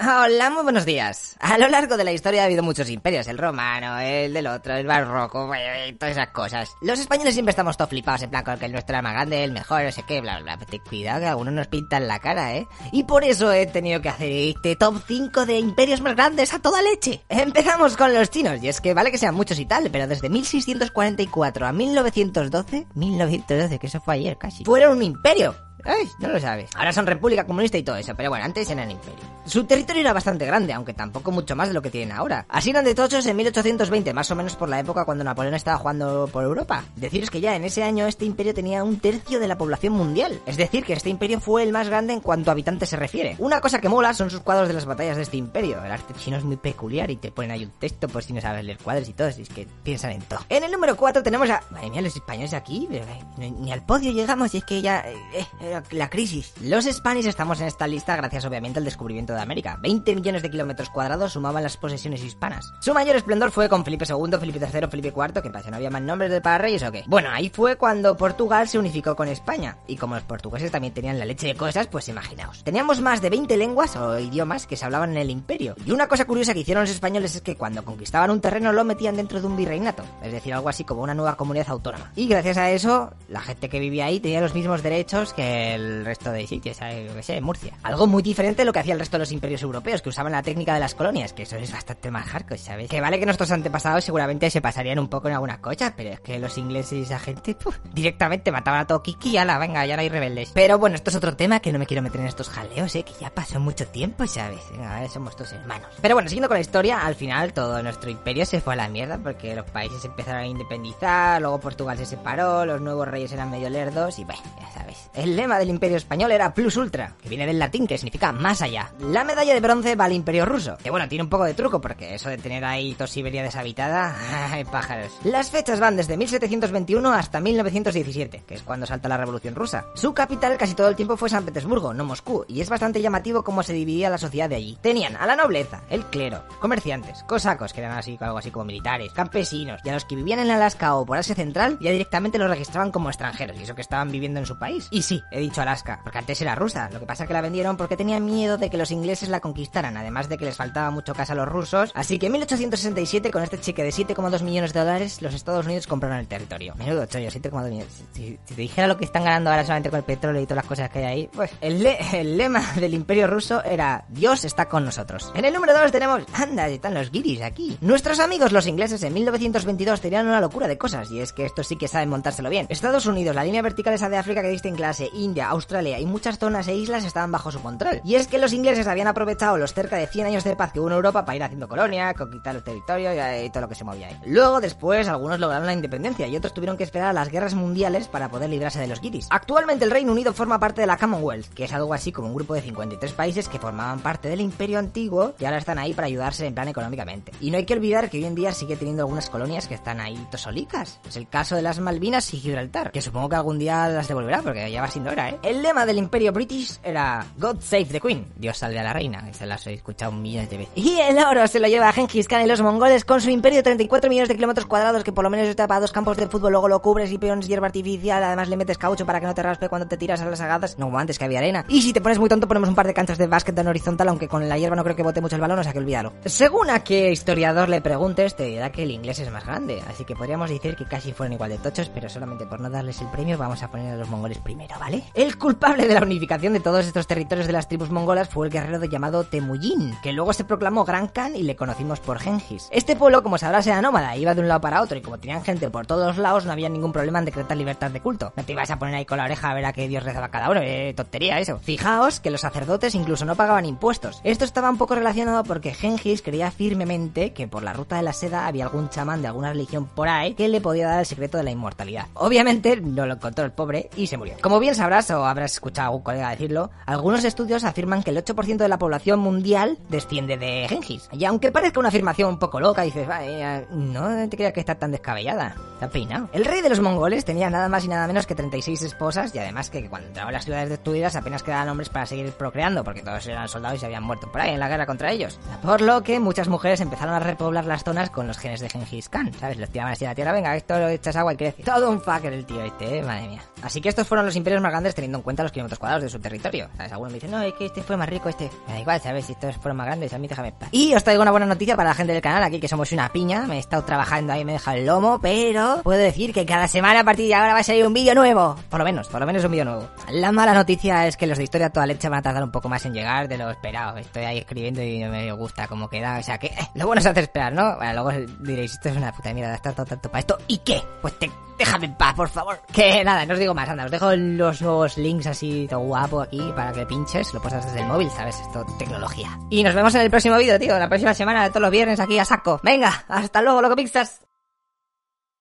Hola, muy buenos días. A lo largo de la historia ha habido muchos imperios, el romano, el del otro, el barroco, eh, todas esas cosas. Los españoles siempre estamos todos flipados, en plan con que el nuestro era más grande, el mejor, no sé qué, bla, bla, bla. Cuidado que algunos nos pintan la cara, ¿eh? Y por eso he tenido que hacer este top 5 de imperios más grandes a toda leche. Empezamos con los chinos, y es que vale que sean muchos y tal, pero desde 1644 a 1912, 1912, que eso fue ayer casi, fueron un imperio. Ay, no lo sabes. Ahora son república comunista y todo eso, pero bueno, antes eran imperio. Su territorio era bastante grande, aunque tampoco mucho más de lo que tienen ahora. Así eran de tochos en 1820, más o menos por la época cuando Napoleón estaba jugando por Europa. Deciros que ya en ese año este imperio tenía un tercio de la población mundial. Es decir, que este imperio fue el más grande en cuanto a habitantes se refiere. Una cosa que mola son sus cuadros de las batallas de este imperio. El arte chino es muy peculiar y te ponen ahí un texto por si no sabes leer cuadros y todo, si es que piensan en todo. En el número 4 tenemos a... Madre mía, los españoles aquí, pero, eh, ni, al podio llegamos y es que ya... eh, eh, la crisis. Los Spanish estamos en esta lista gracias obviamente al descubrimiento de América. 20 millones de kilómetros cuadrados sumaban las posesiones hispanas. Su mayor esplendor fue con Felipe II, Felipe III, Felipe IV, que pasa, no había más nombres de para reyes o qué. Bueno, ahí fue cuando Portugal se unificó con España. Y como los portugueses también tenían la leche de cosas, pues imaginaos. Teníamos más de 20 lenguas o idiomas que se hablaban en el imperio. Y una cosa curiosa que hicieron los españoles es que cuando conquistaban un terreno lo metían dentro de un virreinato. Es decir, algo así como una nueva comunidad autónoma. Y gracias a eso, la gente que vivía ahí tenía los mismos derechos que el resto de sitios, ¿sabes? Yo qué sé, Murcia. Algo muy diferente de lo que hacía el resto de los imperios europeos, que usaban la técnica de las colonias, que eso es bastante más hardcore, ¿sabes? Que vale que nuestros antepasados seguramente se pasarían un poco en algunas cosas, pero es que los ingleses y esa gente, directamente mataban a todo Kiki y ala, venga, ya no hay rebeldes. Pero bueno, esto es otro tema que no me quiero meter en estos jaleos, ¿eh? Que ya pasó mucho tiempo, ¿sabes? Venga, somos todos hermanos. Pero bueno, siguiendo con la historia, al final todo nuestro imperio se fue a la mierda porque los países empezaron a independizar, luego Portugal se separó, los nuevos reyes eran medio lerdos y bueno, ya sabes. Del imperio español era plus ultra, que viene del latín, que significa más allá. La medalla de bronce va al imperio ruso, que bueno, tiene un poco de truco porque eso de tener ahí toda Siberia deshabitada, ay pájaros. Las fechas van desde 1721 hasta 1917, que es cuando salta la revolución rusa. Su capital casi todo el tiempo fue San Petersburgo, no Moscú, y es bastante llamativo cómo se dividía la sociedad de allí. Tenían a la nobleza, el clero, comerciantes, cosacos, que eran así algo así como militares, campesinos, y a los que vivían en Alaska o por Asia Central ya directamente los registraban como extranjeros, y eso que estaban viviendo en su país. Y sí, he dicho Alaska, porque antes era rusa, lo que pasa es que la vendieron porque tenían miedo de que los ingleses la conquistaran, además de que les faltaba mucho casa a los rusos, así que en 1867 con este cheque de 7,2 millones de dólares los Estados Unidos compraron el territorio. Menudo chollo, 7,2 millones. Si, te dijera lo que están ganando ahora solamente con el petróleo y todas las cosas que hay ahí, pues el, le- el lema del imperio ruso era Dios está con nosotros. En el número 2 tenemos, anda, están los guiris aquí. Nuestros amigos los ingleses en 1922 tenían una locura de cosas, y es que estos sí que saben montárselo bien. Estados Unidos, la línea vertical esa de África que diste en clase, India, Australia y muchas zonas e islas estaban bajo su control. Y es que los ingleses habían aprovechado los cerca de 100 años de paz que hubo en Europa para ir haciendo colonia, conquistar los territorios y, y todo lo que se movía ahí. Luego, después, algunos lograron la independencia y otros tuvieron que esperar a las guerras mundiales para poder librarse de los guiris. Actualmente el Reino Unido forma parte de la Commonwealth, que es algo así como un grupo de 53 países que formaban parte del imperio antiguo y ahora están ahí para ayudarse en plan económicamente. Y no hay que olvidar que hoy en día sigue teniendo algunas colonias que están ahí tosolicas. Es el caso de las Malvinas y Gibraltar, que supongo que algún día las devolverá porque ya va siendo hora, ¿eh? El lema del imperio british era God Save the Queen, Dios salve a la reina, se las he escuchado millones de veces. Y el oro se lo lleva a Genghis Khan y los mongoles con su imperio de 34 millones de kilómetros cuadrados que por lo menos está para dos campos de fútbol, luego lo cubres y peones hierba artificial, además le metes caucho para que no te raspe cuando te tiras a las agadas, no como antes que había arena. Y si te pones muy tonto ponemos un par de canchas de básquet en horizontal, aunque con la hierba no creo que bote mucho el balón, o sea que olvídalo. Según a qué historiador le preguntes, te dirá que el inglés es más grande, así que podríamos decir que casi fueron igual de tochos, pero solamente por no darles el premio vamos a poner a los mongoles primero, ¿vale? El culpable de la unificación de todos estos territorios de las tribus mongolas fue el guerrero llamado Temujin, que luego se proclamó Gran Khan y le conocimos por Genghis. Este pueblo, como sabrás, era nómada, iba de un lado para otro y como tenían gente por todos lados, no había ningún problema en decretar libertad de culto. No te ibas a poner ahí con la oreja a ver a qué dios rezaba cada uno, eh, tontería eso. Fijaos que los sacerdotes incluso no pagaban impuestos. Esto estaba un poco relacionado porque Genghis creía firmemente que por la ruta de la seda había algún chamán de alguna religión por ahí que le podía dar el secreto de la inmortalidad. Obviamente no lo encontró el pobre y se murió. Como bien sabrás o habrás escuchado a algún colega decirlo, algunos estudios afirman que el 8% de la población mundial desciende de Genghis. Y aunque parezca una afirmación un poco loca, dices, "Vaya, no te creas que está tan descabellada. Está peinado. El rey de los mongoles tenía nada más y nada menos que 36 esposas y además que cuando entraban las ciudades destruidas apenas quedaban hombres para seguir procreando porque todos eran soldados y se habían muerto por ahí en la guerra contra ellos. Por lo que muchas mujeres empezaron a repoblar las zonas con los genes de Genghis Khan, ¿sabes? Los tiraban así a la tierra, venga, esto lo echas agua y crece. Todo un fucker el tío este, ¿eh? madre mía. Así que estos fueron los imperios más grandes Teniendo en cuenta los kilómetros cuadrados de su territorio. ¿Sabes? Algunos me dicen, no, es que este fue más rico, este. Me da igual, ¿sabes? Si estos fueron más grandes, a mí déjame paz. Y os traigo una buena noticia para la gente del canal aquí, que somos una piña. Me he estado trabajando ahí, me he dejado el lomo, pero puedo decir que cada semana a partir de ahora va a salir un vídeo nuevo. Por lo menos, por lo menos un vídeo nuevo. La mala noticia es que los de historia toda leche van a tardar un poco más en llegar de lo esperado. Estoy ahí escribiendo y no me gusta cómo queda. O sea que eh, lo bueno es hacer esperar, ¿no? Bueno, luego diréis, esto es una puta mierda, estar todo tanto para esto. ¿Y qué? Pues te, déjame en paz, por favor. Que nada, no os digo más, anda, os dejo los nuevos links así todo guapo aquí para que pinches, lo puedes desde el móvil, ¿sabes? Esto, tecnología. Y nos vemos en el próximo vídeo, tío, la próxima semana, todos los viernes aquí a saco. Venga, hasta luego, loco pixas.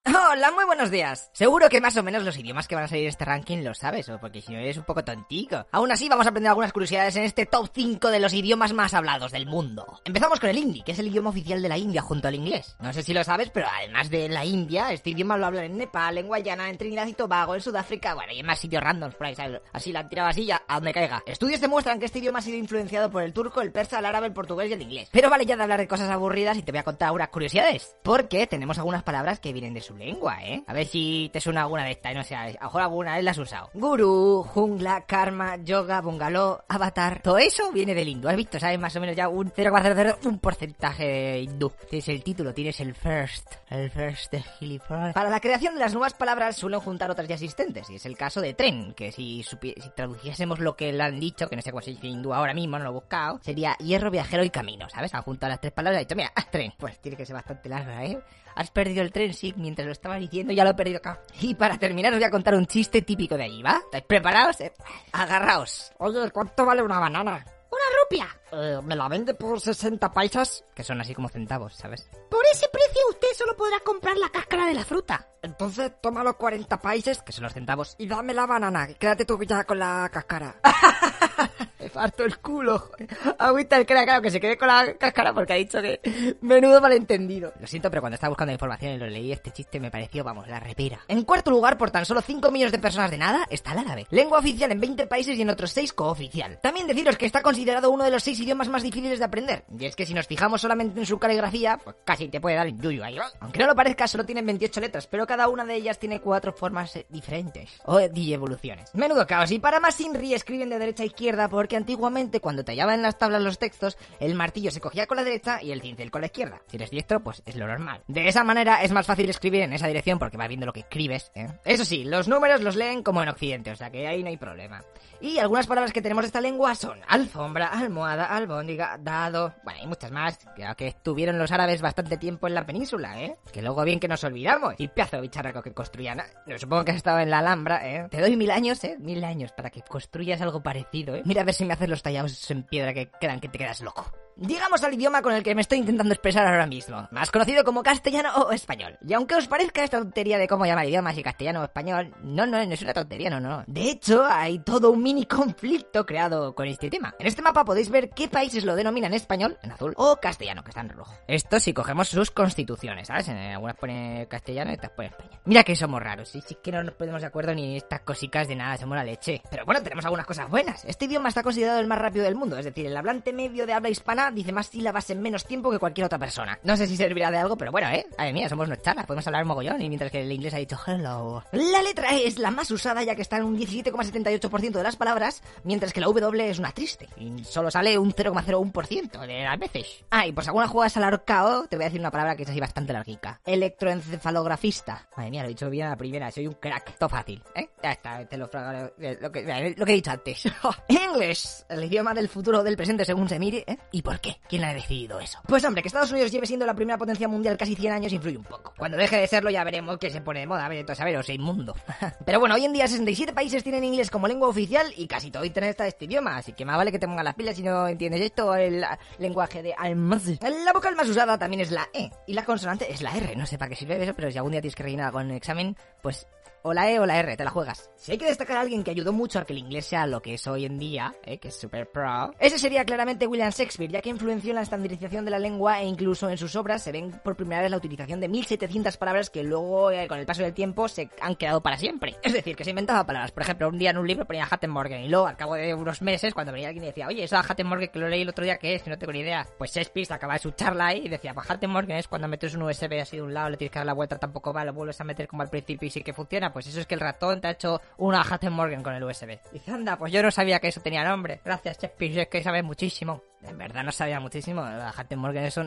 Hola, muy buenos días. Seguro que más o menos los idiomas que van a salir en este ranking lo sabes, o porque si no eres un poco tontico. Aún así, vamos a aprender algunas curiosidades en este top 5 de los idiomas más hablados del mundo. Empezamos con el hindi, que es el idioma oficial de la India junto al inglés. No sé si lo sabes, pero además de la India, este idioma lo hablan en Nepal, en Guayana, en Trinidad y Tobago, en Sudáfrica, bueno, y en más sitios randoms por ahí, ¿sabes? Así la tirado así a donde caiga. Estudios demuestran que este idioma ha sido influenciado por el turco, el persa, el árabe, el portugués y el inglés. Pero vale ya de hablar de cosas aburridas y te voy a contar algunas curiosidades. Porque tenemos algunas palabras que vienen de su lengua, ¿eh? A ver si te suena alguna de estas, no sé, a lo mejor alguna vez la has usado. Guru, jungla, karma, yoga, bungalow, avatar. Todo eso viene del hindú. ¿Has visto? ¿Sabes? Más o menos ya un 0,00, un porcentaje de hindú. Tienes el título, tienes el first. El first de gilipollas. Para la creación de las nuevas palabras suelen juntar otras ya existentes. Y es el caso de tren, que si, si traduciésemos lo que le han dicho, que no sé cuál el hindú ahora mismo, no lo he buscado, sería hierro, viajero y camino, ¿sabes? Han juntado las tres palabras y ha dicho, mira, tren. Pues tiene que ser bastante larga, ¿eh? Has perdido el tren, sí, mientras lo estaba diciendo, ya lo he perdido acá. Y para terminar os voy a contar un chiste típico de allí, ¿va? ¿Estáis preparados? Eh, agarraos. Oye, ¿cuánto vale una banana? Una rupia. Eh, ¿Me la vende por 60 paisas? Que son así como centavos, ¿sabes? Por ese precio usted solo podrá comprar la cáscara de la fruta. Entonces toma los 40 países, que son los centavos, y dame la banana. Quédate tú ya con la cáscara. Me parto el culo. Agüita el crack, claro, que se quede con la cáscara porque ha dicho que menudo malentendido. Lo siento, pero cuando estaba buscando información y lo leí, este chiste me pareció, vamos, la repera. En cuarto lugar, por tan solo 5 millones de personas de nada, está el árabe. Lengua oficial en 20 países y en otros 6 cooficial. También deciros que está considerado uno de los 6 idiomas más difíciles de aprender. Y es que si nos fijamos solamente en su caligrafía, pues casi te puede dar el yuyu ahí. Aunque no lo parezca, solo tienen 28 letras, pero cada una de ellas tiene cuatro formas eh, diferentes. O evoluciones. Menudo caos. Y para más Inri escriben de derecha a izquierda porque antiguamente cuando tallaban en las tablas los textos, el martillo se cogía con la derecha y el cincel con la izquierda. Si eres diestro, pues es lo normal. De esa manera es más fácil escribir en esa dirección porque vas viendo lo que escribes. ¿eh? Eso sí, los números los leen como en Occidente, o sea que ahí no hay problema. Y algunas palabras que tenemos de esta lengua son alfombra, almohada, albóndiga, dado. Bueno, hay muchas más, que estuvieron los árabes bastante tiempo en la península, ¿eh? Que luego bien que nos olvidamos. Y pedazo bicharraco que construían. No, supongo que has estado en la Alhambra, ¿eh? Te doy mil años, ¿eh? Mil años para que construyas algo parecido, ¿eh? Mira a ver si me haces los tallados en piedra que quedan que te quedas loco. Llegamos al idioma con el que me estoy intentando expresar ahora mismo, más conocido como castellano o español. Y aunque os parezca esta tontería de cómo llamar idiomas y castellano o español, no, no, no es una tontería, no, no. De hecho, hay todo un mini conflicto creado con este tema. En este mapa podéis ver qué países lo denominan español, en azul, o castellano, que está en rojo. Esto si cogemos sus constituciones, ¿sabes? Algunas pone castellano y otras pone España. Mira que somos raros, sí, sí que no nos ponemos de acuerdo ni estas cositas de nada, somos la leche. Pero bueno, tenemos algunas cosas buenas. Este idioma está considerado el más rápido del mundo, es decir, el hablante medio de habla hispana dice más sílabas en menos tiempo que cualquier otra persona. No sé si servirá de algo, pero bueno, ¿eh? Ay mía, somos unos chalas, podemos hablar mogollón y mientras que el inglés ha dicho hello. La letra E es la más usada ya que está en un 17,78% de las palabras, mientras que la W es una triste y solo sale un 0,01% de las veces. Ah, y por si alguna juegas al arcao, te voy a decir una palabra que es así bastante larguica. Electroencefalografista. Madre mía, lo he dicho bien a la primera, soy un crack. Todo fácil, ¿eh? Ya está, te lo, lo, lo que he dicho antes. English, el idioma del futuro o del presente según se mire, ¿eh? ¿Y por qué? ¿Quién ha decidido eso? Pues hombre, que Estados Unidos lleve siendo la primera potencia mundial casi 100 años influye un poco. Cuando deje de serlo ya veremos que se pone de moda, a ver, entonces a ver, o sea, inmundo. Pero bueno, hoy en día 67 países tienen inglés como lengua oficial y casi todo internet está de este idioma, así que más vale que te pongan las pilas si no entiendes esto, el lenguaje de. La vocal más usada también es la E y la consonante es la R. No sé para qué sirve eso, pero si algún día tienes que rellenar con un examen, pues o la E o la R, te la juegas. Si hay que destacar a alguien que ayudó mucho a que el inglés sea lo que es hoy en día, ¿eh? que es super pro, ese sería claramente William Shakespeare, ya que influenció en la estandarización de la lengua e incluso en sus obras se ven por primera vez la utilización de 1700 palabras que luego, eh, con el paso del tiempo, se han quedado para siempre. Es decir, que se inventaba palabras. Por ejemplo, un día en un libro ponía Morgan y luego, al cabo de unos meses, cuando venía alguien y decía, oye, esa Morgan que lo leí el otro día, ¿qué es? Que no tengo ni idea. Pues Shakespeare acaba de su charla ahí y decía, pues Morgan es cuando metes un USB así de un lado, le tienes que dar la vuelta, tampoco va, lo vuelves a meter como al principio y sí que funciona Pues eso es que el ratón te ha hecho una Hatten Morgan con el USB. Dice, anda, pues yo no sabía que eso tenía nombre. Gracias, Chespis, es que sabes muchísimo. En verdad no sabía muchísimo. La Hatten Morgan eso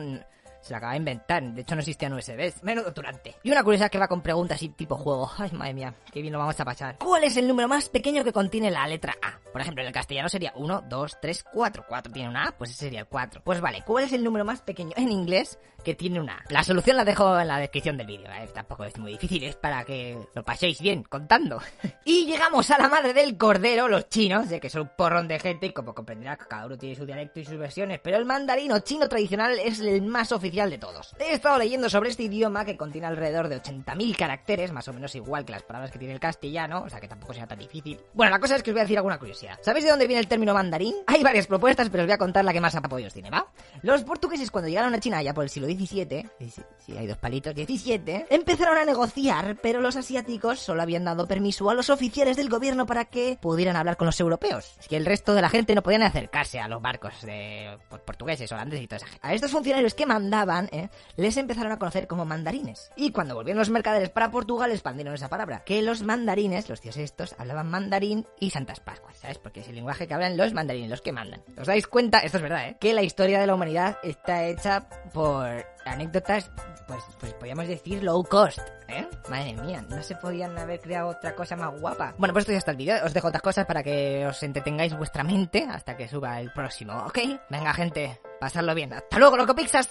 se la acaba de inventar. De hecho, no existían USBs. Menudo durante. Y una curiosidad que va con preguntas así tipo juego. Ay, madre mía, qué bien lo vamos a pasar. ¿Cuál es el número más pequeño que contiene la letra A? Por ejemplo, en el castellano sería 1, 2, 3, 4. 4 tiene una A, pues ese sería el 4. Pues vale, ¿cuál es el número más pequeño en inglés que tiene una A? La solución la dejo en la descripción del vídeo. ¿eh? Tampoco es muy difícil, es para que lo paséis bien contando. y llegamos a la madre del cordero, los chinos, de que son un porrón de gente y como comprenderás, cada uno tiene su dialecto y sus versiones, pero el mandarino chino tradicional es el más oficial de todos. He estado leyendo sobre este idioma que contiene alrededor de 80.000 caracteres, más o menos igual que las palabras que tiene el castellano, o sea que tampoco sea tan difícil. Bueno, la cosa es que os voy a decir alguna curiosidad. ¿Sabéis de dónde viene el término mandarín? Hay varias propuestas, pero os voy a contar la que más apoyos tiene, ¿va? Los portugueses cuando llegaron a China ya por el siglo XVII, sí, hay dos palitos, 17, empezaron a negociar, pero los asiáticos solo habían dado permiso a los oficiales del gobierno para que pudieran hablar con los europeos. Es que el resto de la gente no podían acercarse a los barcos de pues, portugueses, holandeses y esa gente. A estos funcionarios que mandaban, ¿eh? les empezaron a conocer como mandarines. Y cuando volvieron los mercaderes para Portugal, expandieron esa palabra. Que los mandarines, los tíos estos, hablaban mandarín y Santas Pascuas, ¿sabes? Porque es el lenguaje que hablan los mandarines, los que mandan. ¿Os dais cuenta? Esto es verdad, ¿eh? Que la historia de la humanidad está hecha por anécdotas, pues, pues podríamos decir low cost, ¿eh? Madre mía, no se podían haber creado otra cosa más guapa. Bueno, pues esto ya está el vídeo. Os dejo otras cosas para que os entretengáis vuestra mente hasta que suba el próximo, ¿ok? Venga, gente, pasadlo bien. ¡Hasta luego, loco Pixas!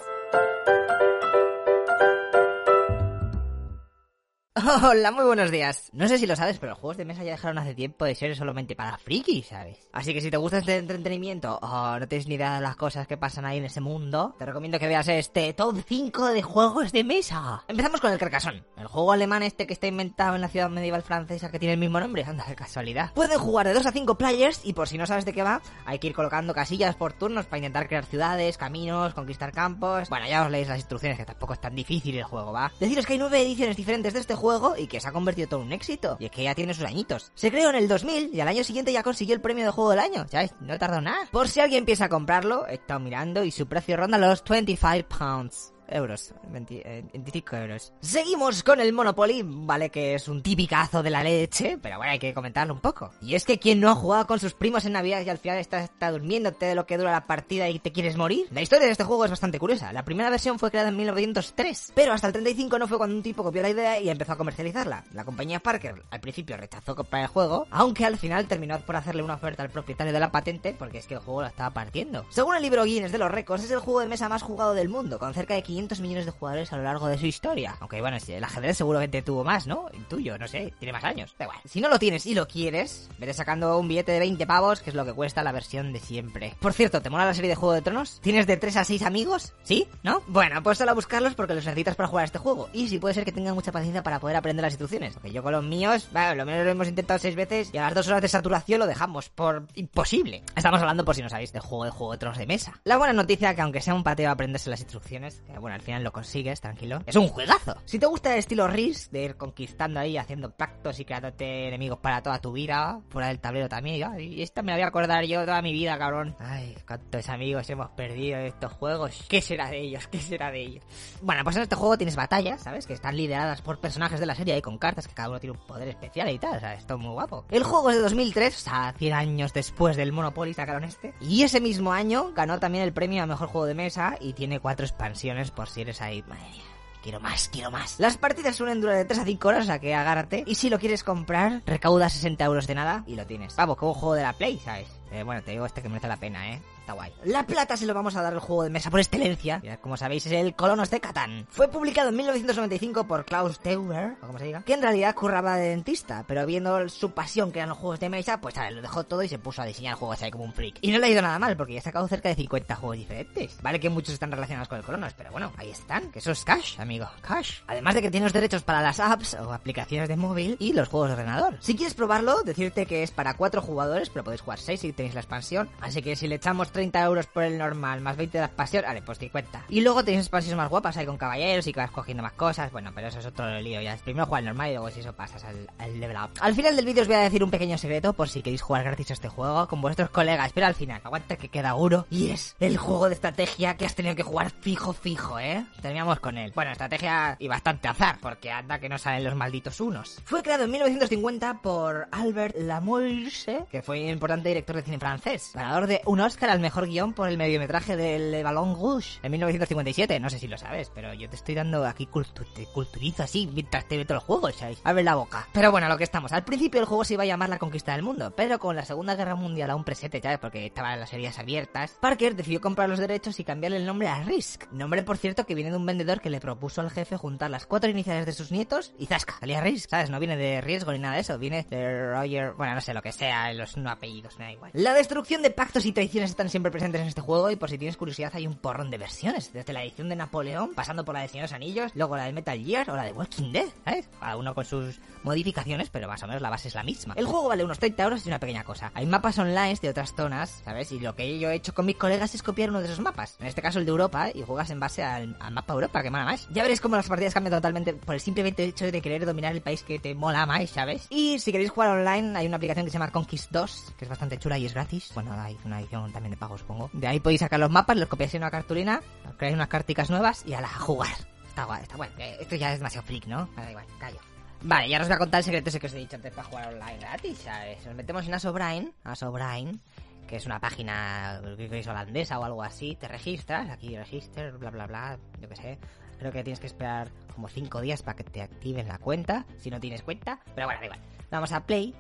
Hola, muy buenos días. No sé si lo sabes, pero los juegos de mesa ya dejaron hace tiempo de ser solamente para frikis, ¿sabes? Así que si te gusta este entretenimiento o no tienes ni idea de las cosas que pasan ahí en ese mundo, te recomiendo que veas este top 5 de juegos de mesa. Empezamos con el Carcassonne, el juego alemán este que está inventado en la ciudad medieval francesa que tiene el mismo nombre. Anda, de casualidad. Pueden jugar de 2 a 5 players y por si no sabes de qué va, hay que ir colocando casillas por turnos para intentar crear ciudades, caminos, conquistar campos. Bueno, ya os leéis las instrucciones que tampoco es tan difícil el juego, ¿va? Deciros que hay 9 ediciones diferentes de este juego y que se ha convertido todo en un éxito. Y es que ya tiene sus añitos. Se creó en el 2000 y al año siguiente ya consiguió el premio de juego del año. ¿Sabes? No tardó nada. Por si alguien empieza a comprarlo, he estado mirando y su precio ronda los 25 pounds euros, 25 eh, euros. Seguimos con el Monopoly, vale que es un tipicazo de la leche, pero bueno, hay que comentarlo un poco. Y es que quien no ha jugado con sus primos en Navidad y al final está, está durmiéndote de lo que dura la partida y te quieres morir. La historia de este juego es bastante curiosa. La primera versión fue creada en 1903, pero hasta el 35 no fue cuando un tipo copió la idea y empezó a comercializarla. La compañía Parker al principio rechazó comprar el juego, aunque al final terminó por hacerle una oferta al propietario de la patente porque es que el juego lo estaba partiendo. Según el libro Guinness de los récords, es el juego de mesa más jugado del mundo, con cerca de 500 millones de jugadores a lo largo de su historia. Aunque bueno, el ajedrez seguramente tuvo más, ¿no? El tuyo, no sé, tiene más años. Da igual. Si no lo tienes y lo quieres, veré sacando un billete de 20 pavos, que es lo que cuesta la versión de siempre. Por cierto, ¿te mola la serie de Juego de Tronos? ¿Tienes de 3 a 6 amigos? ¿Sí? ¿No? Bueno, pues solo a buscarlos porque los necesitas para jugar a este juego. Y si puede ser que tengan mucha paciencia para poder aprender las instrucciones. Porque yo con los míos, bueno, lo menos lo hemos intentado 6 veces y a las 2 horas de saturación lo dejamos por imposible. Estamos hablando, por si no sabéis, de juego de Juego de Tronos de mesa. La buena noticia que aunque sea un pateo aprenderse las instrucciones, que bueno, al final lo consigues, tranquilo. Es un juegazo. Si te gusta el estilo Risk, de ir conquistando ahí, haciendo pactos y creándote enemigos para toda tu vida, fuera del tablero también, y esta me la voy a acordar yo toda mi vida, cabrón. Ay, cuántos amigos hemos perdido en estos juegos. ¿Qué será de ellos? ¿Qué será de ellos? Bueno, pues en este juego tienes batallas, ¿sabes? Que están lideradas por personajes de la serie y con cartas que cada uno tiene un poder especial y tal, o sea, esto es muy guapo. El juego es de 2003, o sea, 100 años después del Monopoly sacaron este. Y ese mismo año ganó también el premio a mejor juego de mesa y tiene cuatro expansiones por si eres ahí. Madre mía. Quiero más, quiero más. Las partidas suelen durar de 3 a 5 horas, o sea que agárrate. Y si lo quieres comprar, recauda 60 euros de nada y lo tienes. Vamos, como juego de la Play, ¿sabes? Eh, bueno, te digo este que merece la pena, ¿eh? Está guay. La plata se lo vamos a dar al juego de mesa por excelencia. Ya, como sabéis, es el Colonos de Catán. Fue publicado en 1995 por Klaus Teuber, o como se diga, que en realidad curraba de dentista, pero viendo su pasión que eran los juegos de mesa, pues ver, lo dejó todo y se puso a diseñar juegos ahí como un freak. Y no le ha ido nada mal, porque ya ha sacado cerca de 50 juegos diferentes. Vale que muchos están relacionados con el Colonos, pero bueno, ahí están, que eso es cash, amigo, cash. Además de que tiene los derechos para las apps o aplicaciones de móvil y los juegos de ordenador. Si quieres probarlo, decirte que es para 4 jugadores, pero podéis jugar 6, 7 tenéis la expansión. Así que si le echamos 30 euros por el normal, más 20 de la expansión, vale, pues 50. Y luego tenéis expansiones más guapas ahí con caballeros y que vas cogiendo más cosas. Bueno, pero eso es otro lío. Ya primero juega el normal y luego si eso pasas al, al level up. Al final del vídeo os voy a decir un pequeño secreto por si queréis jugar gratis a este juego con vuestros colegas. Pero al final, aguanta que queda duro. Y es el juego de estrategia que has tenido que jugar fijo, fijo, ¿eh? Terminamos con él. Bueno, estrategia y bastante azar, porque anda que no salen los malditos unos. Fue creado en 1950 por Albert Lamouche, que fue importante director de cine francés, ganador de un Oscar al mejor guion por el mediometraje del Ballon Rouge en 1957. No sé si lo sabes, pero yo te estoy dando aquí cultu culturizo así mientras te meto el juego, ¿sabes? Abre la boca. Pero bueno, lo que estamos. Al principio el juego se iba a llamar La Conquista del Mundo, pero con la Segunda Guerra Mundial a un presente, ¿sabes? Porque estaban las heridas abiertas. Parker decidió comprar los derechos y cambiarle el nombre a Risk. Nombre, por cierto, que viene de un vendedor que le propuso al jefe juntar las cuatro iniciales de sus nietos y zasca, salía Risk, ¿sabes? No viene de riesgo ni nada de eso, viene de Roger, bueno, no sé lo que sea, los no apellidos, me da igual. La destrucción de pactos y traiciones están siempre presentes en este juego y por si tienes curiosidad hay un porrón de versiones, desde la edición de Napoleón, pasando por la de Señor de los Anillos, luego la de Metal Gear o la de Walking Dead, ¿sabes? Cada uno con sus modificaciones, pero más o menos la base es la misma. El juego vale unos 30 euros y una pequeña cosa. Hay mapas online de otras zonas, ¿sabes? Y lo que yo he hecho con mis colegas es copiar uno de esos mapas. En este caso el de Europa, y juegas en base al, mapa Europa, que mola más. Ya veréis cómo las partidas cambian totalmente por el simplemente hecho de querer dominar el país que te mola más, ¿sabes? Y si queréis jugar online, hay una aplicación que se llama Conquist 2, que es bastante chula y gratis. Bueno, hay una edición también de pago, supongo. De ahí podéis sacar los mapas, los copiáis en una cartulina, creáis unas carticas nuevas y a la jugar. Está guay, está guay. Esto ya es demasiado freak, ¿no? Da igual, callo. Vale, ya os voy a contar el secreto ese que os he dicho antes para jugar online gratis, ¿sabes? Nos metemos en Asobrain, Asobrain, que es una página holandesa o algo así, te registras, aquí register, bla bla bla, yo que sé. Creo que tienes que esperar como 5 días para que te activen la cuenta, si no tienes cuenta, pero bueno, da igual. Vamos a Play,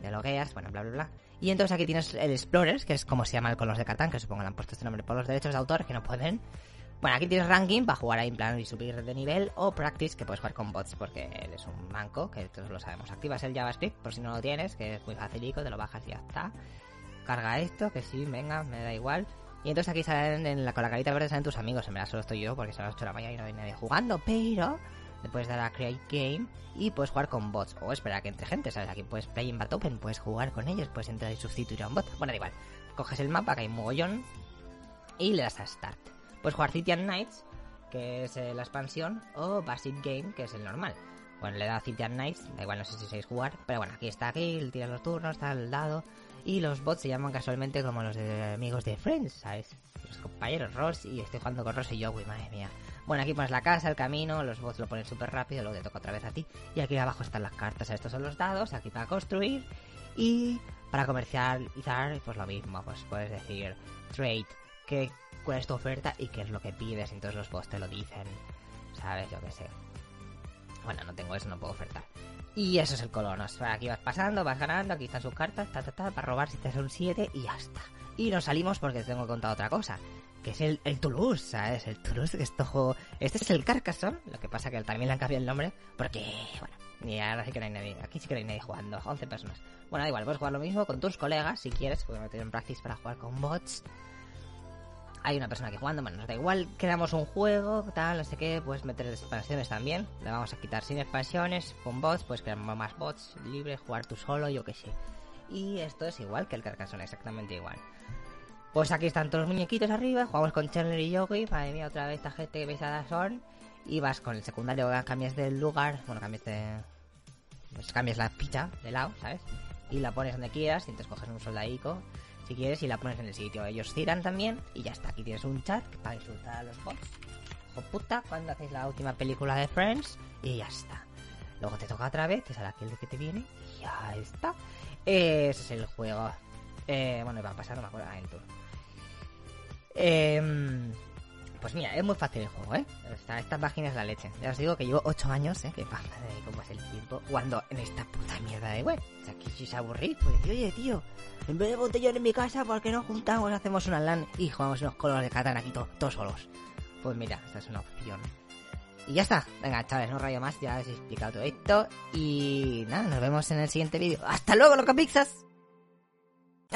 te logueas, bueno, bla bla bla. Y entonces aquí tienes el Explorers, que es como se llama el Colors de Catán, que supongo que le han puesto este nombre por los derechos de autor, que no pueden. Bueno, aquí tienes ranking para jugar ahí en plan y subir de nivel, o practice, que puedes jugar con bots porque él es un manco, que todos lo sabemos. Activas el JavaScript por si no lo tienes, que es muy facilico, te lo bajas y ya está. Carga esto, que sí, venga, me da igual. Y entonces aquí salen, en la, con la carita verde salen tus amigos, en verdad solo estoy yo porque son las 8 de la mañana y no hay nadie jugando, pero le puedes dar a Create Game y puedes jugar con bots. O esperar a que entre gente, ¿sabes? Aquí puedes Play in Bat Open, puedes jugar con ellos, puedes entrar y sustituir a un bot. Bueno, da igual. Coges el mapa, que hay mogollón, y le das a Start. Puedes jugar City and Knights, que es eh, la expansión, o Basic Game, que es el normal. Bueno, le da a City and Knights, da igual, no sé si sabéis jugar, pero bueno, aquí está aquí, tiras los turnos, está el dado, y los bots se llaman casualmente como los de amigos de Friends, ¿sabes? Los compañeros Ross, y estoy jugando con Ross y Joey, madre mía. Bueno, aquí pones la casa, el camino, los bots lo ponen súper rápido, luego te toca otra vez a ti. Y aquí abajo están las cartas, estos son los dados, aquí para construir. Y para comercializar, pues lo mismo, pues puedes decir trade, que, cuál es tu oferta y qué es lo que pides. Entonces los bots te lo dicen, ¿sabes? Yo qué sé. Bueno, no tengo eso, no puedo ofertar. Y eso es el colonos. Aquí vas pasando, vas ganando, aquí están sus cartas, ta, ta, ta, para robar si te hace un 7 y ya está. Y nos salimos porque te tengo que contar otra cosa. Que es el, Toulouse, ¿sabes? El Toulouse, que este juego... Este es el Carcassonne, lo que pasa que también le han cambiado el nombre, porque, bueno, y ahora sí que no hay nadie, aquí sí que no hay nadie jugando, 11 personas. Bueno, da igual, puedes jugar lo mismo con tus colegas, si quieres, puedes meter en practice para jugar con bots. Hay una persona aquí jugando, bueno, nos da igual, creamos un juego, tal, no sé qué, puedes meter expansiones también. Le vamos a quitar sin expansiones, con bots, pues crear más bots, libre, jugar tú solo, yo qué sé. Y esto es igual que el Carcassonne, exactamente igual. Pues aquí están todos los muñequitos arriba, jugamos con Chandler y Yogi, madre mía, otra vez esta gente que pesadas son. Y vas con el secundario, cambias de lugar, bueno, cambias de... Pues cambias la picha de lado, ¿sabes? Y la pones donde quieras, y entonces coges un soldadico, si quieres, y la pones en el sitio. Ellos giran también, y ya está, aquí tienes un chat para disfrutar a los bots. Hijo puta, cuando hacéis la última película de Friends, y ya está. Luego te toca otra vez, te sale aquel que te viene, y ya está. Ese es el juego. Eh, bueno, va a pasar, no me acuerdo, en turno. Eh, pues mira, es muy fácil el juego, ¿eh? Esta, esta página es la leche. Ya os digo que llevo 8 años, ¿eh? Que pasa de cómo es el tiempo jugando en esta puta mierda de web. O sea, que si se aburrís, pues decir, oye, tío, en vez de botellón en mi casa, ¿por qué no juntamos, hacemos una LAN y jugamos unos colores de katana aquí to todos solos? Pues mira, esta es una opción. Y ya está. Venga, chavales, no rayo más, ya os he explicado todo esto. Y nada, nos vemos en el siguiente vídeo. ¡Hasta luego, loca pizzas!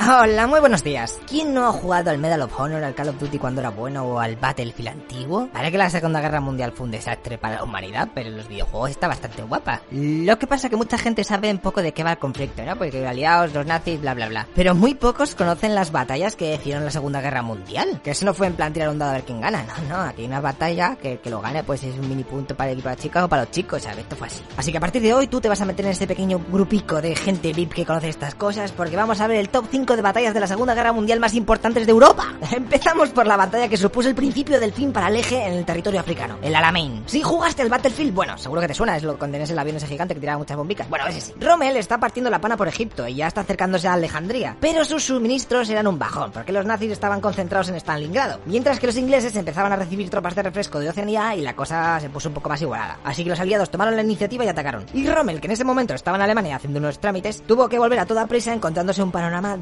Hola, muy buenos días. ¿Quién no ha jugado al Medal of Honor, al Call of Duty cuando era bueno o al Battlefield antiguo? Parece que la Segunda Guerra Mundial fue un desastre para la humanidad, pero en los videojuegos está bastante guapa. Lo que pasa es que mucha gente sabe un poco de qué va el conflicto, ¿no? Porque aliados, los nazis, bla bla bla. Pero muy pocos conocen las batallas que hicieron la Segunda Guerra Mundial. Que eso no fue en plan tirar un dado a ver quién gana. No, no, aquí hay una batalla que, que lo gane pues es un mini punto para el equipo de las chicas o para los chicos, ¿sabes? Esto fue así. Así que a partir de hoy tú te vas a meter en este pequeño grupico de gente VIP que conoce estas cosas porque vamos a ver el top 5 de batallas de la Segunda Guerra Mundial más importantes de Europa. Empezamos por la batalla que supuso el principio del fin para el eje en el territorio africano, el Alamein. Si jugaste al Battlefield, bueno, seguro que te suena, es lo que tenés el avión ese gigante que tiraba muchas bombicas. Bueno, ese sí. Rommel está partiendo la pana por Egipto y ya está acercándose a Alejandría, pero sus suministros eran un bajón, porque los nazis estaban concentrados en Stalingrado, mientras que los ingleses empezaban a recibir tropas de refresco de Oceanía y la cosa se puso un poco más igualada. Así que los aliados tomaron la iniciativa y atacaron. Y Rommel, que en ese momento estaba en Alemania haciendo unos trámites, tuvo que volver a toda prisa encontrándose un panorama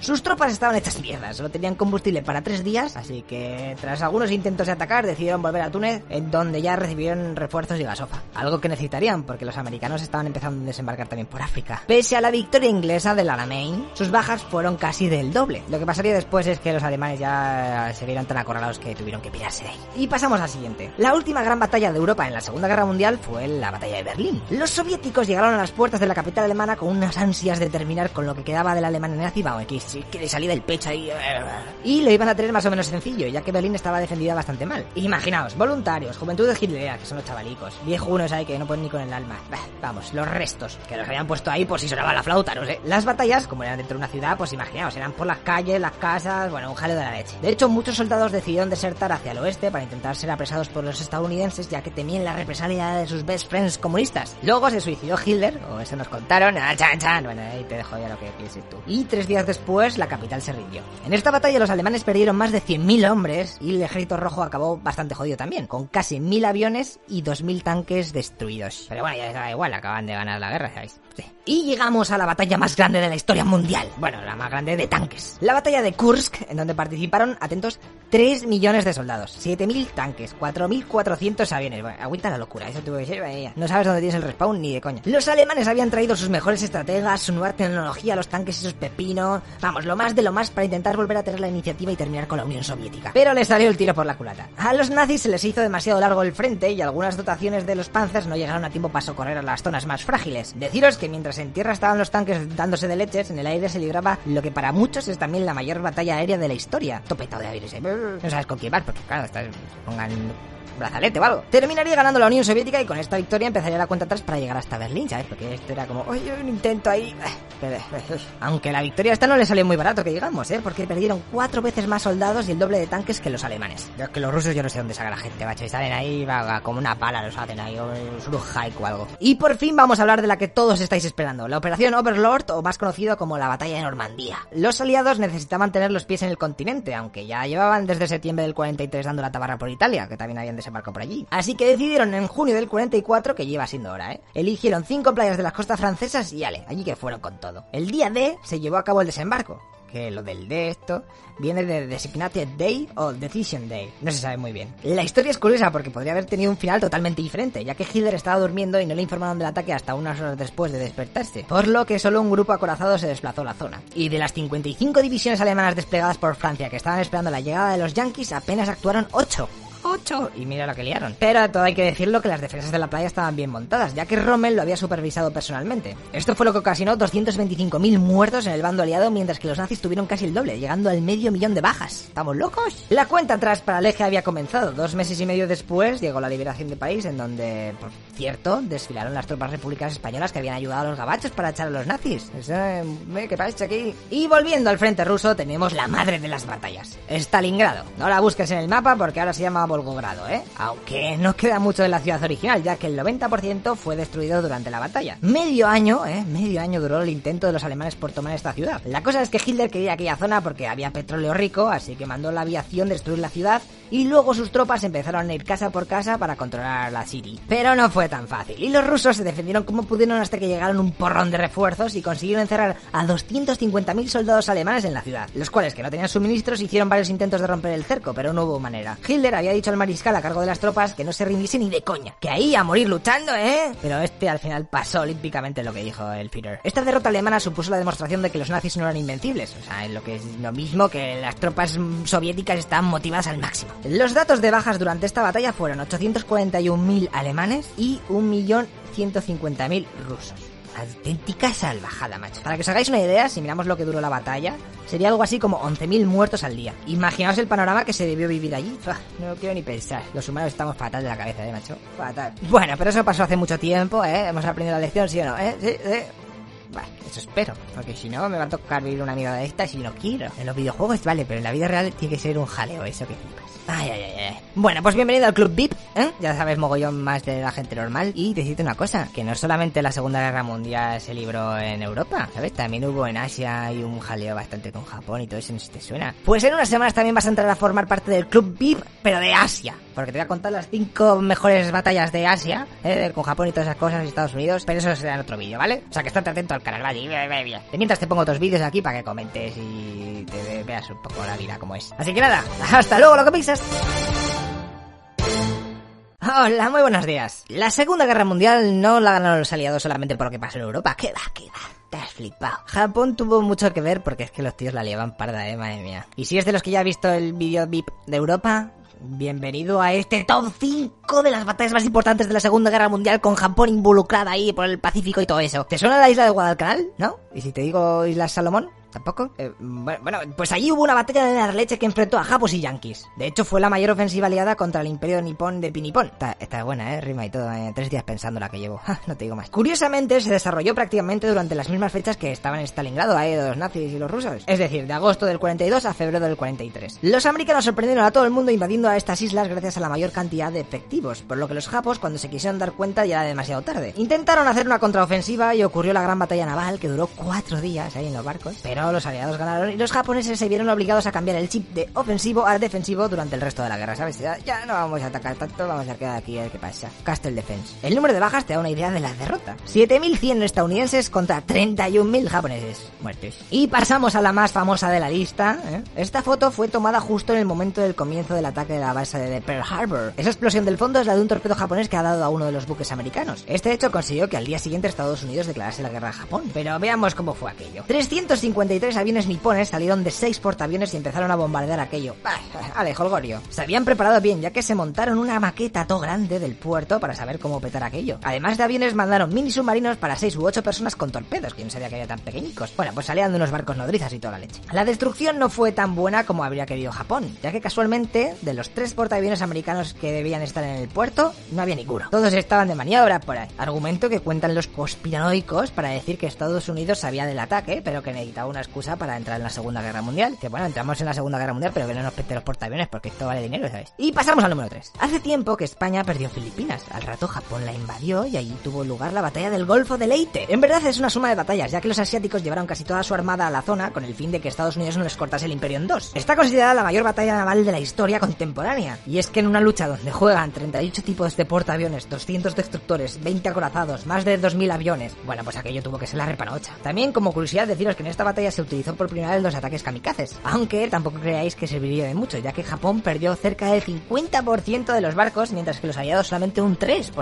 Sus tropas estaban hechas mierdas, solo tenían combustible para tres días, así que tras algunos intentos de atacar decidieron volver a Túnez, en donde ya recibieron refuerzos y gasofa. Algo que necesitarían, porque los americanos estaban empezando a desembarcar también por África. Pese a la victoria inglesa del Alamein, sus bajas fueron casi del doble. Lo que pasaría después es que los alemanes ya se vieron tan acorralados que tuvieron que pirarse de ahí. Y pasamos al siguiente. La última gran batalla de Europa en la Segunda Guerra Mundial fue la batalla de Berlín. Los soviéticos llegaron a las puertas de la capital alemana con unas ansias de terminar con lo que quedaba de la Alemania nazi, vamos, que, que le salía del pecho ahí. Y lo iban a tener más o menos sencillo, ya que Berlín estaba defendida bastante mal. Imaginaos, voluntarios, juventud de Hitler, que son los chavalicos, viejunos ahí que no pueden ni con el alma. Vamos, los restos, que los habían puesto ahí por si sonaba la flauta, no sé. Las batallas, como eran dentro de una ciudad, pues imaginaos, eran por las calles, las casas, bueno, un jaleo de la leche. De hecho, muchos soldados decidieron desertar hacia el oeste para intentar ser apresados por los estadounidenses, ya que temían la represalia de sus best friends comunistas. Luego se suicidó Hitler, o eso nos contaron, ah, chan, chan, bueno, ahí te dejo ya lo que pienses tú. Y tres días después, la capital se rindió. En esta batalla los alemanes perdieron más de 100.000 hombres y el ejército rojo acabó bastante jodido también, con casi 1.000 aviones y 2.000 tanques destruidos. Pero bueno, ya da igual, acaban de ganar la guerra, ¿sabéis? Sí. Y llegamos a la batalla más grande de la historia mundial. Bueno, la más grande de tanques. La batalla de Kursk, en donde participaron, atentos, 3 millones de soldados, 7.000 tanques, 4.400 aviones. Bueno, agüita la locura, eso tuvo que ser, vaya. No sabes dónde tienes el respawn ni de coña. Los alemanes habían traído sus mejores estrategas, su nueva tecnología, los tanques y sus pepinos. Vamos, lo más de lo más para intentar volver a tener la iniciativa y terminar con la Unión Soviética. Pero les salió el tiro por la culata. A los nazis se les hizo demasiado largo el frente y algunas dotaciones de los panzers no llegaron a tiempo para socorrer a las zonas más frágiles. Deciros que mientras en tierra estaban los tanques dándose de leches, en el aire se libraba lo que para muchos es también la mayor batalla aérea de la historia. Topetado de aires. ¿eh? No sabes con quién vas, porque claro, estás, pongan brazalete o. Terminaría ganando la Unión Soviética y con esta victoria empezaría la cuenta atrás para llegar hasta Berlín, ¿sabes? Porque esto era como, oye, un intento ahí. Aunque la victoria esta no le salió muy barato, que digamos, ¿eh? Porque perdieron cuatro veces más soldados y el doble de tanques que los alemanes. Es que los rusos yo no sé dónde saca la gente, macho. Y salen ahí va, como una pala, los hacen ahí, o un o algo. Y por fin vamos a hablar de la que todos estáis esperando, la Operación Overlord, o más conocido como la Batalla de Normandía. Los aliados necesitaban tener los pies en el continente, aunque ya llevaban desde septiembre del 43 dando la tabarra por Italia, que también habían desembarcado por allí. Así que decidieron en junio del 44, que lleva siendo hora, ¿eh? Eligieron cinco playas de las costas francesas y ale, allí que fueron con todo. El día D se llevó a cabo el desembarco. Que lo del D esto viene de Designated Day o Decision Day. No se sabe muy bien. La historia es curiosa porque podría haber tenido un final totalmente diferente, ya que Hitler estaba durmiendo y no le informaron del ataque hasta unas horas después de despertarse. Por lo que solo un grupo acorazado se desplazó a la zona. Y de las 55 divisiones alemanas desplegadas por Francia que estaban esperando la llegada de los yankees, apenas actuaron 8. 8. Y mira lo que liaron. Pero todo hay que decirlo que las defensas de la playa estaban bien montadas, ya que Rommel lo había supervisado personalmente. Esto fue lo que ocasionó 225.000 muertos en el bando aliado, mientras que los nazis tuvieron casi el doble, llegando al medio millón de bajas. ¿Estamos locos? La cuenta atrás para el eje había comenzado. Dos meses y medio después llegó la liberación de país, en donde, por cierto, desfilaron las tropas repúblicas españolas que habían ayudado a los gabachos para echar a los nazis. Eh, ¿Qué pasa aquí? Y volviendo al frente ruso, tenemos la madre de las batallas. Stalingrado. No la busques en el mapa porque ahora se llama Volgogrado, ¿eh? Aunque no queda mucho de la ciudad original, ya que el 90% fue destruido durante la batalla. Medio año, ¿eh? Medio año duró el intento de los alemanes por tomar esta ciudad. La cosa es que Hitler quería aquella zona porque había petróleo rico, así que mandó la aviación destruir la ciudad y luego sus tropas empezaron a ir casa por casa para controlar la City. Pero no fue tan fácil, y los rusos se defendieron como pudieron hasta que llegaron un porrón de refuerzos y consiguieron encerrar a 250.000 soldados alemanes en la ciudad, los cuales que no tenían suministros hicieron varios intentos de romper el cerco, pero no hubo manera. Hitler había dicho al mariscal a cargo de las tropas que no se rindiese ni de coña. Que ahí a morir luchando, ¿eh? Pero este al final pasó olímpicamente lo que dijo el Führer. Esta derrota alemana supuso la demostración de que los nazis no eran invencibles. O sea, lo que es lo mismo que las tropas soviéticas estaban motivadas al máximo. Los datos de bajas durante esta batalla fueron 841.000 alemanes y 1.150.000 rusos auténtica salvajada, macho. Para que os hagáis una idea, si miramos lo que duró la batalla, sería algo así como 11.000 muertos al día. Imaginaos el panorama que se debió vivir allí. no quiero ni pensar. Los humanos estamos fatal de la cabeza, ¿eh, macho? Fatal. Bueno, pero eso pasó hace mucho tiempo, ¿eh? Hemos aprendido la lección, ¿sí o no? ¿Eh? ¿Sí? ¿Sí? Bueno, eso espero, porque si no me va a tocar vivir una mierda de esta si no quiero. En los videojuegos vale, pero en la vida real tiene que ser un jaleo, eso que flipas. Ay, ay, ay, ay. Bueno, pues bienvenido al Club VIP, ¿eh? Ya sabes mogollón más de la gente normal. Y decirte una cosa, que no solamente la Segunda Guerra Mundial se libró en Europa, ¿sabes? También hubo en Asia y un jaleo bastante con Japón y todo eso, no sé si te suena. Pues en unas semanas también vas a entrar a formar parte del Club VIP, pero de Asia. Porque te voy a contar las cinco mejores batallas de Asia, ¿eh? Con Japón y todas esas cosas y Estados Unidos, pero eso será en otro vídeo, ¿vale? O sea que estate atento al canal, vale. De mientras te pongo otros vídeos aquí para que comentes y te veas un poco la vida como es. Así que nada, hasta luego, lo que Hola, muy buenos días. La Segunda Guerra Mundial no la ganaron los aliados solamente por lo que pasó en Europa. ¿Qué va, qué va? Te has flipado. Japón tuvo mucho que ver porque es que los tíos la llevan parda, eh, madre mía. Y si es de los que ya ha visto el vídeo VIP de Europa, bienvenido a este top 5 de las batallas más importantes de la Segunda Guerra Mundial con Japón involucrada ahí por el Pacífico y todo eso. ¿Te suena la isla de Guadalcanal? ¿No? ¿Y si te digo Islas Salomón? ¿Tampoco? Eh, bueno, pues allí hubo una batalla de la leche que enfrentó a Japos y Yankees. De hecho, fue la mayor ofensiva aliada contra el imperio nipón de Pinipón. Está, está buena, ¿eh? Rima y todo. Eh, tres días pensando la que llevo. no te digo más. Curiosamente, se desarrolló prácticamente durante las mismas fechas que estaban en Stalingrado, ahí los nazis y los rusos. Es decir, de agosto del 42 a febrero del 43. Los americanos sorprendieron a todo el mundo invadiendo a estas islas gracias a la mayor cantidad de efectivos, por lo que los japos, cuando se quisieron dar cuenta, ya era demasiado tarde. Intentaron hacer una contraofensiva y ocurrió la gran batalla naval que duró cuatro días ahí en los barcos, pero los aliados ganaron y los japoneses se vieron obligados a cambiar el chip de ofensivo a defensivo durante el resto de la guerra, ¿sabes? Ya, no vamos a atacar tanto, vamos a quedar aquí a ver qué pasa. Castle Defense. El número de bajas te da una idea de la derrota. 7.100 estadounidenses contra 31.000 japoneses muertos. Y pasamos a la más famosa de la lista. ¿eh? Esta foto fue tomada justo en el momento del comienzo del ataque de la base de Pearl Harbor. Esa explosión del fondo es la de un torpedo japonés que ha dado a uno de los buques americanos. Este hecho consiguió que al día siguiente Estados Unidos declarase la guerra a Japón. Pero veamos cómo fue aquello. 353 aviones nipones salieron de 6 portaaviones y empezaron a bombardear aquello. Ale, holgorio. Se habían preparado bien ya que se montaron una maqueta todo grande del puerto para saber cómo petar aquello. Además de aviones mandaron mini submarinos para 6 u 8 personas con torpedos, que no sabía que había tan pequeñicos. Bueno, pues salían de unos barcos nodrizas y toda la leche. La destrucción no fue tan buena como habría querido Japón, ya que casualmente de los tres portaaviones americanos que debían estar en el puerto, no había ninguno. Todos estaban de maniobra por ahí. Argumento que cuentan los conspiranoicos para decir que Estados Unidos sabía del ataque, pero que necesitaba una excusa para entrar en la Segunda Guerra Mundial. Que bueno, entramos en la Segunda Guerra Mundial, pero que no nos pete los portaaviones porque esto vale dinero, ¿sabes? Y pasamos al número 3. Hace tiempo que España perdió Filipinas. Al rato Japón la invadió y allí tuvo lugar la batalla del Golfo de Leyte. En verdad es una suma de batallas, ya que los asiáticos llevaron casi toda su armada a la zona con el fin de que Estados Unidos no les cortase el imperio en dos. Está considerada la mayor batalla naval de la historia contemporánea. Y es que en una lucha donde juegan 38 tipos de portaaviones, 200 destructores, 20 acorazados, más de 2.000 aviones, bueno, pues aquello tuvo que ser la repanocha. También como curiosidad deciros que en esta batalla se utilizó por primera vez los ataques kamikazes, aunque tampoco creáis que serviría de mucho, ya que Japón perdió cerca del 50% de los barcos, mientras que los aliados solamente un 3%.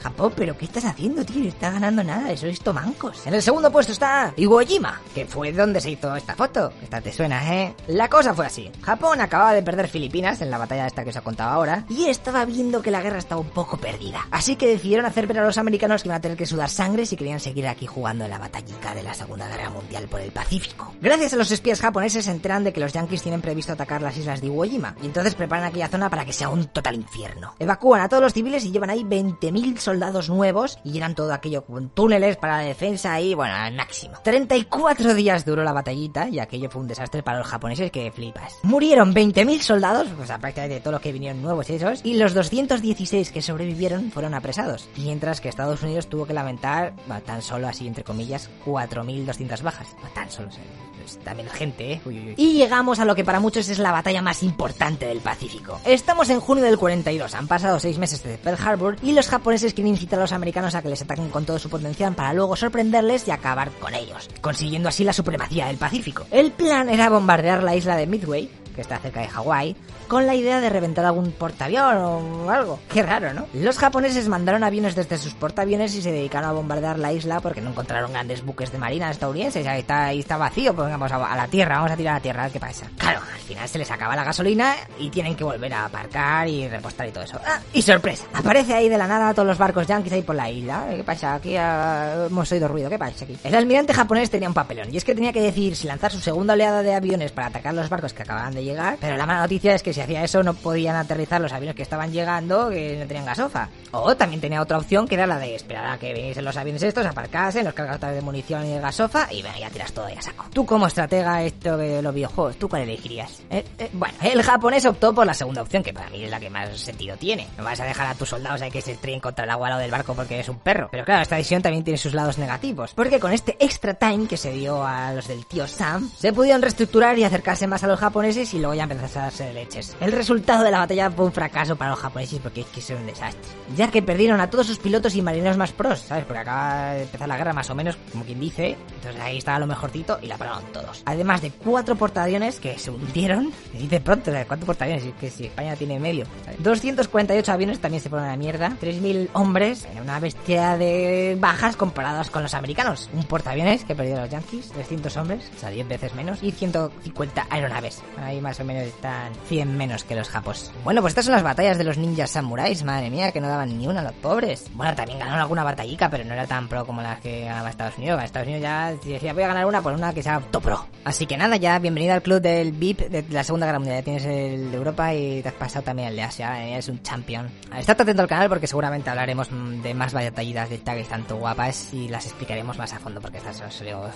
Japón, pero ¿qué estás haciendo, tío? No está ganando nada, eso es tomancos. En el segundo puesto está Iwo Jima, que fue donde se hizo esta foto. Esta te suena, ¿eh? La cosa fue así. Japón acababa de perder Filipinas en la batalla esta que os he contado ahora, y estaba viendo que la guerra estaba un poco perdida. Así que decidieron hacer ver a los americanos que iban a tener que sudar sangre si querían seguir aquí jugando en la batallica de la Segunda Guerra Mundial por el Pacífico. Gracias a los espías japoneses se enteran de que los yankees tienen previsto atacar las islas de Iwo Jima, y entonces preparan aquella zona para que sea un total infierno. Evacúan a todos los civiles y llevan ahí 20.000 soldados nuevos y llenan todo aquello con túneles para la defensa y, bueno, al máximo. 34 días duró la batallita y aquello fue un desastre para los japoneses que flipas. Murieron 20.000 soldados, o sea, prácticamente todos los que vinieron nuevos esos, y los 216 que sobrevivieron fueron apresados, mientras que Estados Unidos tuvo que lamentar, bueno, tan solo así entre comillas, 4.200 bajas. No tan solo, o sea, pues, también gente, ¿eh? Y llegamos a lo que para muchos es la batalla más importante del Pacífico. Estamos en junio del 42, han pasado seis meses desde Pearl Harbor y los japoneses quieren incitar a los americanos a que les ataquen con todo su potencial para luego sorprenderles y acabar con ellos, consiguiendo así la supremacía del Pacífico. El plan era bombardear la isla de Midway, que está cerca de Hawái, con la idea de reventar algún portaavión o algo. Qué raro, ¿no? Los japoneses mandaron aviones desde sus portaaviones y se dedicaron a bombardear la isla porque no encontraron grandes buques de marina estadounidenses. Ahí está, ahí está vacío, pues vamos a, la tierra, vamos a tirar a la tierra, a ver qué pasa. Claro, al final se les acaba la gasolina y tienen que volver a aparcar y repostar y todo eso. Ah, y sorpresa, aparece ahí de la nada todos los barcos yanquis ahí por la isla. ¿Qué pasa? Aquí ah, hemos oído ruido, ¿qué pasa aquí? El almirante japonés tenía un papelón y es que tenía que decidir si lanzar su segunda oleada de aviones para atacar los barcos que acababan de llegar, pero la mala noticia es que si hacía eso no podían aterrizar los aviones que estaban llegando, que no tenían gasofa. O también tenía otra opción que era la de esperar a que viniesen los aviones estos, aparcasen, los cargadores de munición y de gasofa y venga, ya tiras todo y a saco. Tú como estratega esto de los videojuegos, ¿tú cuál elegirías? Eh, eh, bueno, el japonés optó por la segunda opción, que para mí es la que más sentido tiene. No vas a dejar a tus soldados ahí que se estrellen contra el agua del barco porque es un perro. Pero claro, esta decisión también tiene sus lados negativos. Porque con este extra time que se dio a los del tío Sam, se pudieron reestructurar y acercarse más a los japoneses y luego ya empezó a darse de El resultado de la batalla fue un fracaso para los japoneses porque es que es un desastre. Ya que perdieron a todos sus pilotos y marineros más pros, ¿sabes? Porque acaba de empezar la guerra más o menos, como quien dice. Entonces ahí estaba lo mejorcito y la pararon todos. Además de cuatro portaaviones que se hundieron. Se dice pronto. ¿Cuántos portaaviones? Es que si España tiene medio. ¿sabes? 248 aviones también se fueron a la mierda. 3.000 hombres. Una bestia de bajas comparadas con los americanos. Un portaaviones que perdieron los yankees. 300 hombres. O sea, 10 veces menos. Y 150 aeronaves. Ahí más o menos están 100 menos que los japos. Bueno, pues estas son las batallas de los ninjas samuráis. Madre mía, que no daban ni una los pobres. Bueno, también ganaron alguna batallica, pero no era tan pro como las que ganaba Estados Unidos. Estados Unidos ya decía voy a ganar una, pues una que sea top pro. Así que nada, ya bienvenido al club del VIP de la Segunda Guerra Mundial. Ya tienes el de Europa y te has pasado también el de Asia. Eres un champion. Estate atento al canal porque seguramente hablaremos de más batallitas de tag tanto guapas y las explicaremos más a fondo porque estas son solo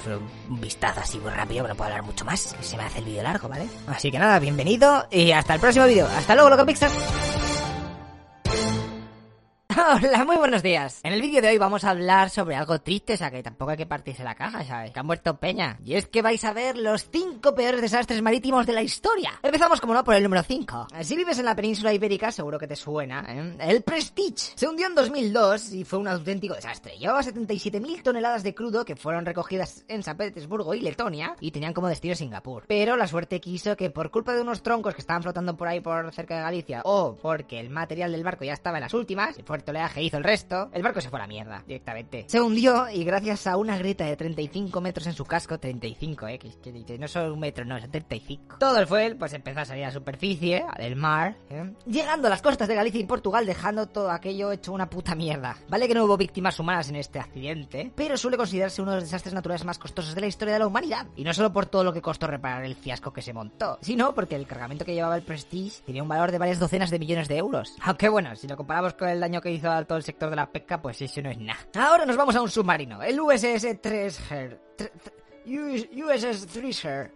un vistazo así muy rápido, pero puedo hablar mucho más. Se me hace el vídeo largo, ¿vale? Así que nada, bienvenido y hasta el próximo vídeo. Hasta luego, loco Pixar. Hola, muy buenos días. En el vídeo de hoy vamos a hablar sobre algo triste, o sea que tampoco hay que partirse la caja, ¿sabes? Que ha muerto Peña. Y es que vais a ver los 5 peores desastres marítimos de la historia. Empezamos, como no, por el número 5. Si vives en la península ibérica, seguro que te suena, ¿eh? El Prestige. Se hundió en 2002 y fue un auténtico desastre. Llevaba 77.000 toneladas de crudo que fueron recogidas en San Petersburgo y Letonia y tenían como destino Singapur. Pero la suerte quiso que por culpa de unos troncos que estaban flotando por ahí por cerca de Galicia o porque el material del barco ya estaba en las últimas, el fuerte oleaje hizo el resto, el barco se fue a la mierda directamente. Se hundió y gracias a una grieta de 35 metros en su casco, 35, eh, que, que no solo un metro, no, son 35. Todo el fuel pues empezó a salir a la superficie, del mar, ¿eh? llegando a las costas de Galicia y Portugal, dejando todo aquello hecho una puta mierda. Vale que no hubo víctimas humanas en este accidente, pero suele considerarse uno de los desastres naturales más costosos de la historia de la humanidad. Y no solo por todo lo que costó reparar el fiasco que se montó, sino porque el cargamento que llevaba el Prestige tenía un valor de varias docenas de millones de euros. Aunque bueno, si lo comparamos con el daño que hizo a todo el sector de la pesca, pues eso no es nada. Ahora nos vamos a un submarino, el USS 3 USS Thresher,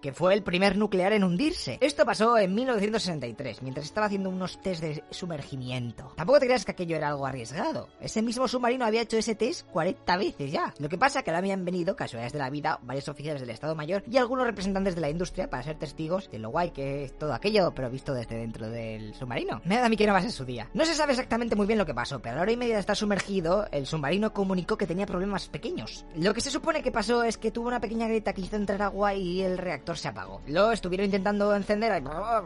que fue el primer nuclear en hundirse. Esto pasó en 1963, mientras estaba haciendo unos test de sumergimiento. Tampoco te creas que aquello era algo arriesgado. Ese mismo submarino había hecho ese test 40 veces ya. Lo que pasa es que ahora habían venido, casualidades de la vida, varios oficiales del Estado Mayor y algunos representantes de la industria para ser testigos de lo guay que es todo aquello, pero visto desde dentro del submarino. Me da a mí que no va a ser su día. No se sabe exactamente muy bien lo que pasó, pero a la hora y media de estar sumergido, el submarino comunicó que tenía problemas pequeños. Lo que se supone que pasó es que tuvo una pequeña grieta que hizo entrar agua y el reactor se apagó. Lo estuvieron intentando encender,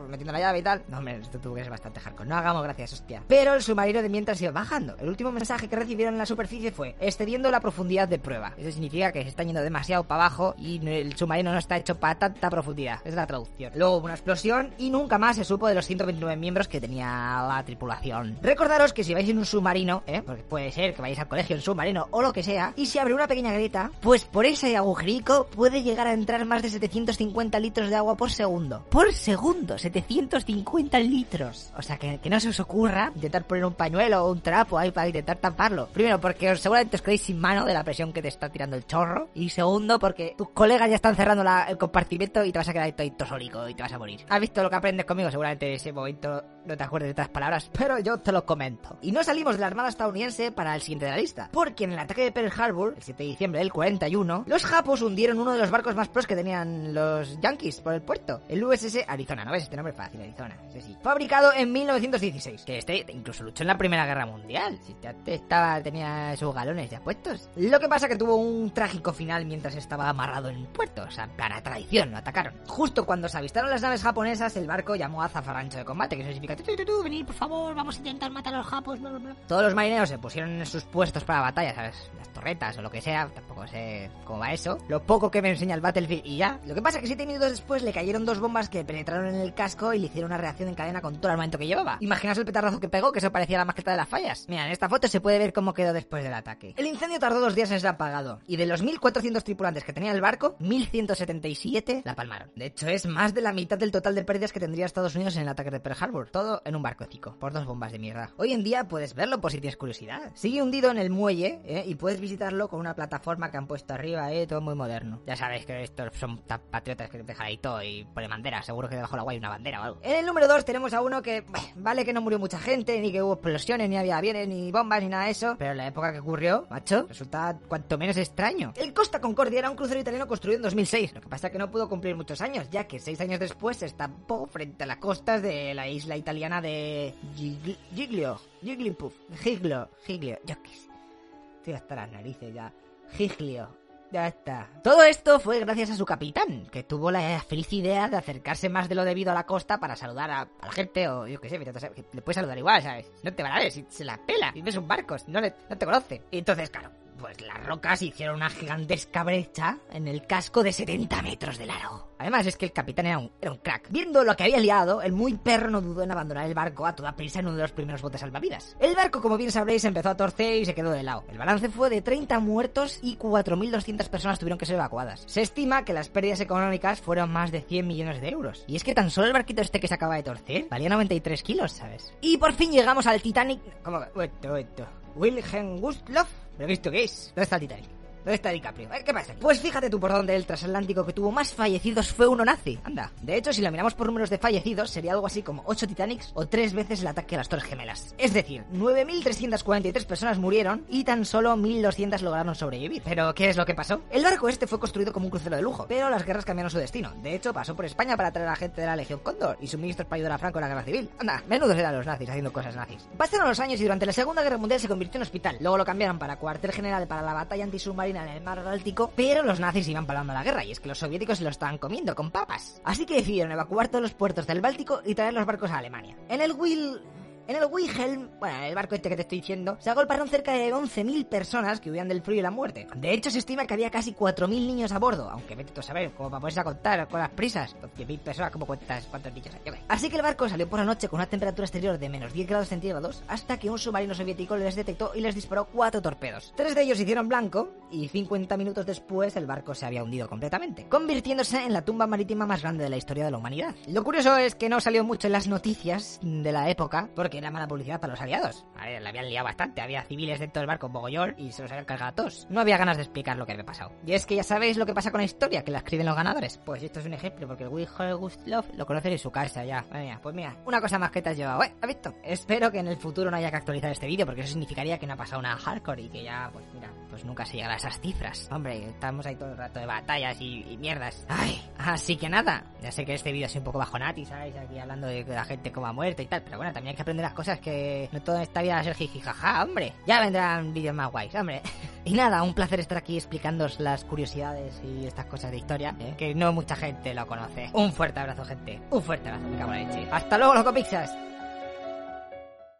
metiendo la llave y tal. No, hombre, esto tuvo que ser bastante hardcore. No hagamos gracias, hostia. Pero el submarino de mientras iba bajando. El último mensaje que recibieron en la superficie fue excediendo la profundidad de prueba. Eso significa que se está yendo demasiado para abajo y el submarino no está hecho para tanta profundidad. Es la traducción. Luego hubo una explosión y nunca más se supo de los 129 miembros que tenía la tripulación. Recordaros que si vais en un submarino, ¿eh? porque puede ser que vayáis al colegio en submarino o lo que sea, y si abre una pequeña grieta, pues por ese agujerico puede llegar a entrar más de 750 litros de agua por segundo. Por segundo, 750 litros. O sea, que, que no se os ocurra intentar poner un pañuelo o un trapo ahí para intentar taparlo. Primero, porque seguramente os quedéis sin mano de la presión que te está tirando el chorro. Y segundo, porque tus colegas ya están cerrando el compartimento y te vas a quedar ahí todo sólico y te vas a morir. ¿Has visto lo que aprendes conmigo? Seguramente ese momento no te acuerdes de otras palabras, pero yo te lo comento. Y no salimos de la Armada estadounidense para el siguiente de la lista, porque en el ataque de Pearl Harbor, el 7 de diciembre del 41, los japos hundieron uno de los barcos más pros que tenían los yankees por el puerto, el USS Arizona, ¿no ves? Este nombre fácil, Arizona, sí, sí. Fabricado en 1916, que este incluso luchó en la Primera Guerra Mundial, si te- estaba, tenía sus galones ya puestos. Lo que pasa que tuvo un trágico final mientras estaba amarrado en el puerto, o sea, en plan a traición, lo atacaron. Justo cuando se avistaron las naves japonesas, el barco llamó a zafarrancho de combate, que significa "Tu, tu, tu, tu, venid, Por favor, vamos a intentar matar a los japos. todos los marineros se pusieron en sus puestos para la batalla. Las torretas o lo que sea, tampoco sé cómo va eso. Lo poco que me enseña el Battlefield y ya. Lo que pasa es que siete minutos después le cayeron dos bombas que penetraron en el casco y le hicieron una reacción en cadena con todo el armamento que llevaba. Imaginaos el petardazo que pegó, que eso parecía la maqueta de las fallas. Mira, en esta foto se puede ver cómo quedó después del ataque. El incendio tardó dos días en ser apagado, y de los 1.400 tripulantes que tenía el barco, 1.177 la palmaron. De hecho, es más de la mitad del total de pérdidas que tendría Estados Unidos en el ataque de Pearl Harbor. Todo en un barcocico, por dos bombas de mierda. Hoy en día puedes verlo por si tienes curiosidad. Sigue hundido en el muelle, ¿eh? y puedes visitarlo con una plataforma que han puesto arriba, ¿eh? todo muy moderno. Ya sabéis que estos son tan patriotas que te dejan ahí todo y pone bandera. Seguro que debajo del agua hay una bandera o algo. En el número 2 tenemos a uno que, vale que no murió mucha gente, ni que hubo explosiones, ni había aviones, ni bombas, ni nada de eso. Pero en la época que ocurrió, macho, resulta cuanto menos extraño. El Costa Concordia era un crucero italiano construido en 2006. Lo que pasa es que no pudo cumplir muchos años, ya que seis años después se estampó frente a las costas de la isla italiana de Gigli- Giglio. Jigglypuff. Giglio. Giglio. Yo qué sé. Estoy hasta las narices ya. Giglio. Ya está. Todo esto fue gracias a su capitán, que tuvo la feliz idea de acercarse más de lo debido a la costa para saludar a, a la gente, o yo qué sé, le puedes saludar igual, ¿sabes? No te van a ver, si se la pela, si ves un barco, no, le- no te conoce. Y entonces, claro, pues las rocas hicieron una gigantesca brecha en el casco de 70 metros de largo. Además, es que el capitán era un, era un crack. Viendo lo que había liado, el muy perro no dudó en abandonar el barco a toda prisa en uno de los primeros botes salvavidas. El barco, como bien sabréis, empezó a torcer y se quedó de lado. El balance fue de 30 muertos y 4.200 personas tuvieron que ser evacuadas. Se estima que las pérdidas económicas fueron más de 100 millones de euros. Y es que tan solo el barquito este que se acaba de torcer valía 93 kilos, ¿sabes? Y por fin llegamos al Titanic... Esto. Wilhelm Gustloff. ¿Pero esto qué es? ¿Dónde está el Titanic? ¿Dónde está DiCaprio? Eh, ¿Qué pasa? Pues fíjate tú por dónde el transatlántico que tuvo más fallecidos fue uno nazi. Anda. De hecho, si lo miramos por números de fallecidos, sería algo así como 8 Titanics o 3 veces el ataque a las Torres Gemelas. Es decir, 9.343 personas murieron y tan solo 1.200 lograron sobrevivir. ¿Pero qué es lo que pasó? El barco este fue construido como un crucero de lujo, pero las guerras cambiaron su destino. De hecho, pasó por España para traer a gente de la Legión Cóndor y suministros para ayudar a Franco en la guerra civil. Anda, menudos eran los nazis haciendo cosas nazis. Pasaron los años y durante la Segunda Guerra Mundial se convirtió en hospital. Luego lo cambiaron para cuartel general para la batalla antisubmarina en el mar Báltico, pero los nazis iban palando la guerra y es que los soviéticos se lo estaban comiendo con papas. Así que decidieron evacuar todos los puertos del Báltico y traer los barcos a Alemania. En el Will... En el Wilhelm, bueno, el barco este que te estoy diciendo, se agolparon cerca de 11.000 personas que huían del frío y la muerte. De hecho, se estima que había casi 4.000 niños a bordo, aunque vete a saber, cómo para a contar con las prisas. 11.000 personas, ¿cómo cuentas cuántos niños hay? Así que el barco salió por la noche con una temperatura exterior de menos 10 grados centígrados hasta que un submarino soviético les detectó y les disparó cuatro torpedos. Tres de ellos hicieron blanco y 50 minutos después el barco se había hundido completamente, convirtiéndose en la tumba marítima más grande de la historia de la humanidad. Lo curioso es que no salió mucho en las noticias de la época porque era mala publicidad para los aliados. A ver, la habían liado bastante, había civiles dentro del barco en Bogollón y se los habían cargado a todos. No había ganas de explicar lo que había pasado. Y es que ya sabéis lo que pasa con la historia, que la escriben los ganadores. Pues esto es un ejemplo, porque el Wilhelm Gustloff lo conocen en su casa ya. Madre pues mira, una cosa más que te has llevado, ¿eh? ¿Has visto? Espero que en el futuro no haya que actualizar este vídeo, porque eso significaría que no ha pasado una hardcore y que ya, pues mira, pues nunca se llegará a esas cifras. Hombre, estamos ahí todo el rato de batallas y, mierdas. Ay, así que nada. Ya sé que este vídeo es un poco bajonati, ¿sabes? Aquí hablando de la gente como ha muerto y tal. Pero bueno, también hay que aprender las cosas que no todo en esta vida va a ser jijijaja, hombre. Ya vendrán vídeos más guays, hombre. Y nada, un placer estar aquí explicándoos las curiosidades y estas cosas de historia, ¿eh? que no mucha gente lo conoce. Un fuerte abrazo, gente. Un fuerte abrazo, me cago en. Hasta luego, loco pizzas.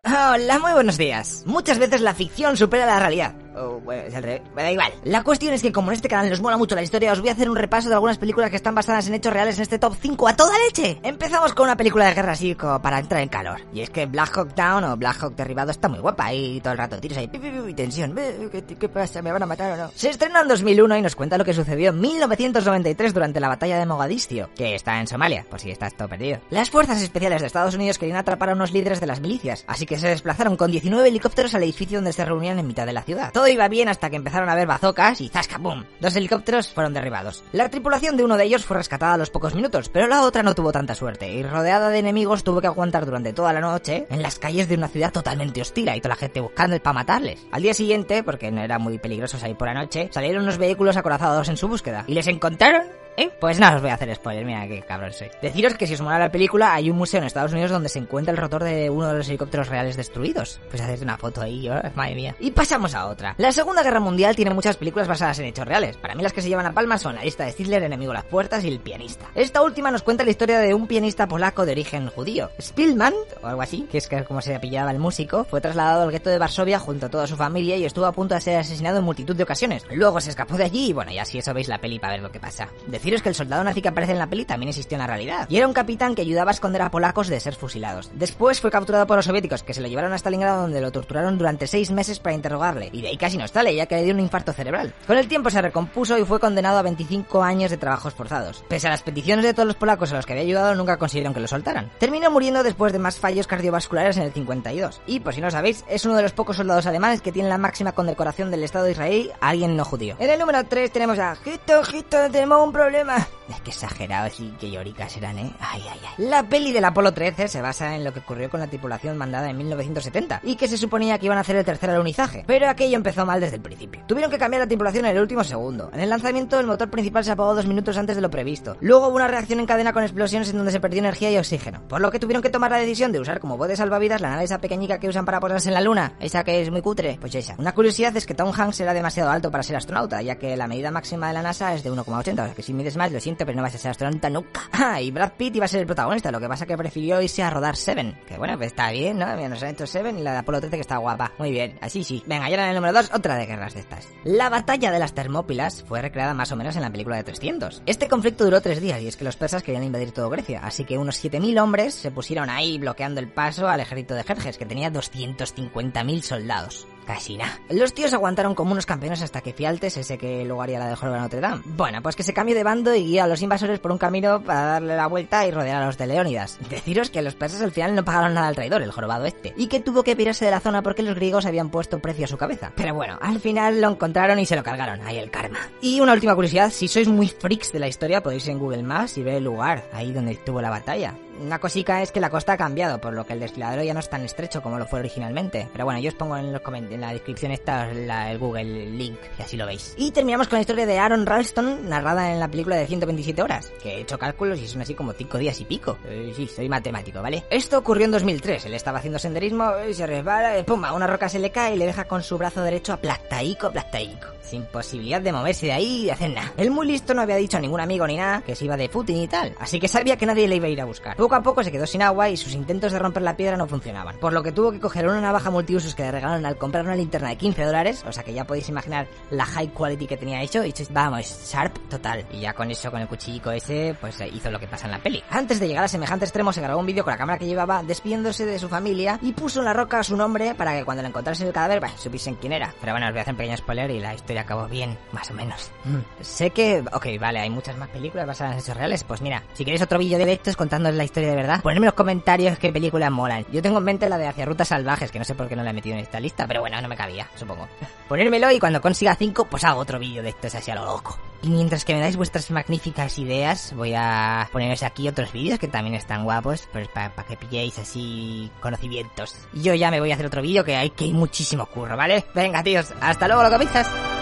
Hola, muy buenos días. Muchas veces la ficción supera la realidad. O, bueno, es al revés. Igual. La cuestión es que como en este canal nos mola mucho la historia, os voy a hacer un repaso de algunas películas que están basadas en hechos reales en este top 5 a toda leche. Empezamos con una película de guerra así como para entrar en calor. Y es que Black Hawk Down o Black Hawk Derribado está muy guapa y todo el rato tiros ahí, pi, pi, pi, tensión. ¿Qué, ¿Qué pasa? ¿Me van a matar o no? Se estrenó en 2001 y nos cuenta lo que sucedió en 1993 durante la batalla de Mogadiscio, que está en Somalia, por si estás todo perdido. Las fuerzas especiales de Estados Unidos querían atrapar a unos líderes de las milicias, así que se desplazaron con 19 helicópteros al edificio donde se reunían en mitad de la ciudad. Todo iba bien hasta que empezaron a ver bazocas y ¡zasca, boom! Dos helicópteros fueron derribados. La tripulación de uno de ellos fue rescatada a los pocos minutos, pero la otra no tuvo tanta suerte y rodeada de enemigos tuvo que aguantar durante toda la noche en las calles de una ciudad totalmente hostil y toda la gente buscando para matarles. Al día siguiente, porque no era muy peligroso salir por la noche, salieron unos vehículos acorazados en su búsqueda y les encontraron ¿Eh? Pues nada, os voy a hacer spoiler, mira qué cabrón soy. Deciros que si os mola la película, hay un museo en Estados Unidos donde se encuentra el rotor de uno de los helicópteros reales destruidos. Pues hacerte una foto ahí, ¿eh? madre mía. Y pasamos a otra. La Segunda Guerra Mundial tiene muchas películas basadas en hechos reales. Para mí las que se llevan a palma son La lista de Hitler, Enemigo a las puertas y El pianista. Esta última nos cuenta la historia de un pianista polaco de origen judío. Spielman, o algo así, que es como se apellidaba el músico, fue trasladado al gueto de Varsovia junto a toda su familia y estuvo a punto de ser asesinado en multitud de ocasiones. Luego se escapó de allí y bueno, ya si eso veis la peli para ver lo que pasa. Deciros que el soldado nazi que aparece en la peli también existió en la realidad. Y era un capitán que ayudaba a esconder a polacos de ser fusilados. Después fue capturado por los soviéticos, que se lo llevaron a Stalingrado donde lo torturaron durante seis meses para interrogarle. Y de ahí casi no sale, ya que le dio un infarto cerebral. Con el tiempo se recompuso y fue condenado a 25 años de trabajos forzados. Pese a las peticiones de todos los polacos a los que había ayudado, nunca consiguieron que lo soltaran. Terminó muriendo después de más fallos cardiovasculares en el 52. Y, por si no lo sabéis, es uno de los pocos soldados alemanes que tiene la máxima condecoración del Estado de Israel a alguien no judío. En el número 3 tenemos a Hito, Hito, tenemos un problema. Es que exagerado, así que lloricas eran, ¿eh? Ay, ay, ay. La peli del Apolo 13 se basa en lo que ocurrió con la tripulación mandada en 1970 y que se suponía que iban a hacer el tercer alunizaje, pero aquello empezó mal desde el principio. Tuvieron que cambiar la tripulación en el último segundo. En el lanzamiento el motor principal se apagó dos minutos antes de lo previsto. Luego hubo una reacción en cadena con explosiones en donde se perdió energía y oxígeno, por lo que tuvieron que tomar la decisión de usar como bote salvavidas la nave esa pequeñica que usan para posarse en la luna, esa que es muy cutre, pues esa. Una curiosidad es que Tom Hanks era demasiado alto para ser astronauta, ya que la medida máxima de la NASA es de 1,80, o que si mides más, lo siento, pero no vas a ser astronauta nunca. Ah, y Brad Pitt iba a ser el protagonista, lo que pasa que prefirió irse a rodar Seven. Que bueno, pues está bien, ¿no? Hecho Seven y la de Apolo 13 que está guapa. Muy bien, así sí. Venga, y ahora en el número 2, otra de guerras de estas. La batalla de las Termópilas fue recreada más o menos en la película de 300. Este conflicto duró tres días y es que los persas querían invadir todo Grecia, así que unos 7.000 hombres se pusieron ahí bloqueando el paso al ejército de Jerjes, que tenía 250.000 soldados. Casi nada. Los tíos aguantaron como unos campeones hasta que Fialtes, ese que luego haría la de Jorge Notre Dame. Bueno, pues que se cambió de bando y guió a los invasores por un camino para darle la vuelta y rodear a los de Leónidas. Deciros que los persas al final no pagaron nada al traidor, el jorobado este, y que tuvo que pirarse de la zona porque los griegos habían puesto precio a su cabeza. Pero bueno, al final lo encontraron y se lo cargaron. Ahí el karma. Y una última curiosidad, si sois muy freaks de la historia, podéis ir en Google Maps y ver el lugar, ahí donde estuvo la batalla. Una cosica es que la costa ha cambiado, por lo que el desfiladero ya no es tan estrecho como lo fue originalmente. Pero bueno, yo os pongo en, los en la descripción esta el Google link, y así lo veis. Y terminamos con la historia de Aaron Ralston, narrada en la película de 127 horas, que he hecho cálculos y son así como 5 días y pico. Eh, sí, soy matemático, ¿vale? Esto ocurrió en 2003, él estaba haciendo senderismo, y se resbala, y pum, una roca se le cae y le deja con su brazo derecho aplastaico, aplastaico. Sin posibilidad de moverse de ahí y de hacer nada. Él muy listo no había dicho a ningún amigo ni nada que se iba de footing y tal, así que sabía que nadie le iba a ir a buscar. Poco a poco se quedó sin agua y sus intentos de romper la piedra no funcionaban, por lo que tuvo que coger una navaja multiusos que le regalaron al comprar una linterna de 15 dólares, o sea que ya podéis imaginar la high quality que tenía hecho, y vamos, sharp total. Y ya con eso, con el cuchillico ese, pues hizo lo que pasa en la peli. Antes de llegar a semejante extremo se grabó un vídeo con la cámara que llevaba despidiéndose de su familia y puso en la roca su nombre para que cuando le encontrasen el cadáver, bah, supiesen quién era. Pero bueno, os voy a hacer un pequeño spoiler y la historia acabó bien, más o menos. Mm. Sé que, ok, vale, hay muchas más películas basadas en hechos reales, pues mira, si queréis otro vídeo de estos contándoos la historia de verdad, ponedme en los comentarios qué películas molan. Yo tengo en mente la de Hacia Rutas Salvajes, que no sé por qué no la he metido en esta lista, pero bueno, no me cabía, supongo. Ponérmelo y cuando consiga 5, pues hago otro vídeo de estos así a lo loco. Y mientras que me dais vuestras magníficas ideas, voy a poneros aquí otros vídeos que también están guapos, pues para que pilléis así conocimientos. Y yo ya me voy a hacer otro vídeo que hay que hay muchísimo curro, ¿vale? Venga, tíos, hasta luego, lo comienzas.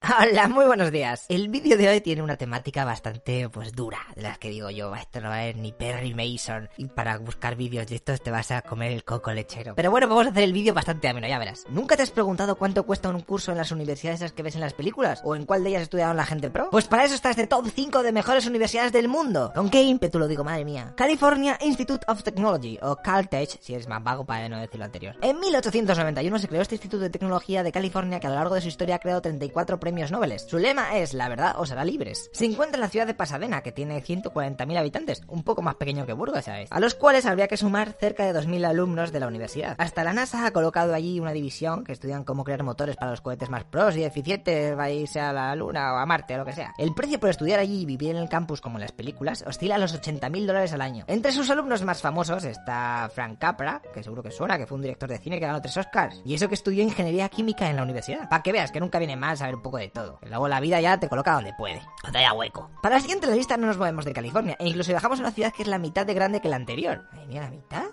Hola, muy buenos días. El vídeo de hoy tiene una temática bastante, pues, dura, de las que digo yo, esto no va a ser ni Perry Mason, y para buscar vídeos de estos te vas a comer el coco lechero. Pero bueno, vamos a hacer el vídeo bastante ameno, ya verás. ¿Nunca te has preguntado cuánto cuesta un curso en las universidades esas que ves en las películas? ¿O en cuál de ellas estudiaron la gente pro? Pues para eso está este top 5 de mejores universidades del mundo. ¿Con qué ímpetu lo digo, madre mía? California Institute of Technology, o Caltech, si eres más vago para no decir lo anterior. En 1891 se creó este Instituto de Tecnología de California que a lo largo de su historia ha creado 34 premios premios Nobel. Su lema es La verdad os hará libres. Se encuentra en la ciudad de Pasadena, que tiene 140.000 habitantes, un poco más pequeño que Burgos, ¿sabes? A los cuales habría que sumar cerca de 2.000 alumnos de la universidad. Hasta la NASA ha colocado allí una división que estudian cómo crear motores para los cohetes más pros y eficientes para irse a la Luna o a Marte o lo que sea. El precio por estudiar allí y vivir en el campus como en las películas oscila a los 80.000 dólares al año. Entre sus alumnos más famosos está Frank Capra, que seguro que suena, que fue un director de cine que ganó tres Oscars. Y eso que estudió ingeniería química en la universidad. Para que veas que nunca viene mal saber un poco de todo. Que luego la vida ya te coloca donde puede. Cuando haya hueco. Para la siguiente lista no nos movemos de California. E incluso viajamos a una ciudad que es la mitad de grande que la anterior. Ay, mira, la mitad.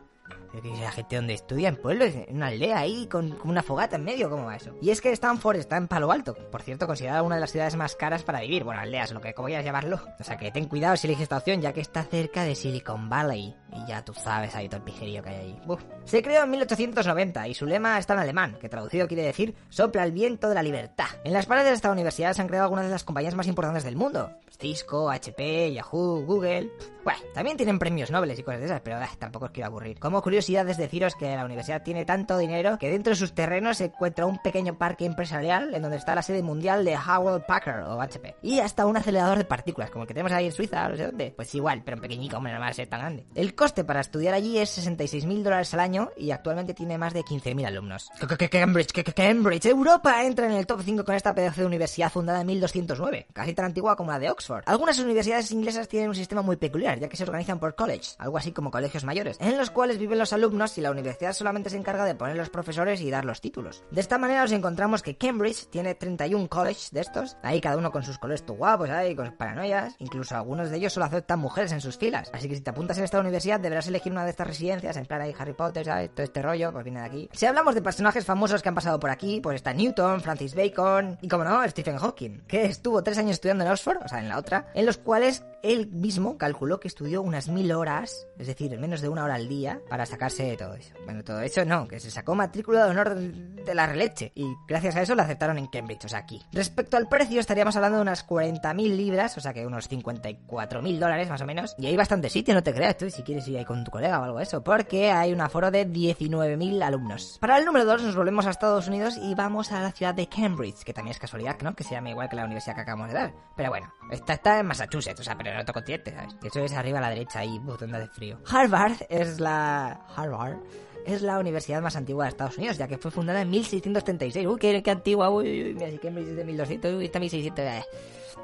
La gente donde estudia en pueblos, en una aldea ahí, con, una fogata en medio, ¿cómo va eso? Y es que Stanford está en Palo Alto, por cierto, considerada una de las ciudades más caras para vivir, bueno, aldeas, lo que como quieras llamarlo. O sea que ten cuidado si eliges esta opción, ya que está cerca de Silicon Valley. Y ya tú sabes ahí todo el pijerío que hay ahí. Se creó en 1890 y su lema está en alemán, que traducido quiere decir sopla el viento de la libertad. En las paredes de esta universidad se han creado algunas de las compañías más importantes del mundo. Cisco, HP, Yahoo, Google. Bueno, también tienen premios Nobel y cosas de esas, pero eh, tampoco os quiero aburrir. Como curiosidad es deciros que la universidad tiene tanto dinero que dentro de sus terrenos se encuentra un pequeño parque empresarial en donde está la sede mundial de Howell Packard o HP. Y hasta un acelerador de partículas, como el que tenemos ahí en Suiza, no sé dónde. Pues igual, pero pequeñico, hombre, no va a ser tan grande. El coste para estudiar allí es 66.000 dólares al año y actualmente tiene más de 15.000 alumnos. Cambridge, Cambridge, Europa entra en el top 5 con esta pedazo de universidad fundada en 1209, casi tan antigua como la de Oxford. Algunas universidades inglesas tienen un sistema muy peculiar, ya que se organizan por college, algo así como colegios mayores, en los cuales viven los alumnos y la universidad solamente se encarga de poner los profesores y dar los títulos. De esta manera nos encontramos que Cambridge tiene 31 colleges de estos, ahí cada uno con sus colegios guapos, ahí con paranoias, incluso algunos de ellos solo aceptan mujeres en sus filas, así que si te apuntas en esta universidad deberás elegir una de estas residencias, en plan ahí Harry Potter, ¿sabes? Todo este rollo, pues viene de aquí. Si hablamos de personajes famosos que han pasado por aquí, pues está Newton, Francis Bacon y como no, Stephen Hawking, que estuvo tres años estudiando en Oxford, o sea, en la otra, en los cuales él mismo calculó que estudió unas mil horas, es decir, menos de una hora al día, para sacarse todo eso. Bueno, todo eso no, que se sacó matrícula de honor de la releche y gracias a eso lo aceptaron en Cambridge, o sea, aquí. Respecto al precio, estaríamos hablando de unas 40.000 libras, o sea que unos 54.000 dólares más o menos, y hay bastante sitio, no te creas tú, si quieres ir ahí con tu colega o algo de eso, porque hay un aforo de 19.000 alumnos. Para el número 2 nos volvemos a Estados Unidos y vamos a la ciudad de Cambridge, que también es casualidad, ¿no? Que se llama igual que la universidad que acabamos de dar. Pero bueno, esta está en Massachusetts, o sea, pero en otro continente, ¿sabes? Eso es arriba a la derecha ahí, botón de frío. Harvard es la... Harvard es la universidad más antigua de Estados Unidos, ya que fue fundada en 1636. Uy, qué, qué antigua, uy, uy, mira, si Cambridge es de 1200, uy, está 1600. Eh.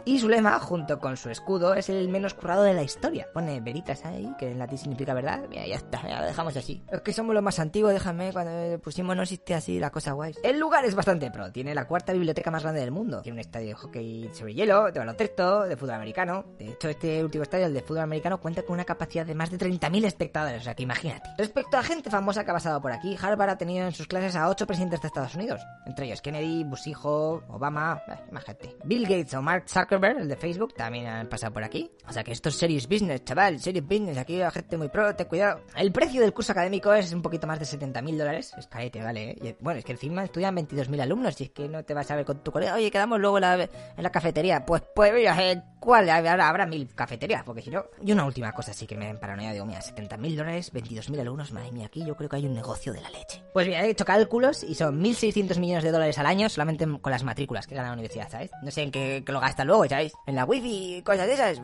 Y su lema, junto con su escudo, es el menos currado de la historia. Pone veritas ahí, que en latín significa verdad. Mira, ya está, ya lo dejamos así. Es que somos los más antiguos, déjame, cuando pusimos no existe así la cosa guay. El lugar es bastante pro, tiene la cuarta biblioteca más grande del mundo. Tiene un estadio de hockey sobre hielo, de baloncesto, de fútbol americano. De hecho, este último estadio, el de fútbol americano, cuenta con una capacidad de más de 30.000 espectadores, o sea que imagínate. Respecto a gente famosa que ha pasado por aquí, Harvard ha tenido en sus clases a ocho presidentes de Estados Unidos. Entre ellos Kennedy, Bush Obama, imagínate. Bill Gates o Mark Zuckerberg, el de Facebook, también han pasado por aquí. O sea que esto es serious business, chaval, serious business. Aquí la gente muy pro, ten cuidado. El precio del curso académico es un poquito más de 70.000 dólares. Es carete, vale. ¿eh? Bueno, es que encima estudian 22.000 alumnos. Y es que no te vas a ver con tu colega. Oye, quedamos luego en la, cafetería. Pues, pues, eh, ¿cuál? Habrá, habrá mil cafeterías, porque si no. Y una última cosa sí que me den paranoia. Digo, mira, 70.000 dólares, 22.000 alumnos. Madre mía, aquí yo creo que hay un negocio de la leche. Pues mira, he hecho cálculos y son 1.600 millones de dólares al año solamente con las matrículas que gana la universidad, ¿sabes? No sé en qué, lo gastan luego, En la wifi y cosas de esas.